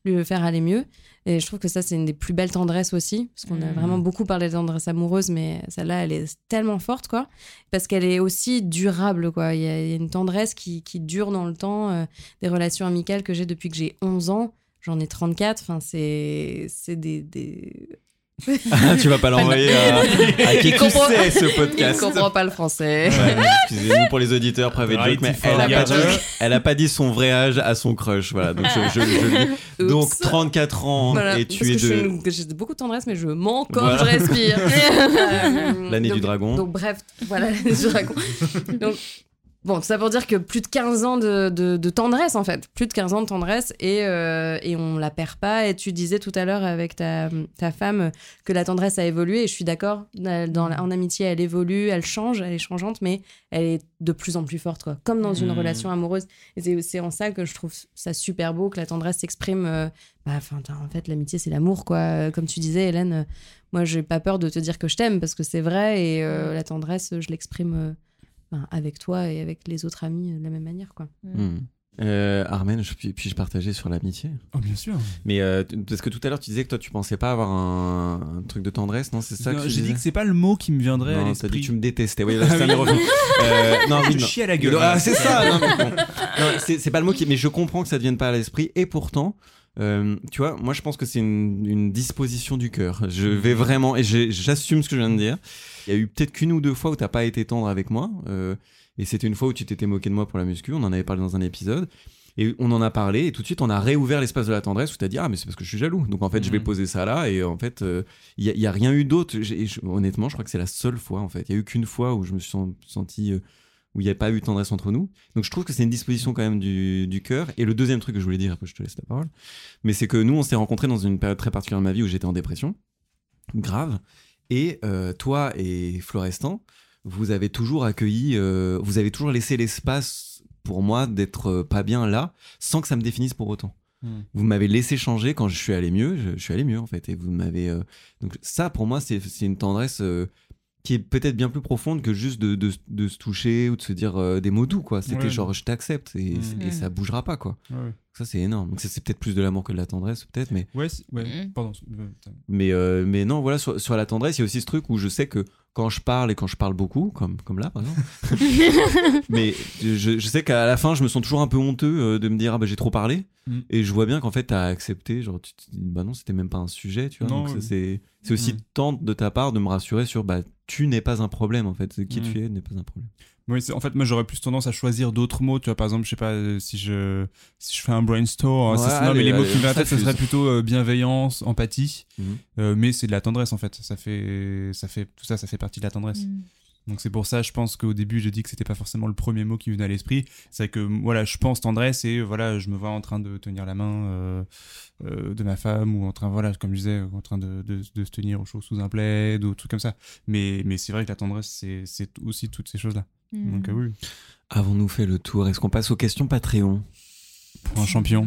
lui faire aller mieux. Et je trouve que ça, c'est une des plus belles tendresses aussi, parce qu'on a
Mhm.
vraiment beaucoup parlé de tendresse amoureuse, mais celle-là, elle est tellement forte, quoi parce qu'elle est aussi durable quoi il y, a il y a une tendresse qui, qui dure dans le temps des relations amicales que j'ai depuis que j'ai 11 ans j'en ai 34 enfin c'est c'est des, des...
Ah, tu vas pas l'envoyer à, à qui tu
comprend-
sais ce
il
podcast.
comprend pas le français
Ouais, Excusez-nous pour les auditeurs
Right
joke, mais elle a, pas dit,
gather.
elle a pas dit son vrai âge à son crush. Voilà, donc je, je- je le dis. Donc
Oups.
34 ans
Voilà,
et tu es de.
j'ai beaucoup de tendresse mais je mens quand
Voilà.
je respire Euh,
L'année du dragon.
donc bref voilà l'année du dragon donc Bon, tout ça pour dire que plus de 15 ans de, de- de tendresse, en fait. Plus de 15 ans de tendresse et, euh, et on la perd pas. Et tu disais tout à l'heure avec ta, ta femme que la tendresse a évolué. Et je suis d'accord, en amitié, elle évolue, elle change, elle est changeante, mais elle est de plus en plus forte, quoi. Comme dans une
Mhm.
relation amoureuse. Et c'est- en ça que je trouve ça super beau que la tendresse s'exprime. euh, bah, enfin, en fait, l'amitié, c'est l'amour, quoi. Euh, Comme tu disais, Hélène, euh, moi, j'ai pas peur de te dire que je t'aime parce que c'est vrai. Et euh, la tendresse, je l'exprime. Ben, avec toi et avec les autres amis euh, de la même manière quoi.
Euh, Armen, puis- puis-je partager sur l'amitié?
Oh, bien sûr.
Mais euh, parce que tout à l'heure tu disais que toi tu pensais pas avoir un, un truc de tendresse, non? C'est ça que
Non,
tu
J'ai dit que c'est pas le mot qui me viendrait à
Non, t'as dit
l'esprit.
que tu me détestais. Oui, là, ça m'est revenu. Euh, non, oui,
Je
non.
chie à la gueule.
Ah, c'est ça. Non, mais bon. Non, c'est c'est pas le mot qui. Mais je comprends que ça ne vienne pas à l'esprit. Et pourtant, euh, tu vois, moi je pense que c'est une, une disposition du cœur. Je vais vraiment et j'assume ce que je viens de dire. Il y a eu peut-être qu'une ou deux fois où t'as pas été tendre avec moi. euh, et c'était une fois où tu t'étais moqué de moi pour la muscu. On en avait parlé dans un épisode. Et on en a parlé, et tout de suite, on a réouvert l'espace de la tendresse où t'as dit Ah, mais c'est parce que je suis jaloux. Donc en fait, je vais
Mhm.
poser ça là, et en fait, euh, il n'y a, il y a rien eu d'autre. Honnêtement, je crois que c'est la seule fois, en fait. Il y a eu qu'une fois où je me suis sen- senti. Où il n'y a pas eu de tendresse entre nous. Donc je trouve que c'est une disposition quand même du, du cœur. Et le deuxième truc que je voulais dire, après je te laisse la parole, mais c'est que nous, on s'est rencontrés dans une période très particulière de ma vie où j'étais en dépression, grave. Et euh, toi et Florestan, vous avez toujours accueilli, euh, vous avez toujours laissé l'espace pour moi d'être euh, pas bien là, sans que ça me définisse pour autant.
Hmm.
Vous m'avez laissé changer quand je suis allé mieux, je, je suis allé mieux en fait. Et vous m'avez. Donc ça, pour moi, c'est une tendresse qui est peut-être bien plus profonde que juste de, de- de se toucher ou de se dire euh, des mots doux, quoi. C'était
Ouais.
genre je t'accepte et,
Mm.
et ça bougera pas, quoi.
Ouais.
Ça, c'est énorme. Donc, c'est- c'est peut-être plus de l'amour que de la tendresse, peut-être, mais,
Ouais.
Mhm.
Pardon. euh,
mais, euh, mais non, voilà, sur, sur la tendresse, il y a aussi ce truc où je sais que quand je parle et quand je parle beaucoup, comme, comme là, par exemple, mais je, je sais qu'à la fin, je me sens toujours un peu honteux de me dire, ah bah j'ai trop parlé.
Mhm.
Et je vois bien qu'en fait, t'as accepté, genre, tu te dis, bah non, c'était même pas un sujet, tu vois.
Non,
donc,
oui.
c'est c'est aussi tente de ta part de me rassurer sur, bah, tu n'es pas un problème, en fait. Qui tu es n'est pas un problème.
Oui, en fait, moi j'aurais plus tendance à choisir d'autres mots. Tu vois, par exemple, je sais pas euh, si je si je fais un brainstorm.
Ouais,
ça, c'est- non, mais les mots qui me viennent à la tête, ça serait plutôt euh, bienveillance, empathie.
Mhm.
Euh, mais c'est de la tendresse en fait. Ça fait ça fait tout ça, ça fait partie de la tendresse.
Mm.
Donc c'est pour ça, je pense qu'au début, j'ai dit que c'était pas forcément le premier mot qui venait à l'esprit. C'est que voilà, je pense tendresse et voilà, je me vois en train de tenir la main euh, euh, de ma femme ou en train, voilà, comme je disais, en train de, de, de se tenir au chaud sous un plaid ou trucs comme ça. Mais, mais c'est vrai que la tendresse, c'est, c'est aussi toutes ces choses-là.
Mm.
Donc euh, oui,
Avons-nous fait le tour? Est-ce qu'on passe aux questions Patreon?
Pour un champion.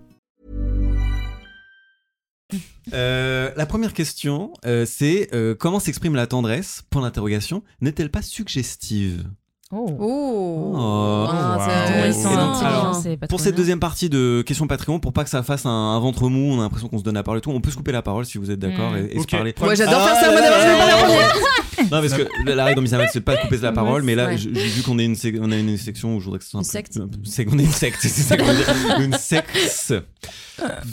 Euh, la première question, euh, c'est euh, comment s'exprime la tendresse? Point d'interrogation. N'est-elle pas suggestive?
Oh.
Oh,
Oh.
Ah,
Wow.
Ouais,
Alors,
pas
Pour cette deuxième partie de question Patreon, pour pas que ça fasse un, un ventre mou, on a l'impression qu'on se donne la parole et tout, on peut se couper la parole si vous êtes d'accord
Mm.
et, et
Ok.
se parler.
Moi, j'adore
Ah,
faire ça. Moi, je vais premier.
Non, parce que la règle dans Miss Ahmed, c'est de pas couper la parole, mais là, j'ai vu qu'on une, on a une section où je voudrais que ce soit un
Une secte.
c'est qu'on est une secte, c'est ça qu'on veut dire. une sexe.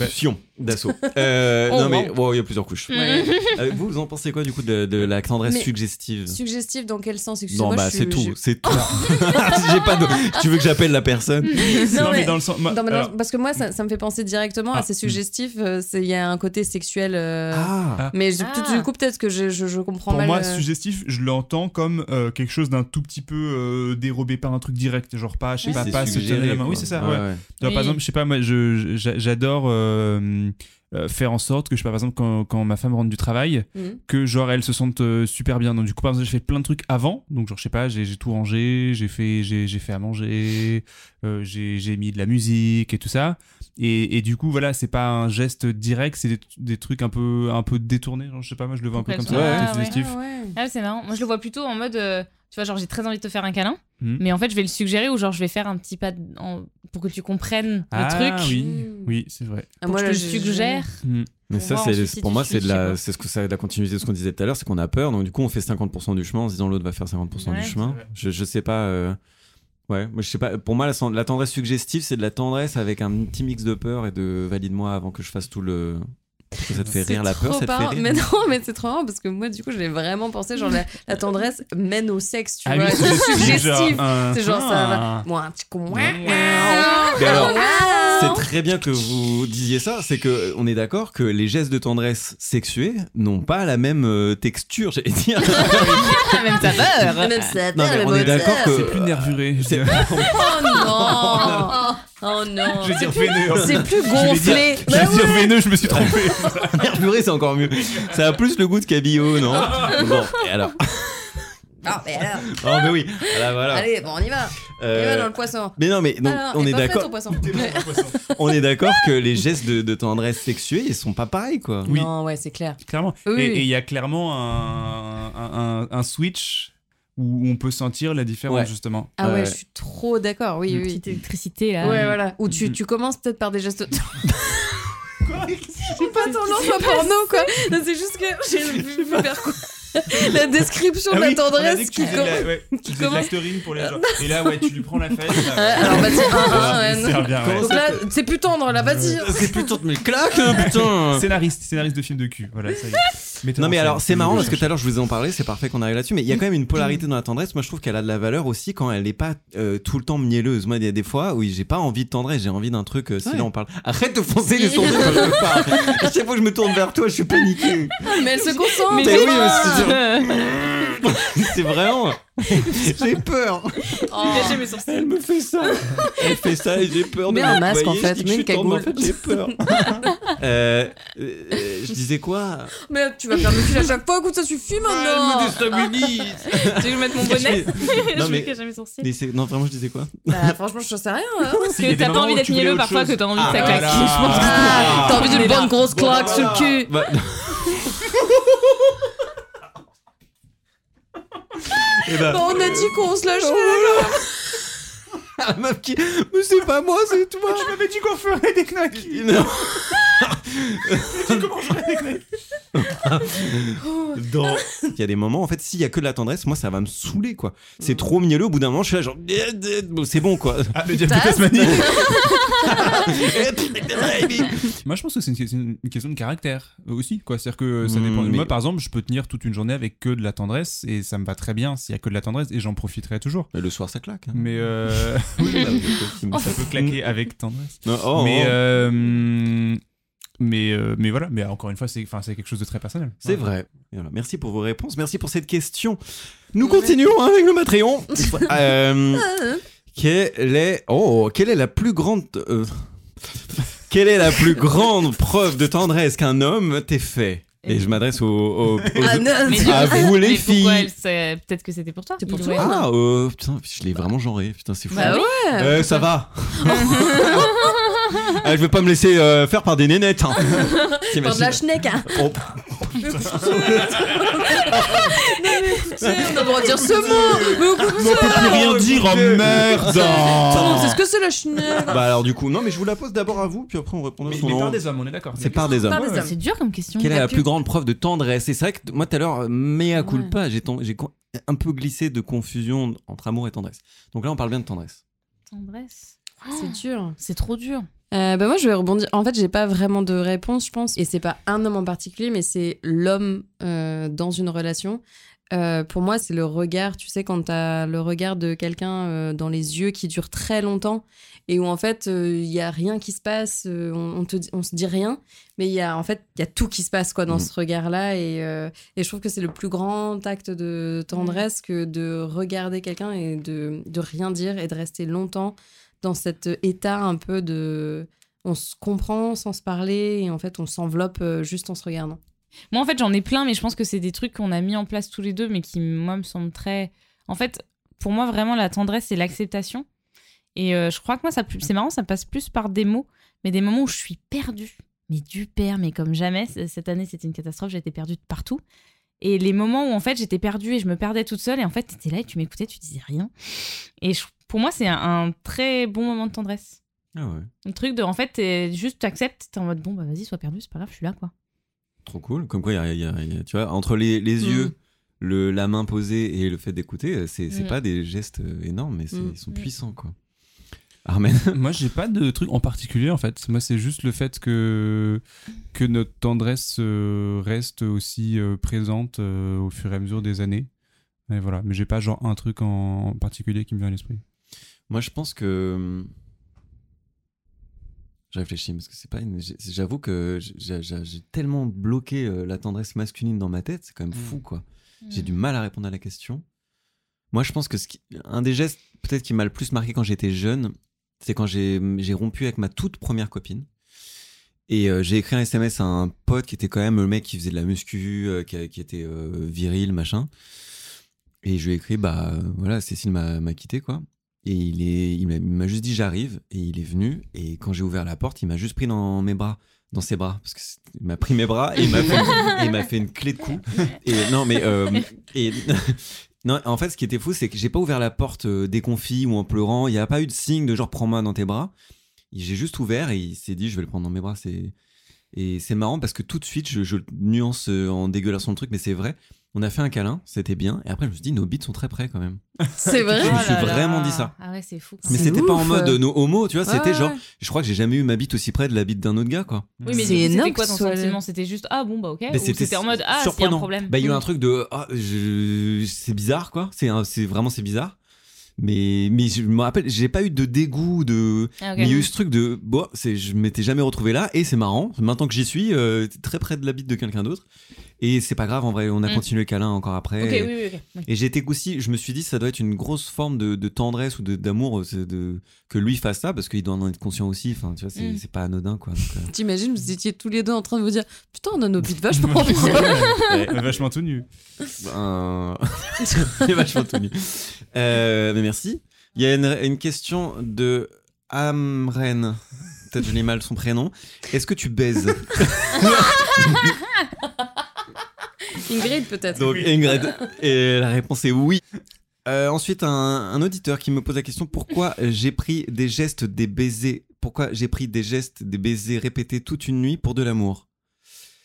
Fion d'assaut. Euh,
Oh,
non, mais
wow.
il y a plusieurs couches.
Ouais.
Euh, vous, vous en pensez quoi du coup de, de la tendresse
Mais-
suggestive
Suggestif dans quel sens?
Non, bah tout, c'est tout. J'ai pas de. Tu veux que j'appelle la personne
Non, mais
mais-
dans le sens. moi,
Non, mais non,
alors-
parce que moi, ça, ça me fait penser directement
Ah,
à ces suggestifs. euh, c'est- Il y a un côté sexuel. euh,
Ah
Mais je-
Ah.
du coup, peut-être que je, je, je comprends
Pour
mal.
moi,
euh,
suggestif, je l'entends comme euh, quelque chose d'un tout petit peu euh, dérobé par un truc direct, genre pas, je sais
Oui,
pas,
c'est
pas se tenir la main.
quoi.
Oui, c'est ça.
Ouais,
ouais.
Oui.
Par exemple, je sais pas, moi, j'adore euh, euh, faire en sorte que, je sais pas, par exemple, quand, quand ma femme rentre du travail,
Mhm.
que genre elle se sente euh, super bien. Donc du coup, par exemple, j'ai fait plein de trucs avant. Donc genre, je sais pas, j'ai tout rangé, j'ai fait, j'ai fait à manger, euh, j'ai mis de la musique et tout ça. Et, et du coup, voilà, c'est pas un geste direct, c'est des, des trucs un peu, un peu détournés. Genre, je sais pas, moi, je le vois un peu comme ça.
Ouais.
Ah, ouais.
Ah, c'est marrant. Moi, je le vois plutôt en mode. euh, tu vois, genre, j'ai très envie de te faire un câlin.
Mhm.
Mais en fait, je vais le suggérer ou genre, je vais faire un petit pas de- en- pour que tu comprennes
Ah
le truc.
oui,
Mm.
oui, c'est vrai.
Ah,
Pour
moi,
que je te le suggère.
Mm.
Mais ça, c'est
si
pour moi, c'est de la, c'est ce que ça, la continuité de ce qu'on disait tout à l'heure, c'est qu'on a peur. Donc du coup, on fait 50% du chemin en se disant l'autre va faire 50%
Ouais,
du chemin. Je, je sais pas. euh, Ouais, moi je sais pas. Pour moi, la, la tendresse suggestive, c'est de la tendresse avec un petit mix de peur et de valide-moi avant que je fasse tout le. Est-ce que ça te fait
C'est
rire la peur,
trop
ça te fait rire
Mais non, mais c'est trop marrant parce que moi, du coup, je l'ai vraiment pensé. Genre, la, la tendresse mène au sexe, tu
Ah
vois.
oui,
c'est
suggestif,
C'est genre, ça va. Moi, un petit con.
Mais alors, c'est très bien que vous disiez ça. C'est que on est d'accord que les gestes de tendresse sexuée n'ont pas la même euh, texture, j'allais dire.
La même saveur.
Même ça,
Non, mais on est d'accord que-
C'est plus nervuré.
Oh non Oh non
Je vais dire veineux.
C'est plus
Je vais
gonflé
dire- Je vais dire veineux, je me suis trompé.
Nervuré, c'est encore mieux. Ça a plus le goût de cabillaud, non Bon, et alors
Ah, mais alors
Oh, mais oui. Voilà, voilà.
Allez, bon, on y va On y
Euh,
va dans le poisson
Mais non, mais donc, on
et
est d'accord.
poisson.
On est d'accord que les gestes de, de tendresse sexuée, ils sont pas pareils, quoi.
Oui.
Non, ouais, c'est clair.
Clairement.
Oui,
et et il y a clairement un, un, un- un switch où on peut sentir la différence,
Ouais.
justement.
Ah ouais,
Ouais.
je suis trop d'accord, oui,
Une
oui.
petite électricité là.
Ouais, voilà. Ou tu,
Mm.
tu commences peut-être par des gestes. J'ai pas tendance à porno, quoi. Non, c'est juste que j'ai vu faire quoi La description de
Ah
la
oui,
tendresse qui
tu faisais de
commence.
la- ouais,
commence-
pour les gens. Et là, ouais, tu lui prends la fesse.
Alors, vas-y, un,
sert bien, ouais.
Donc là, c'est plus tendre, là, vas-y.
C'est plutôt mais claque, putain.
Scénariste, scénariste de film de cul. Voilà, ça y est.
Non mais alors c'est marrant parce que tout à l'heure je vous ai en parlé, c'est parfait qu'on arrive là-dessus, mais il y a quand même une polarité dans la tendresse. Moi je trouve qu'elle a de la valeur aussi quand elle n'est pas euh, tout le temps mielleuse. Moi il y a des fois où j'ai pas envie de tendresse, j'ai envie d'un truc. euh, si
Ouais.
là on parle, arrête de foncer les sourcils quand je me parle. À chaque fois que je me tourne vers toi, je suis paniqué.
Mais elle se concentre.
Mais oui,
oui, mais c'est vraiment. J'ai peur.
J'ai caché mes sourcils.
Elle me fait ça. Elle fait ça et j'ai peur de
Mets un
me
masque, en fait,
je
une
mais En
cagoule.
fait, j'ai peur. Euh, euh, je disais quoi?
Mais tu vas faire le fil à chaque fois, écoute, ça suffit maintenant.
déstabilise.
Tu veux que je mette mon bonnet
Non,
Je
mais-
vais cacher mes sourcils.
Mais non, vraiment, je disais quoi?
Bah, franchement, je sais rien. hein.
Parce que t'as pas envie d'être mielleux parfois, que t'as envie ça
Ah,
claque.
voilà.
Je pense que
Ah.
T'as envie d'une bonne grosse claque sur le cul.
Bah, Eh ben,
Bah, on a dit qu'on se lâchait.
la meuf qui. Mais c'est pas moi, c'est toi.
Tu m'avais dit qu'on ferait des knacks.
Non.
Comment je ferais des knacks
Dans- Il y a des moments, en fait, s'il y a que de la tendresse, moi, ça va me saouler, quoi. C'est trop mielleux. Au bout d'un moment, je suis là, genre, Bon, c'est bon, quoi.
Ah, le diable de Tasmanie. Moi, je pense que c'est une, question de caractère euh, aussi, quoi. C'est-à-dire que ça
Mm,
dépend.
mais-
Moi, par exemple, je peux tenir toute une journée avec que de la tendresse et ça me va très bien s'il y a que de la tendresse et j'en profiterai toujours.
Mais le soir, ça claque. hein.
Mais euh, ça peut claquer avec tendresse.
Non, oh,
mais
oh.
euh, mais euh, mais voilà. Mais encore une fois, c'est enfin c'est quelque chose de très personnel.
C'est
Voilà.
vrai. Voilà. Merci pour vos réponses. Merci pour cette question. Nous continuons hein, avec le Matreon. Euh, quelle est oh quelle est la plus grande euh, quelle est la plus grande preuve de tendresse qu'un homme t'ait fait? Et je m'adresse aux, aux- aux-
Ah non,
à
coup,
vous les filles.
Peut-être que c'était pour toi.
C'est pour toi.
Ah euh, putain, je l'ai vraiment genré. Putain, c'est fou.
Bah oui.
Euh, ça va. Ah, je vais pas me laisser euh, faire par des nénettes. Hein.
Par de la schneck, hein.
Oh,
on a le droit de dire ce mot. Mais au coup,
On peut plus rien dire, oh merde
on sait ce que c'est la schneck.
Bah alors du coup, non mais je vous la pose d'abord à vous, puis après on répondra
Mais,
sur
mais
nom.
par des hommes, on est d'accord.
C'est par des hommes.
Par des
Ouais,
hommes.
C'est dur comme question.
Quelle est
La plus-
plus grande preuve de tendresse? Et c'est vrai que moi tout à l'heure, mea culpa, j'ai ton- j'ai con- un peu glissé de confusion entre amour et tendresse. Donc là, on parle bien de tendresse.
Tendresse.
C'est dur.
C'est trop dur.
Euh, bah moi, je vais rebondir. En fait, j'ai pas vraiment de réponse, je pense. Et c'est pas un homme en particulier, mais c'est l'homme euh, dans une relation. Euh, pour moi, c'est le regard. Tu sais, quand t'as le regard de quelqu'un euh, dans les yeux qui dure très longtemps et où en fait, il y a rien qui se passe, euh, on, on te, dit- on se dit rien, mais il y a en fait, il y a tout qui se passe quoi dans
Mhm.
ce regard-là. Et, euh, et je trouve que c'est le plus grand acte de tendresse que de regarder quelqu'un et de, de rien dire et de rester longtemps dans cet état un peu de on se comprend sans se parler et en fait on s'enveloppe euh, juste en se regardant.
Moi, en fait, j'en ai plein, mais je pense que c'est des trucs qu'on a mis en place tous les deux, mais qui, moi, me semblent très. En fait, pour moi, vraiment, la tendresse, c'est l'acceptation. Et euh, je crois que moi, ça, c'est marrant, ça passe plus par des mots, mais des moments où je suis perdue. Mais du père, mais comme jamais. Cette année, c'était une catastrophe, j'étais perdue de partout. Et les moments où, en fait, j'étais perdue et je me perdais toute seule, et en fait, t'étais là et tu m'écoutais, tu disais rien. Et je- pour moi, c'est un, un très bon moment de tendresse.
Ah ouais.
Un truc de, en fait, juste t'acceptes, t'es en mode, bon, bah vas-y, sois perdu, c'est pas grave, je suis là, quoi.
Trop cool. Comme quoi, il y a- y a- y a- tu vois, entre les, les
Mm.
yeux, le, la main posée et le fait d'écouter, c'est c'est
Mm.
pas des gestes euh, énormes, mais c'est-
Mm.
ils sont
Mm.
puissants, quoi. Armen.
Moi, j'ai pas de truc en particulier en fait. Moi, c'est juste le fait que que notre tendresse euh, reste aussi euh, présente euh, au fur et à mesure des années. Et voilà. Mais j'ai pas genre un truc en, particulier qui me vient à l'esprit.
Moi, je pense que. Je réfléchis parce que c'est pas une. J'avoue que j'ai tellement bloqué la tendresse masculine dans ma tête, c'est quand même fou, quoi. J'ai du mal à répondre à la question. Moi, je pense que ce qui- un des gestes peut-être qui m'a le plus marqué quand j'étais jeune, c'est quand j'ai rompu avec ma toute première copine. Et euh, j'ai écrit un SMS à un pote qui était quand même le mec qui faisait de la muscu, euh, qui, était euh, viril, machin. Et je lui ai écrit, bah voilà, Cécile m'a quitté, quoi. Et il il m'a- juste dit j'arrive, et il est venu. Et quand j'ai ouvert la porte, il m'a juste pris dans mes bras, dans ses bras, parce que c'est- il m'a pris mes bras et il m'a fait, une clé de cou. Et non, mais non, en fait, ce qui était fou, c'est que j'ai pas ouvert la porte euh, déconfit ou en pleurant. Il n'y a pas eu de signe de genre prends-moi dans tes bras. J'ai juste ouvert et il s'est dit je vais le prendre dans mes bras. C'est et c'est marrant parce que tout de suite je, nuance euh, en dégueulassant le truc, mais c'est vrai. On a fait un câlin, c'était bien. Et après je me suis dit nos bites sont très près quand même.
C'est vrai.
Je me suis
Oh
vraiment dit ça.
Ah ouais, c'est fou. quand
Mais.
C'est
c'était pas en mode nos homo, tu vois.
Ouais,
C'était
ouais,
genre, je crois que j'ai jamais eu ma bite aussi près de la bite d'un autre gars, quoi.
Oui, mais
C'est
c'était quoi ton sentiment C'était juste ah bon bah ok c'était en mode ah a un problème.
Bah, il y a eu
Mm.
un truc de ah, je- c'est bizarre quoi. C'est un- c'est vraiment c'est bizarre. Mais, mais je me rappelle, j'ai pas eu de dégoût, de.
Ah.
Mais il y a eu ce truc de. Bon, c'est, je m'étais jamais retrouvé là, et c'est marrant. Maintenant que j'y suis, euh, très près de la bite de quelqu'un d'autre. Et c'est pas grave, en vrai, on a
Mm.
continué le câlin encore après.
Ok, oui, oui.
Et j'étais aussi, je me suis dit, ça doit être une grosse forme de, de tendresse ou d'amour c'est de, que lui fasse ça, parce qu'il doit en être conscient aussi. Enfin, tu vois, c'est,
Mm.
c'est pas anodin, quoi. Euh,
T'imagines, vous étiez tous les deux en train de vous dire Putain, on a nos bites vachement
mais vachement tout nu.
Ben, c'est vachement tout nu. Euh, mais merci. Il y a une, une question de Amren. Peut-être je lis mal son prénom. Est-ce que tu baises?
Ingrid, peut-être.
Donc Ingrid. Et la réponse est oui. Euh, ensuite, un, un auditeur qui me pose la question pourquoi j'ai pris des gestes, des baisers, pourquoi j'ai pris des gestes, des baisers répétés toute une nuit pour de l'amour?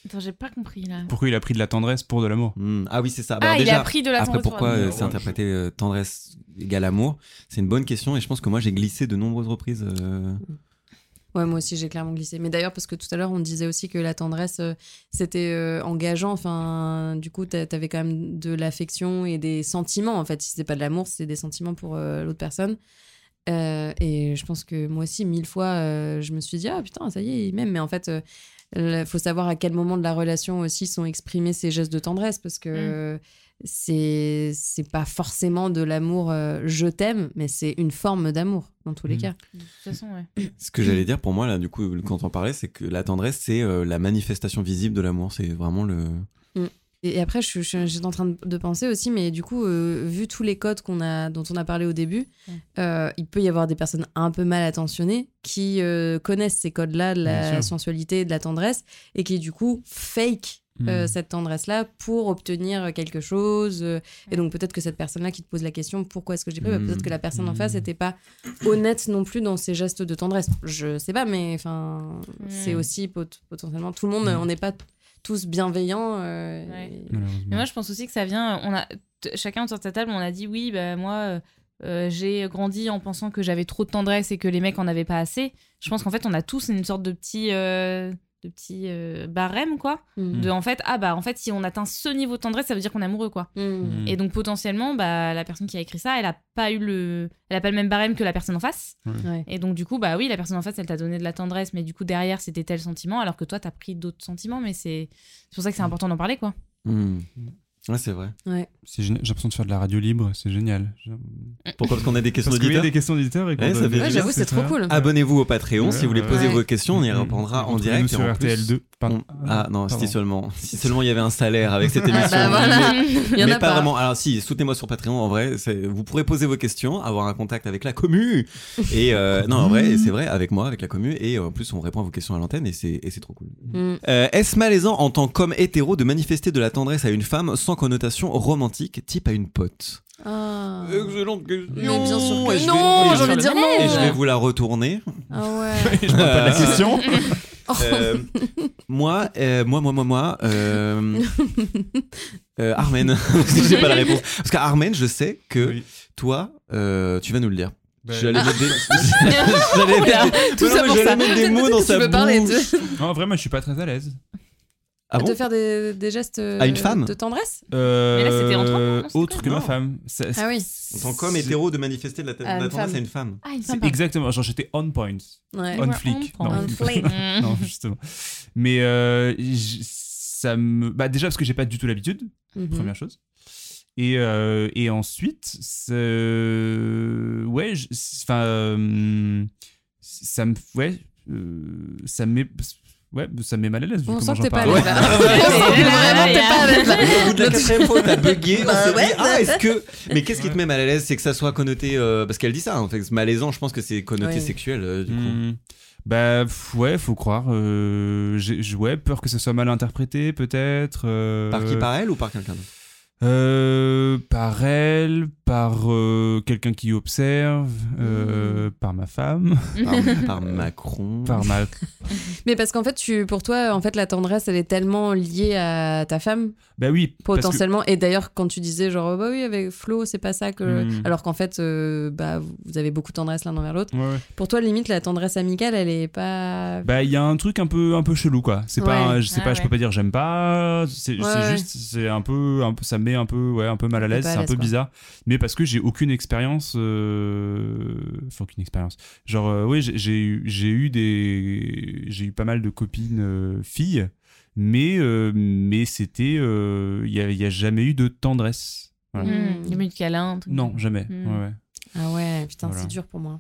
Attends, j'ai pas compris là.
Pourquoi il a pris de la tendresse pour de l'amour
Hmm, Ah oui, c'est ça. Bah,
Ah, il a pris de la
Après,
tendresse pour
pourquoi
l'amour.
euh, c'est interprété euh, tendresse égale amour? C'est une bonne question et je pense que moi j'ai glissé de nombreuses reprises. euh,
Ouais, moi aussi, j'ai clairement glissé. Mais d'ailleurs, parce que tout à l'heure, on disait aussi que la tendresse, euh, c'était euh, engageant. Enfin, du coup, t'a- t'avais quand même de l'affection et des sentiments. En fait, si c'est pas de l'amour, c'est des sentiments pour euh, l'autre personne. Euh, et je pense que moi aussi, mille fois, euh, je me suis dit, ah putain, ça y est, il m'aime. Mais en fait, il faut savoir à quel moment de la relation aussi sont exprimés ces gestes de tendresse. Parce que c'est c'est pas forcément de l'amour euh, je t'aime, mais c'est une forme d'amour, dans tous les
Mm.
cas.
De toute façon, ouais.
Ce que j'allais dire pour moi, là, du coup, quand on parlait, c'est que la tendresse, c'est euh, la manifestation visible de l'amour. C'est vraiment le.
Et après, je, suis- je suis- j'étais en train de, penser aussi, mais du coup, euh, vu tous les codes qu'on a, dont on a parlé au début,
Ouais.
euh, il peut y avoir des personnes un peu mal attentionnées qui euh, connaissent ces codes-là de la sensualité et de la tendresse et qui, du coup, fake euh,
Hmm.
cette tendresse-là pour obtenir quelque chose. euh, Et donc, peut-être que cette personne-là qui te pose la question pourquoi est-ce que j'ai pris, bah,
Hmm.
peut-être que la personne en face
Hmm.
n'était pas honnête non plus dans ses gestes de tendresse. Je sais pas, mais enfin, c'est
Hmm.
aussi pot- potentiellement tout le monde,
Hmm.
on n'est pas tous bienveillants. euh,
Ouais.
et-
Malheureusement.
Mais moi, je pense aussi que ça vient. On a chacun autour de sa table, on a dit oui, bah moi, euh, euh, j'ai grandi en pensant que j'avais trop de tendresse et que les mecs en avaient pas assez. Je pense qu'en fait, on a tous une sorte de petit. euh, de petit euh, barème quoi
Mm.
de en fait ah bah en fait si on atteint ce niveau de tendresse ça veut dire qu'on est amoureux quoi
Mm.
Mm.
et donc potentiellement bah la personne qui a écrit ça elle a pas eu le elle a pas le même barème que la personne en face
Ouais.
et donc du coup bah oui la personne en face elle t'a donné de la tendresse mais du coup derrière c'était tel sentiment alors que toi t'as pris d'autres sentiments mais c'est c'est pour ça que c'est important d'en parler quoi.
Ouais, c'est vrai.
Ouais.
J'ai l'impression de faire de la radio libre, c'est génial.
Pourquoi Parce qu'on a des questions
Parce qu'il y a
d'auditeurs.
des questions d'éditeurs et qu'on
Ouais, ça fait
Ouais, j'avoue, c'est trop cool.
Abonnez-vous au Patreon
Ouais,
si vous voulez poser
Ouais.
vos questions, on y
Mm,
répondra
mm.
en direct.
Retrouvez-nous
et en
sur
plus,
RTL2. Pardon.
Ah non,
Pardon.
si seulement, si seulement il y avait un salaire avec cette
Ah,
émission.
bah voilà.
Mais-
Il y en
mais
a
pas,
pas.
vraiment. Alors si, soutenez-moi sur Patreon. En vrai, vous pourrez poser vos questions, avoir un contact avec la commu. Et euh, non, en vrai, c'est vrai, avec moi, avec la commu. Et euh, en plus, on répond à vos questions à l'antenne et c'est et c'est trop cool.
Mm.
Euh, Est-ce malaisant en tant qu'homme hétéro de manifester de la tendresse à une femme sans connotation romantique, type à une pote?
Ah.
Excellente question.
Mais bien sûr que
Et je vais-
non,
et
j'ai
je-
envie de dire
Et je vais
non.
vous la retourner.
Ah ouais.
Je pas de la question.
Euh, moi, euh, moi, moi, moi, moi, euh, euh, Armen, parce que j'ai pas la réponse. Parce qu'Armen, je sais que
Oui.
toi, euh, tu vas nous le dire.
Bah,
J'allais mettre des, j'allais mettre des-
tout
Non,
ça
mais
pour
j'allais
ça.
mettre des mots dans
tu
sa
parler
bouche.
de,
Non, vraiment, je suis pas très à l'aise.
Ah bon
de faire des, des gestes euh,
À une femme
de tendresse
Euh,
Mais là, c'était entre hommes, non, c'était
Autre que ma femme.
Ah oui.
En tant qu'homme hétéro de manifester de la, de
À
la
une
tendresse
femme.
à une femme.
ah une
C'est
femme
exactement. Genre, j'étais on point.
Ouais.
On
Ouais,
flic.
on
Non,
On flic.
Non, justement. Mais euh, ça me. Bah, déjà, parce que j'ai pas du tout l'habitude,
Mhm.
première chose. Et, euh, et ensuite, c'est- ouais, enfin, euh, ça me, ouais, euh, ça me met, ouais, ça me met mal à l'aise. vu
On
comment
sent que t'es pas à l'aise là.
Ouais.
On sent que vraiment t'es pas à l'aise là.
Au bout de la quatrième fois, t'as bugué. on s'est dit,
ouais.
ah, est-ce que. Mais qu'est-ce qui te met mal à l'aise C'est que ça soit connoté. euh, Parce qu'elle dit ça, en fait. Malaisant, je pense que c'est connoté
Ouais.
sexuel, euh, du coup.
Hmm. Bah pff, ouais, faut croire. Euh, j'ai j'ai- ouais, peur que ce soit mal interprété, peut-être. euh,
Par qui Par elle ou par quelqu'un d'autre?
Euh, Par elle, par euh, quelqu'un qui observe, euh, par ma femme,
par, par Macron.
par ma.
Mais parce qu'en fait, tu, pour toi, en fait, la tendresse, elle est tellement liée à ta femme,
Bah oui. que-
potentiellement. Et d'ailleurs, quand tu disais genre, oh, bah oui, avec Flo, c'est pas ça que.
Mm.
Alors qu'en fait, euh, bah, vous avez beaucoup de tendresse l'un envers l'autre.
Ouais, ouais.
Pour toi, limite, la tendresse amicale, elle est pas.
Bah il y a un truc un peu un peu chelou quoi. C'est pas,
Ouais.
un- je sais
Ah
pas, je peux pas dire j'aime pas. C'est
Ouais,
c'est
ouais.
juste, c'est un peu, un peu, ça me met met un peu, ouais, un peu mal à l'aise, c'est un peu
quoi.
bizarre. Mais parce que j'ai aucune expérience, euh, enfin aucune expérience. Genre, euh, oui, j'ai- j'ai eu, j'ai eu des, j'ai eu pas mal de copines euh, filles, mais euh, mais c'était, euh, il y, a, y a jamais eu de tendresse. Voilà.
Mm.
Hmm, Il y a eu de câlin.
Non, jamais.
Mm.
Ouais, ouais.
Ah ouais, putain,
Voilà.
c'est dur pour moi.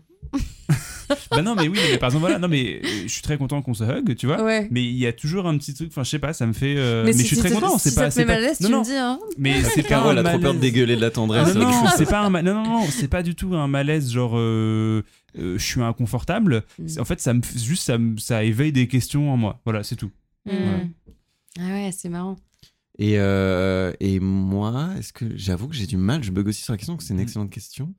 bah non, mais oui, mais par exemple, voilà, non, mais euh, je suis très content qu'on se hug, tu vois.
Ouais.
Mais il y a toujours un petit truc, enfin, je sais pas, ça me fait. euh,
Mais,
mais
si,
je suis
si
très
te-
content,
si
c'est pas.
ça te
c'est
met
pas-
mal à l'aise,
non,
tu
non,
me dis, hein.
Mais c'est pas un
elle a trop peur de
malaise.
dégueuler de la
Ah,
tendresse.
non,
avec
non,
ça.
c'est pas un ma- non, non, non, c'est pas du tout un malaise genre euh, euh, je suis inconfortable.
Mm.
En fait, ça me juste ça, me- ça éveille des questions en moi. Voilà, c'est tout.
Hmm.
Voilà.
Ah ouais, c'est marrant.
Et, euh, et moi, est-ce que j'avoue que j'ai du mal, je bug aussi sur la question, que c'est une
Mm.
excellente question.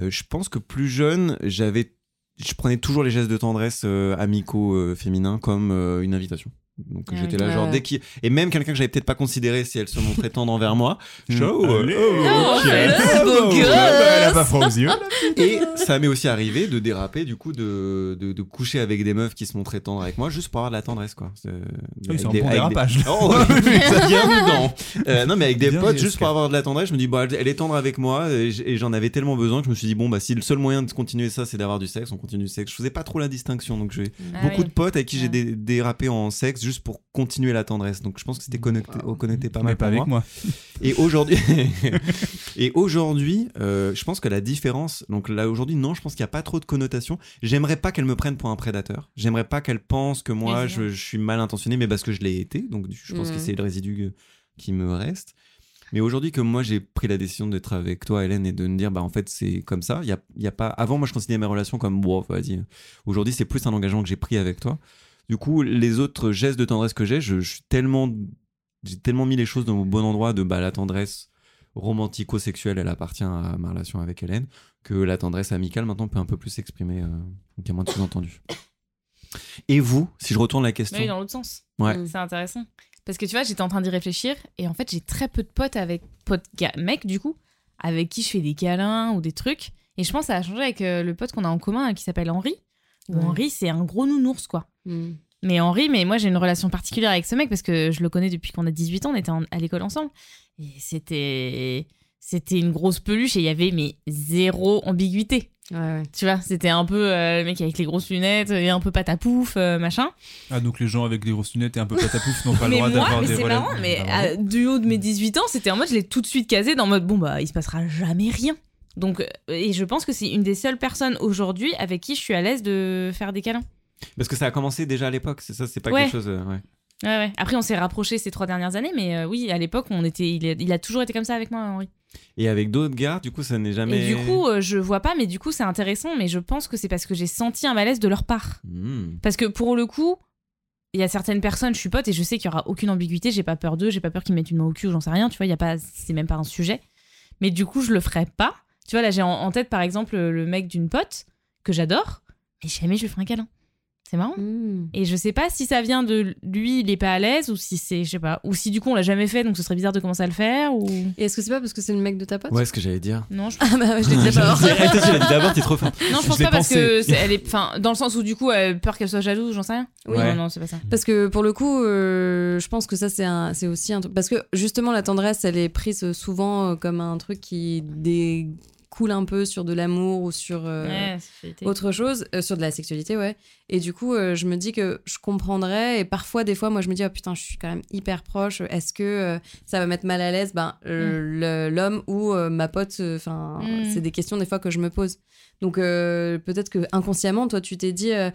Euh, je pense que plus jeune, j'avais, je prenais toujours les gestes de tendresse euh, amicaux euh, féminins comme euh, une invitation. Donc
Ah
j'étais
oui.
là, genre dès qu'il et même quelqu'un que j'avais peut-être pas considéré si elle se montrait tendre envers moi, ciao, euh,
Allez.
oh,
Non,
ok.
en fait, beau gosse.
Bah, elle a pas froid aux yeux.
Et ça m'est aussi arrivé de déraper, du coup, de, de, de coucher avec des meufs qui se montraient tendres avec moi, juste pour avoir de la tendresse, quoi. C'est
Oui,
avec
c'est un
des-
bon
des-
dérapage.
Oh, oui, ça vient dedans. Euh, non, mais avec des
Bien
potes, juste pour avoir de la tendresse, je me dis, bon, elle est tendre avec moi, et j- et j'en avais tellement besoin que je me suis dit, bon, bah, si le seul moyen de continuer ça, c'est d'avoir du sexe, on continue le sexe. Je faisais pas trop la distinction, donc j'ai
Ah
beaucoup
oui.
de potes avec qui j'ai dérapé en sexe juste pour continuer la tendresse. Donc je pense que c'était connecté, connecté pas
Mais
mal
pas
pour
avec
moi.
moi.
Et aujourd'hui, et aujourd'hui, euh, je pense que la différence, donc là aujourd'hui, non, je pense qu'il n'y a pas trop de connotation. J'aimerais pas qu'elle me prenne pour un prédateur. J'aimerais pas qu'elle pense que moi, je, je suis mal intentionné, mais parce que je l'ai été. Donc je pense que
Mhm.
c'est le résidu qui me reste. Mais aujourd'hui que moi j'ai pris la décision d'être avec toi Hélène et de me dire bah en fait c'est comme ça, il y a, il y a pas avant moi je considérais mes relations comme bon vas-y. Aujourd'hui c'est plus un engagement que j'ai pris avec toi. Du coup les autres gestes de tendresse que j'ai, je, je suis tellement j'ai tellement mis les choses dans le bon endroit de bah la tendresse romantico-sexuelle elle appartient à ma relation avec Hélène que la tendresse amicale maintenant peut un peu plus s'exprimer euh, donc il y a moins de sous-entendus. Et vous, si je retourne la question.
Oui, dans l'autre sens.
Ouais.
C'est intéressant. Parce que tu vois, j'étais en train d'y réfléchir et en fait, j'ai très peu de potes avec potes mecs du coup, avec qui je fais des câlins ou des trucs. Et je pense que ça a changé avec euh, le pote qu'on a en commun qui s'appelle Henri. Où
Ouais.
Henri, c'est un gros nounours quoi.
Mm.
Mais Henri, mais moi j'ai une relation particulière avec ce mec parce que je le connais depuis qu'on a 18 ans, on était en- à l'école ensemble. Et c'était c'était une grosse peluche et il y avait mais zéro ambiguïté.
Ouais, ouais.
Tu vois, c'était un peu euh, le mec avec les grosses lunettes et un peu patapouf, euh, machin.
Ah, donc les gens avec des grosses lunettes et un peu patapouf n'ont pas le droit d'avoir
mais
des
c'est marrant, mais
Ah,
du haut de mes 18 ans, c'était en mode, je l'ai tout de suite casé dans le mode, bon bah, il se passera jamais rien. Donc, euh, et je pense que c'est une des seules personnes aujourd'hui avec qui je suis à l'aise de faire des câlins.
Parce que ça a commencé déjà à l'époque, c'est ça, c'est pas
Ouais.
quelque chose. euh, ouais.
Ouais, ouais. Après, on s'est rapprochés ces trois dernières années, mais euh, oui, à l'époque, on était, il a, il a toujours été comme ça avec moi, Henri.
Et avec d'autres gars, du coup, ça n'est jamais.
Et du coup, euh, je vois pas, mais du coup, c'est intéressant, mais je pense que c'est parce que j'ai senti un malaise de leur part.
Hmm.
Parce que pour le coup, il y a certaines personnes, je suis pote et je sais qu'il y aura aucune ambiguïté, j'ai pas peur d'eux, j'ai pas peur qu'ils me mettent une main au cul ou j'en sais rien, tu vois, il y a pas, c'est même pas un sujet. Mais du coup, je le ferai pas. Tu vois, là, j'ai en, en tête par exemple le mec d'une pote que j'adore, mais jamais je lui ferai un câlin. C'est marrant.
Mm.
Et je sais pas si ça vient de lui, il est pas à l'aise, ou si c'est, je sais pas, ou si du coup on l'a jamais fait, donc ce serait bizarre de commencer à le faire, ou.
Et est-ce que c'est pas parce que c'est le mec de ta pote?
Ouais, ce que j'allais dire.
Non, je
Ah bah je l'ai dit d'abord.
Arrête, tu l'as dit d'abord, t'es trop fort.
Non, je
Je
pense pas parce
pensé.
que c'est- elle est, enfin, dans le sens où du coup, elle a peur qu'elle soit jalouse, j'en sais rien.
Oui.
Non,
Ouais.
non, c'est pas ça.
Parce que pour le coup, euh, je pense que ça, c'est un- c'est aussi un truc. Parce que justement, la tendresse, elle est prise souvent euh, comme un truc qui découle un peu sur de l'amour ou sur euh,
Ouais,
autre chose, euh, sur de la sexualité, ouais. Et du coup, euh, je me dis que je comprendrais. Et parfois, des fois, moi, je me dis, oh putain, je suis quand même hyper proche. Est-ce que euh, ça va mettre mal à l'aise? Ben, le- l'homme ou euh, ma pote Enfin,
Mm.
c'est des questions des fois que je me pose. Donc, euh, peut-être que inconsciemment, toi, tu t'es dit, euh,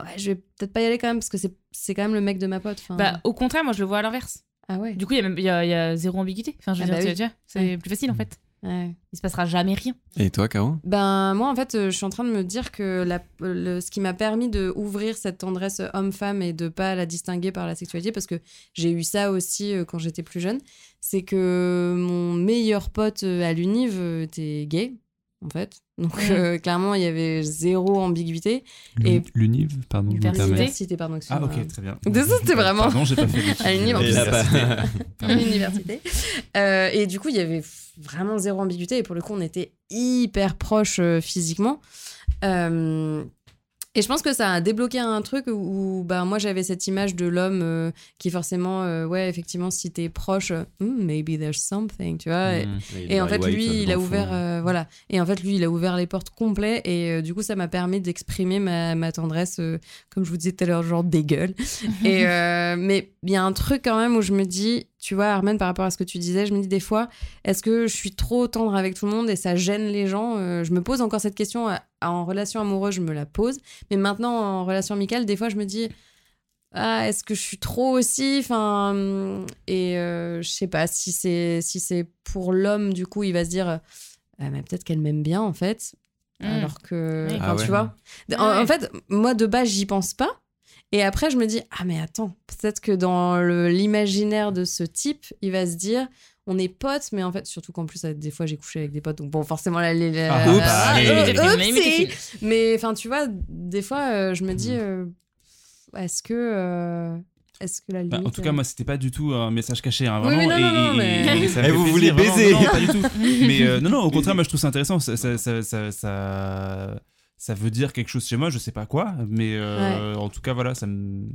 ouais, je vais peut-être pas y aller quand même parce que c'est c'est quand même le mec de ma pote.
Bah, au contraire, moi je le vois à l'inverse.
ah ouais.
Du coup, il y, a même- il y a, il y a zéro ambiguïté. Enfin, je veux
Ah bah
dire,
oui.
vois, c'est
Ouais.
plus facile en fait.
Ouais.
Il se passera jamais rien.
Et toi, Caro?
Ben moi en fait euh, je suis en train de me dire que la, le- ce qui m'a permis de ouvrir cette tendresse homme-femme et de pas la distinguer par la sexualité parce que j'ai eu ça aussi euh, quand j'étais plus jeune, c'est que mon meilleur pote euh, à l'univ était gay en fait. Donc euh, clairement il y avait zéro ambiguïté. Et-
L'univ, pardon,
L'université.
pardon
Ah, ok, très bien.
Donc ça, c'était vraiment-
Pardon, j'ai pas fait.
À l'univ, en à l'université. Euh, et du coup, il y avait vraiment zéro ambiguïté. Et pour le coup, on était hyper proches euh, physiquement. Et je pense que ça a débloqué un truc où, où, bah, moi j'avais cette image de l'homme euh, qui forcément, euh, ouais, effectivement, si t'es proche, Hmm, maybe there's something, tu vois. Et-
Mm.
Et, en fait, lui, il a ouvert, euh, voilà. Et en fait, lui, il a ouvert les portes complets. Et euh, du coup, ça m'a permis d'exprimer ma, ma tendresse, euh, comme je vous disais tout à l'heure, genre des gueules. et euh, mais il y a un truc quand même où je me dis, tu vois, Armen, par rapport à ce que tu disais, je me dis des fois, est-ce que je suis trop tendre avec tout le monde et ça gêne les gens? Euh, Je me pose encore cette question. à- en relation amoureuse, je me la pose. Mais maintenant, en relation amicale, des fois, je me dis. Ah, est-ce que je suis trop aussi? Enfin, hum, et euh, je sais pas si c'est si c'est pour l'homme du coup, il va se dire ah, mais peut-être qu'elle m'aime bien en fait,
Mm.
alors que
Ah ouais.
tu vois. En, en fait, moi de base, j'y pense pas. Et après, je me dis ah mais attends, peut-être que dans l'imaginaire de ce type, il va se dire on est potes, mais en fait, surtout qu'en plus, des fois, j'ai couché avec des potes, donc bon, forcément, là, les,
Ah,
euh,
oups.
ah, euh, oupsie.
film.
Mais enfin, tu vois, des fois, euh, je me dis, euh, est-ce que, euh, est-ce que la limite.
Bah, en tout cas,
euh,
moi, c'était pas du tout un message caché, hein, vraiment.
oui, non,
et,
non,
et-
mais-
et ça
Eh, vous
plaisir,
voulez
vraiment.
baiser.
Non, non, pas du tout. Mais euh, non, non, au contraire, moi, je trouve ça intéressant. Ça, ça, ça, ça, ça, veut dire quelque chose chez moi, je sais pas quoi, mais euh, en tout cas, voilà, ça me.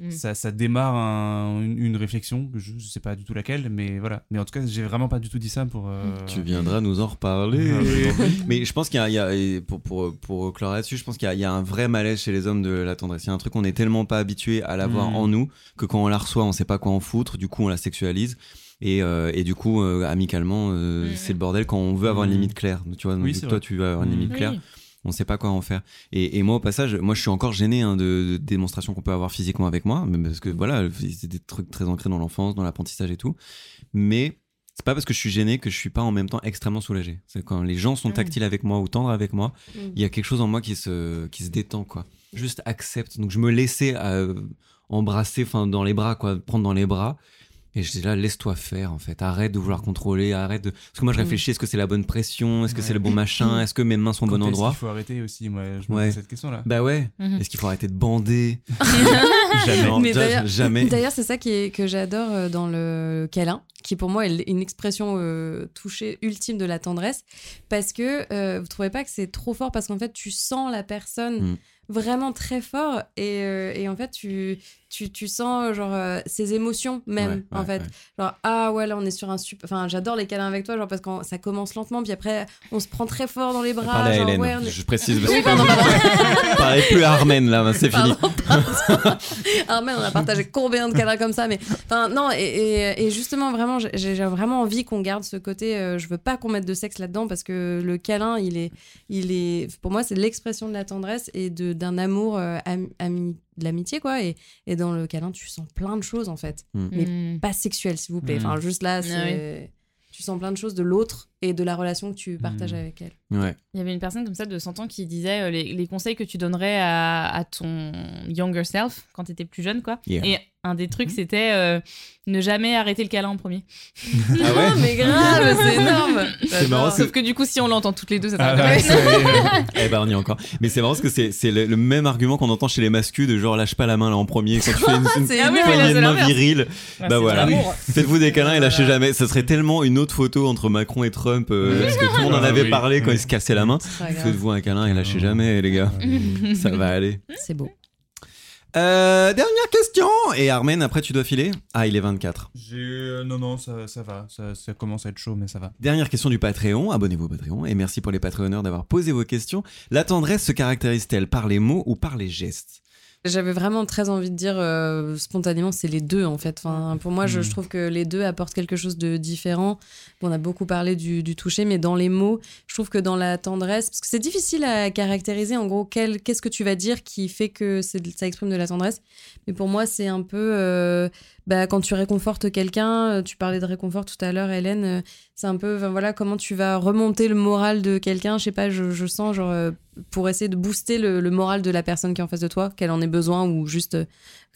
Mm.
Ça, ça démarre un- une, une réflexion, je, je sais pas du tout laquelle, mais voilà. Mais en tout cas, j'ai vraiment pas du tout dit ça pour. euh,
Tu viendras nous en reparler.
Ah.
Mais je pense qu'il y a, y pour, pour, pour clore là-dessus, je pense qu'il y a, il y a un vrai malaise chez les hommes de la tendresse. Il y a un truc, on est tellement pas habitué à l'avoir
Mm.
en nous que quand on la reçoit, on sait pas quoi en foutre. Du coup, on la sexualise. Et, euh, et du coup, euh, amicalement, euh,
Mm.
c'est le bordel quand on veut avoir une limite claire. Tu vois, donc,
Oui,
toi,
vrai.
tu veux avoir une limite claire.
Oui.
On sait pas quoi en faire. Et, et moi, au passage, moi, je suis encore gêné hein, de, de démonstrations qu'on peut avoir physiquement avec moi, mais parce que voilà, c'est des trucs très ancrés dans l'enfance, dans l'apprentissage et tout. Mais c'est pas parce que je suis gêné que je suis pas en même temps extrêmement soulagé. C'est quand les gens sont
Mm.
tactiles avec moi ou tendres avec moi,
Mm.
il y a quelque chose en moi qui se, qui se détend, quoi. Juste accepte. Donc je me laissais euh, embrasser, enfin, dans les bras, quoi, prendre dans les bras. Et je dis là, laisse-toi faire, en fait. Arrête de vouloir contrôler, arrête de. Parce que moi, je
Mm.
réfléchis, est-ce que c'est la bonne pression Est-ce que c'est le bon machin Est-ce que mes mains sont au bon
est-ce
endroit
qu'il faut arrêter aussi, moi, je me
Ouais.
pose cette question-là.
Bah ouais.
Mhm.
Est-ce qu'il faut arrêter de bander
Jamais.
Non,
Mais
déjà,
d'ailleurs-
jamais.
D'ailleurs, c'est ça qui est, que j'adore euh, dans le câlin, qui pour moi est une expression euh, touchée ultime de la tendresse, parce que euh, vous trouvez pas que c'est trop fort parce qu'en fait tu sens la personne
Mm.
Vraiment très fort et, euh, et en fait tu, tu, tu sens genre euh, ses émotions même
Ouais,
en fait
ouais.
genre ah ouais là on est sur un super enfin j'adore les câlins avec toi genre parce que ça commence lentement puis après on se prend très fort dans les bras
à
genre,
Hélène,
on
je précise. Parce
Oui,
que Parlez plus à Armen là, c'est fini.
Mais on a partagé combien de câlins comme ça, mais enfin non et, et- et justement vraiment j'ai- j'ai vraiment envie qu'on garde ce côté. euh, je veux pas qu'on mette de sexe là-dedans parce que le câlin il est il est pour moi c'est l'expression de la tendresse et de d'un amour euh, ami- ami- de l'amitié quoi et, et dans le câlin tu sens plein de choses en fait, mais
Mm.
pas sexuelles s'il vous plaît.
Mm.
Enfin juste là
Ah
c'est tu sens plein de choses de l'autre et de la relation que tu partages
Mm.
avec elle.
Ouais.
Il y avait une personne comme ça de 100 ans qui disait euh, les, les conseils que tu donnerais à, à ton younger self quand tu étais plus jeune, quoi.
Yeah.
Et un des trucs, c'était euh, ne jamais arrêter le câlin en premier.
Ah ouais
mais grave, c'est énorme.
C'est marrant,
Sauf que du coup, si on l'entend toutes les deux, ça
Ah, c'est-
Eh ben on y est encore. Mais c'est marrant parce que c'est, c'est le, le même argument qu'on entend chez les masculins de genre lâche pas la main là en premier quand tu fais une, une
Ah là,
poignée
c'est
de main virile.
Ouais,
bah
c'est
voilà. Faites-vous des câlins et lâchez
Voilà.
jamais. Ça serait tellement une autre photo entre Macron et Trump euh, parce que tout le monde en
Ah
avait
oui.
parlé quand ils se cassaient la main. Faites-vous un câlin et lâchez jamais les gars. Ça va aller.
C'est beau.
Euh, dernière question. Et Armen, après tu dois filer Ah, il est 24.
J'ai- euh, non, non, ça, ça va. Ça, ça commence à être chaud, mais ça va.
Dernière question du Patreon. Abonnez-vous au Patreon et merci pour les Patreonneurs d'avoir posé vos questions. La tendresse se caractérise-t-elle par les mots ou par les gestes?
J'avais vraiment très envie de dire euh, spontanément, c'est les deux en fait. Enfin, pour moi, je,
Mm.
je trouve que les deux apportent quelque chose de différent. On a beaucoup parlé du, du toucher, mais dans les mots, je trouve que dans la tendresse, parce que c'est difficile à caractériser en gros, quel- qu'est-ce que tu vas dire qui fait que ça exprime de la tendresse. Mais pour moi, c'est un peu euh, bah, quand tu réconfortes quelqu'un, euh, tu parlais de réconfort tout à l'heure, Hélène, euh, c'est un peu voilà comment tu vas remonter le moral de quelqu'un. Je sais pas, je, je sens genre euh, pour essayer de booster le, le moral de la personne qui est en face de toi, qu'elle en ait besoin ou juste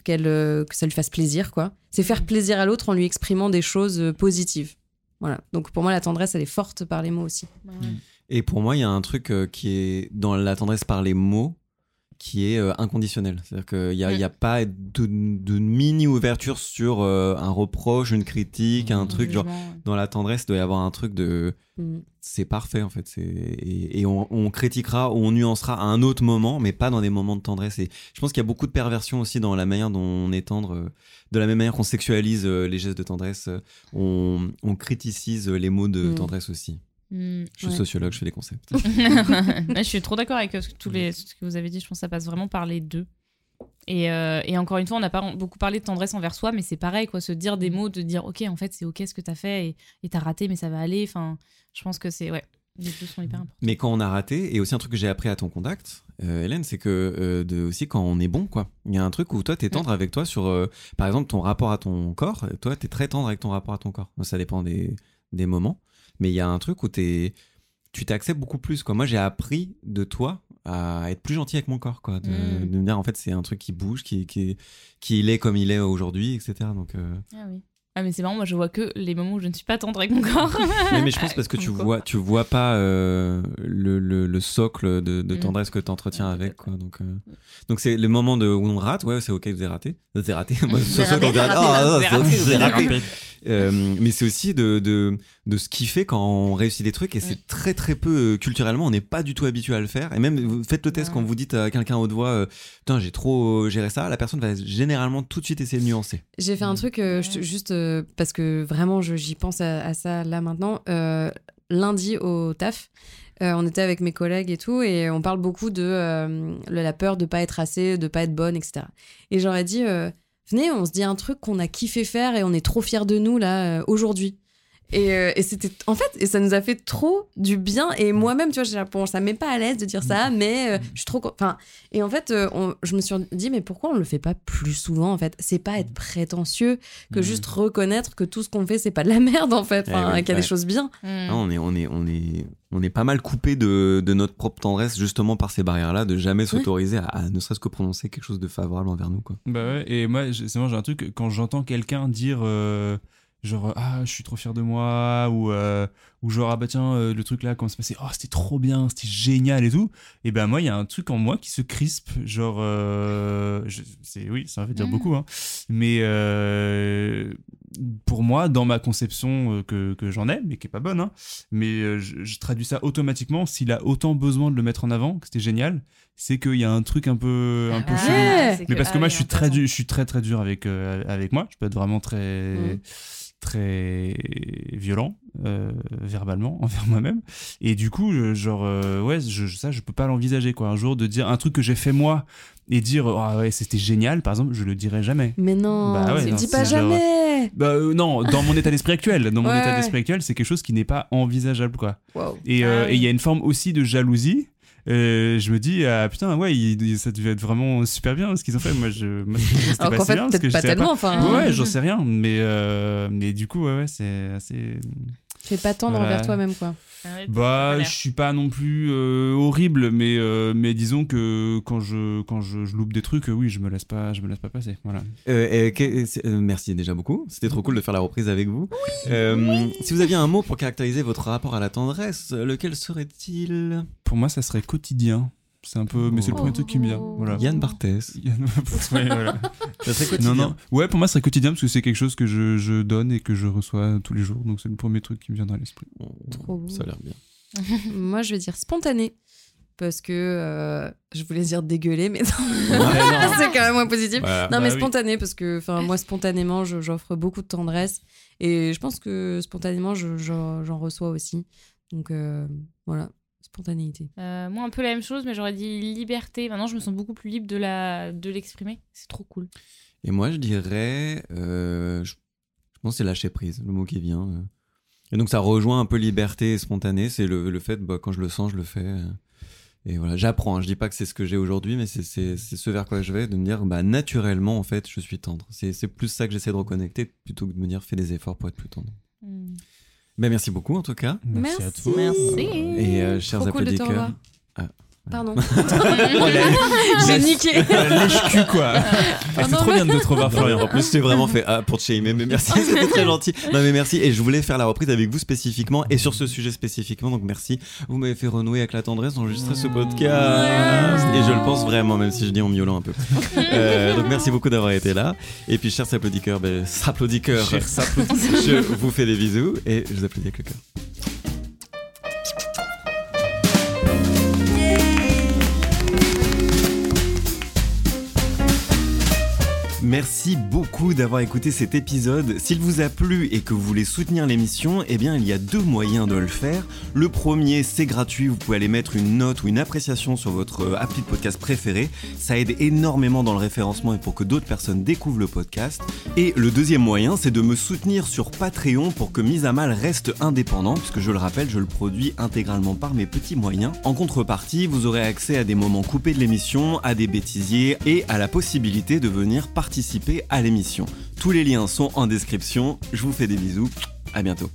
qu'elle que ça lui fasse plaisir quoi. C'est faire plaisir à l'autre en lui exprimant des choses positives. Voilà. Donc pour moi la tendresse elle est forte par les mots aussi.
Et pour moi, il y a un truc qui est dans la tendresse par les mots qui est euh, inconditionnel. C'est-à-dire qu'il n'y a,
Mm.
y a pas de, de mini-ouverture sur euh, un reproche, une critique, un
Mm.
truc. Genre, dans la tendresse, il doit y avoir un truc de.
Mm.
C'est parfait, en fait. Et, et on, on critiquera ou on nuancera à un autre moment, mais pas dans des moments de tendresse. Et je pense qu'il y a beaucoup de perversion aussi dans la manière dont on est tendre. euh, De la même manière qu'on sexualise euh, les gestes de tendresse, on, on criticise les mots de
Mm.
tendresse aussi.
Hmm.
Je suis
Ouais.
sociologue, je fais des concepts.
Ouais, je suis trop d'accord avec euh, ce que, tous les, ce que vous avez dit. Je pense que ça passe vraiment par les deux. Et, euh, et encore une fois, on n'a pas beaucoup parlé de tendresse envers soi, mais c'est pareil, quoi. Se dire des mots, de dire, ok, en fait, c'est ok ce que t'as fait et t'as raté, mais ça va aller. Enfin, je pense que c'est, ouais, les deux sont hyper importants.
Mais quand on a raté, et aussi un truc que j'ai appris à ton contact, euh, Hélène, c'est que euh, de, aussi quand on est bon, quoi. Il y a un truc où toi, t'es tendre avec toi sur, euh, par exemple, ton rapport à ton corps. Toi, t'es très tendre avec ton rapport à ton corps. Ça dépend des, des moments. Mais il y a un truc où tu t'acceptes beaucoup plus, quoi. Moi, j'ai appris de toi à être plus gentil avec mon corps, quoi. De,
Mm.
de me dire, en fait, c'est un truc qui bouge, qui, qui, qui il est comme il est aujourd'hui, etc. Donc, euh,
Ah oui. Ah, mais c'est marrant, moi je vois que les moments où je ne suis pas tendre avec mon corps.
mais, mais je pense parce que tu vois, tu vois pas euh, le, le, le socle de, de
Mm.
tendresse que tu entretiens
Ouais,
avec. Quoi. Donc, euh, donc c'est le moment de, où on rate, ouais, c'est ok, vous avez raté. Vous avez raté. Moi,
Vous
c'est
avez
sûr qu'on
raté, raté.
Euh, mais c'est aussi de, de, de se kiffer quand on réussit des trucs et c'est très très peu culturellement on n'est pas du tout habitué à le faire et même vous faites le test
Ouais.
quand vous dites à quelqu'un à haute voix euh, putain j'ai trop géré ça la personne va généralement tout de suite essayer de nuancer
J'ai fait un
Mm.
truc euh, juste euh, parce que vraiment j'y pense à, ça là maintenant. Euh, lundi au taf, euh, on était avec mes collègues et tout et on parle beaucoup de la peur de pas être assez, de pas être bonne, etc. Et j'aurais dit venez, on se dit un truc qu'on a kiffé faire et on est trop fiers de nous là aujourd'hui. Et, euh, et c'était en fait et ça nous a fait trop du bien. Et moi-même tu vois j'ai- bon, ça me met pas à l'aise de dire ça mais euh, je suis trop enfin et en fait euh, on- je me suis dit mais pourquoi on le fait pas plus souvent en fait? C'est pas être prétentieux que juste reconnaître que tout ce qu'on fait c'est pas de la merde en fait
Eh oui,
qu'il y a
ouais.
des choses bien.
On est on est on est on est pas mal coupé de, de notre propre tendresse justement par ces barrières là de jamais s'autoriser à, à ne serait-ce que prononcer quelque chose de favorable envers nous quoi.
Bah ouais, et moi, c'est moi, j'ai un truc, quand j'entends quelqu'un dire euh, genre ah je suis trop fier de moi ou euh, ou genre ah bah tiens euh, le truc là comment ça passé oh c'était trop bien c'était génial et tout et ben moi il y a un truc en moi qui se crispe genre euh, je- c'est oui ça veut dire
Mhm.
beaucoup hein mais euh, pour moi dans ma conception euh, que, que j'en ai mais qui est pas bonne hein, mais euh, je, je traduis ça automatiquement s'il a autant besoin de le mettre en avant que c'était génial c'est qu'il y a un truc un peu un peu
Ah,
chelou
c'est
mais parce que
ah
moi, je suis très dur, je suis très très dur avec euh, avec moi. Je peux être vraiment très
Mm.
Très violent euh, verbalement envers moi-même. Et du coup, je- genre euh, ouais, je, ça, je peux pas l'envisager quoi. Un jour de dire un truc que j'ai fait moi et dire ah ouais, c'était génial, par exemple, je le dirai jamais.
mais non
Bah ouais, non,
dis pas
genre-
jamais
Bah euh, non, dans mon état d'esprit actuel, dans mon
Ouais.
état d'esprit actuel, c'est quelque chose qui n'est pas envisageable quoi.
Wow.
Et
Ah
et il y a une forme aussi de jalousie. Euh, je me dis ah putain ouais il- il- ça devait être vraiment super bien ce qu'ils ont fait moi je moi, c'était
alors
pas
qu'en
si
fait
bien, parce que
pas tellement enfin
Ouais,
Mhm.
j'en sais rien, mais, euh, mais du coup, ouais, ouais, c'est assez.
tu es pas tendre
Voilà.
envers toi-même quoi
Ah
Bah, je suis pas non plus euh, horrible, mais, euh, mais disons que quand je, quand je, je loupe des trucs, oui, je me laisse pas, je me laisse pas passer. Voilà.
Euh, merci déjà beaucoup. C'était trop cool de faire la reprise avec vous. Euh, Si vous aviez un mot pour caractériser votre rapport à la tendresse, lequel serait-il?
Pour moi, ça serait quotidien. C'est un peu, mais c'est le premier truc qui me vient. Voilà.
Yann Barthès.
Yann- Ouais, voilà.
Ça serait quotidien.
Non, non. Ouais, pour moi, ça serait quotidien parce que c'est quelque chose que je, je donne et que je reçois tous les jours. Donc, c'est le premier truc qui me viendra à l'esprit.
Trop beau.
Ça a l'air bien.
moi je vais dire spontané parce que euh, je voulais dire dégueuler mais non. c'est quand même moins positif
Voilà.
Non,
Bah
mais
oui.
spontané, parce que enfin moi, spontanément, je- j'offre beaucoup de tendresse. Et je pense que spontanément, je- j'en j'en reçois aussi. Donc euh, voilà, spontanéité.
Euh, moi, un peu la même chose, mais j'aurais dit liberté. Maintenant, je me sens beaucoup plus libre de la de l'exprimer. C'est trop cool.
Et moi, je dirais, euh, je, je pense que c'est lâcher prise, le mot qui vient. euh. Et donc, ça rejoint un peu liberté et spontané. C'est le, le fait, bah, quand je le sens, je le fais. euh. Et voilà, j'apprends. Je dis pas que c'est ce que j'ai aujourd'hui, mais c'est- c'est c'est ce vers quoi je vais, de me dire, bah, naturellement, en fait, je suis tendre. C'est c'est plus ça que j'essaie de reconnecter, plutôt que de me dire, fais des efforts pour être plus tendre.
Hmm.
Ben, merci beaucoup, en tout cas.
Merci, à
Merci.
toi.
Merci.
Et euh, chers
cool
Ah,
Pardon. J'ai niqué.
Lèche-cul, quoi. Ah, c'est trop bien de te revoir, Florian.
En plus, j'ai vraiment fait ah, pour te shamer, mais merci, c'était très gentil. Non, mais merci. Et je voulais faire la reprise avec vous spécifiquement et sur ce sujet spécifiquement. Donc, merci. Vous m'avez fait renouer avec la tendresse d'enregistrer ce podcast. Et je le pense vraiment, même si je dis en miaulant un peu. Euh, donc, merci beaucoup d'avoir été là. Et puis, chers applaudisseurs, ben, je vous fais des bisous et je vous applaudis avec le cœur. Merci beaucoup d'avoir écouté cet épisode. S'il vous a plu et que vous voulez soutenir l'émission, eh bien il y a deux moyens de le faire. Le premier, c'est gratuit, vous pouvez aller mettre une note ou une appréciation sur votre euh, appli de podcast préféré. Ça aide énormément dans le référencement et pour que d'autres personnes découvrent le podcast. Et le deuxième moyen, c'est de me soutenir sur Patreon pour que Mise à Mal reste indépendant, puisque je le rappelle, je le produis intégralement par mes petits moyens. En contrepartie, vous aurez accès à des moments coupés de l'émission, à des bêtisiers et à la possibilité de venir à l'émission. Tous les liens sont en description. Je vous fais des bisous. À bientôt.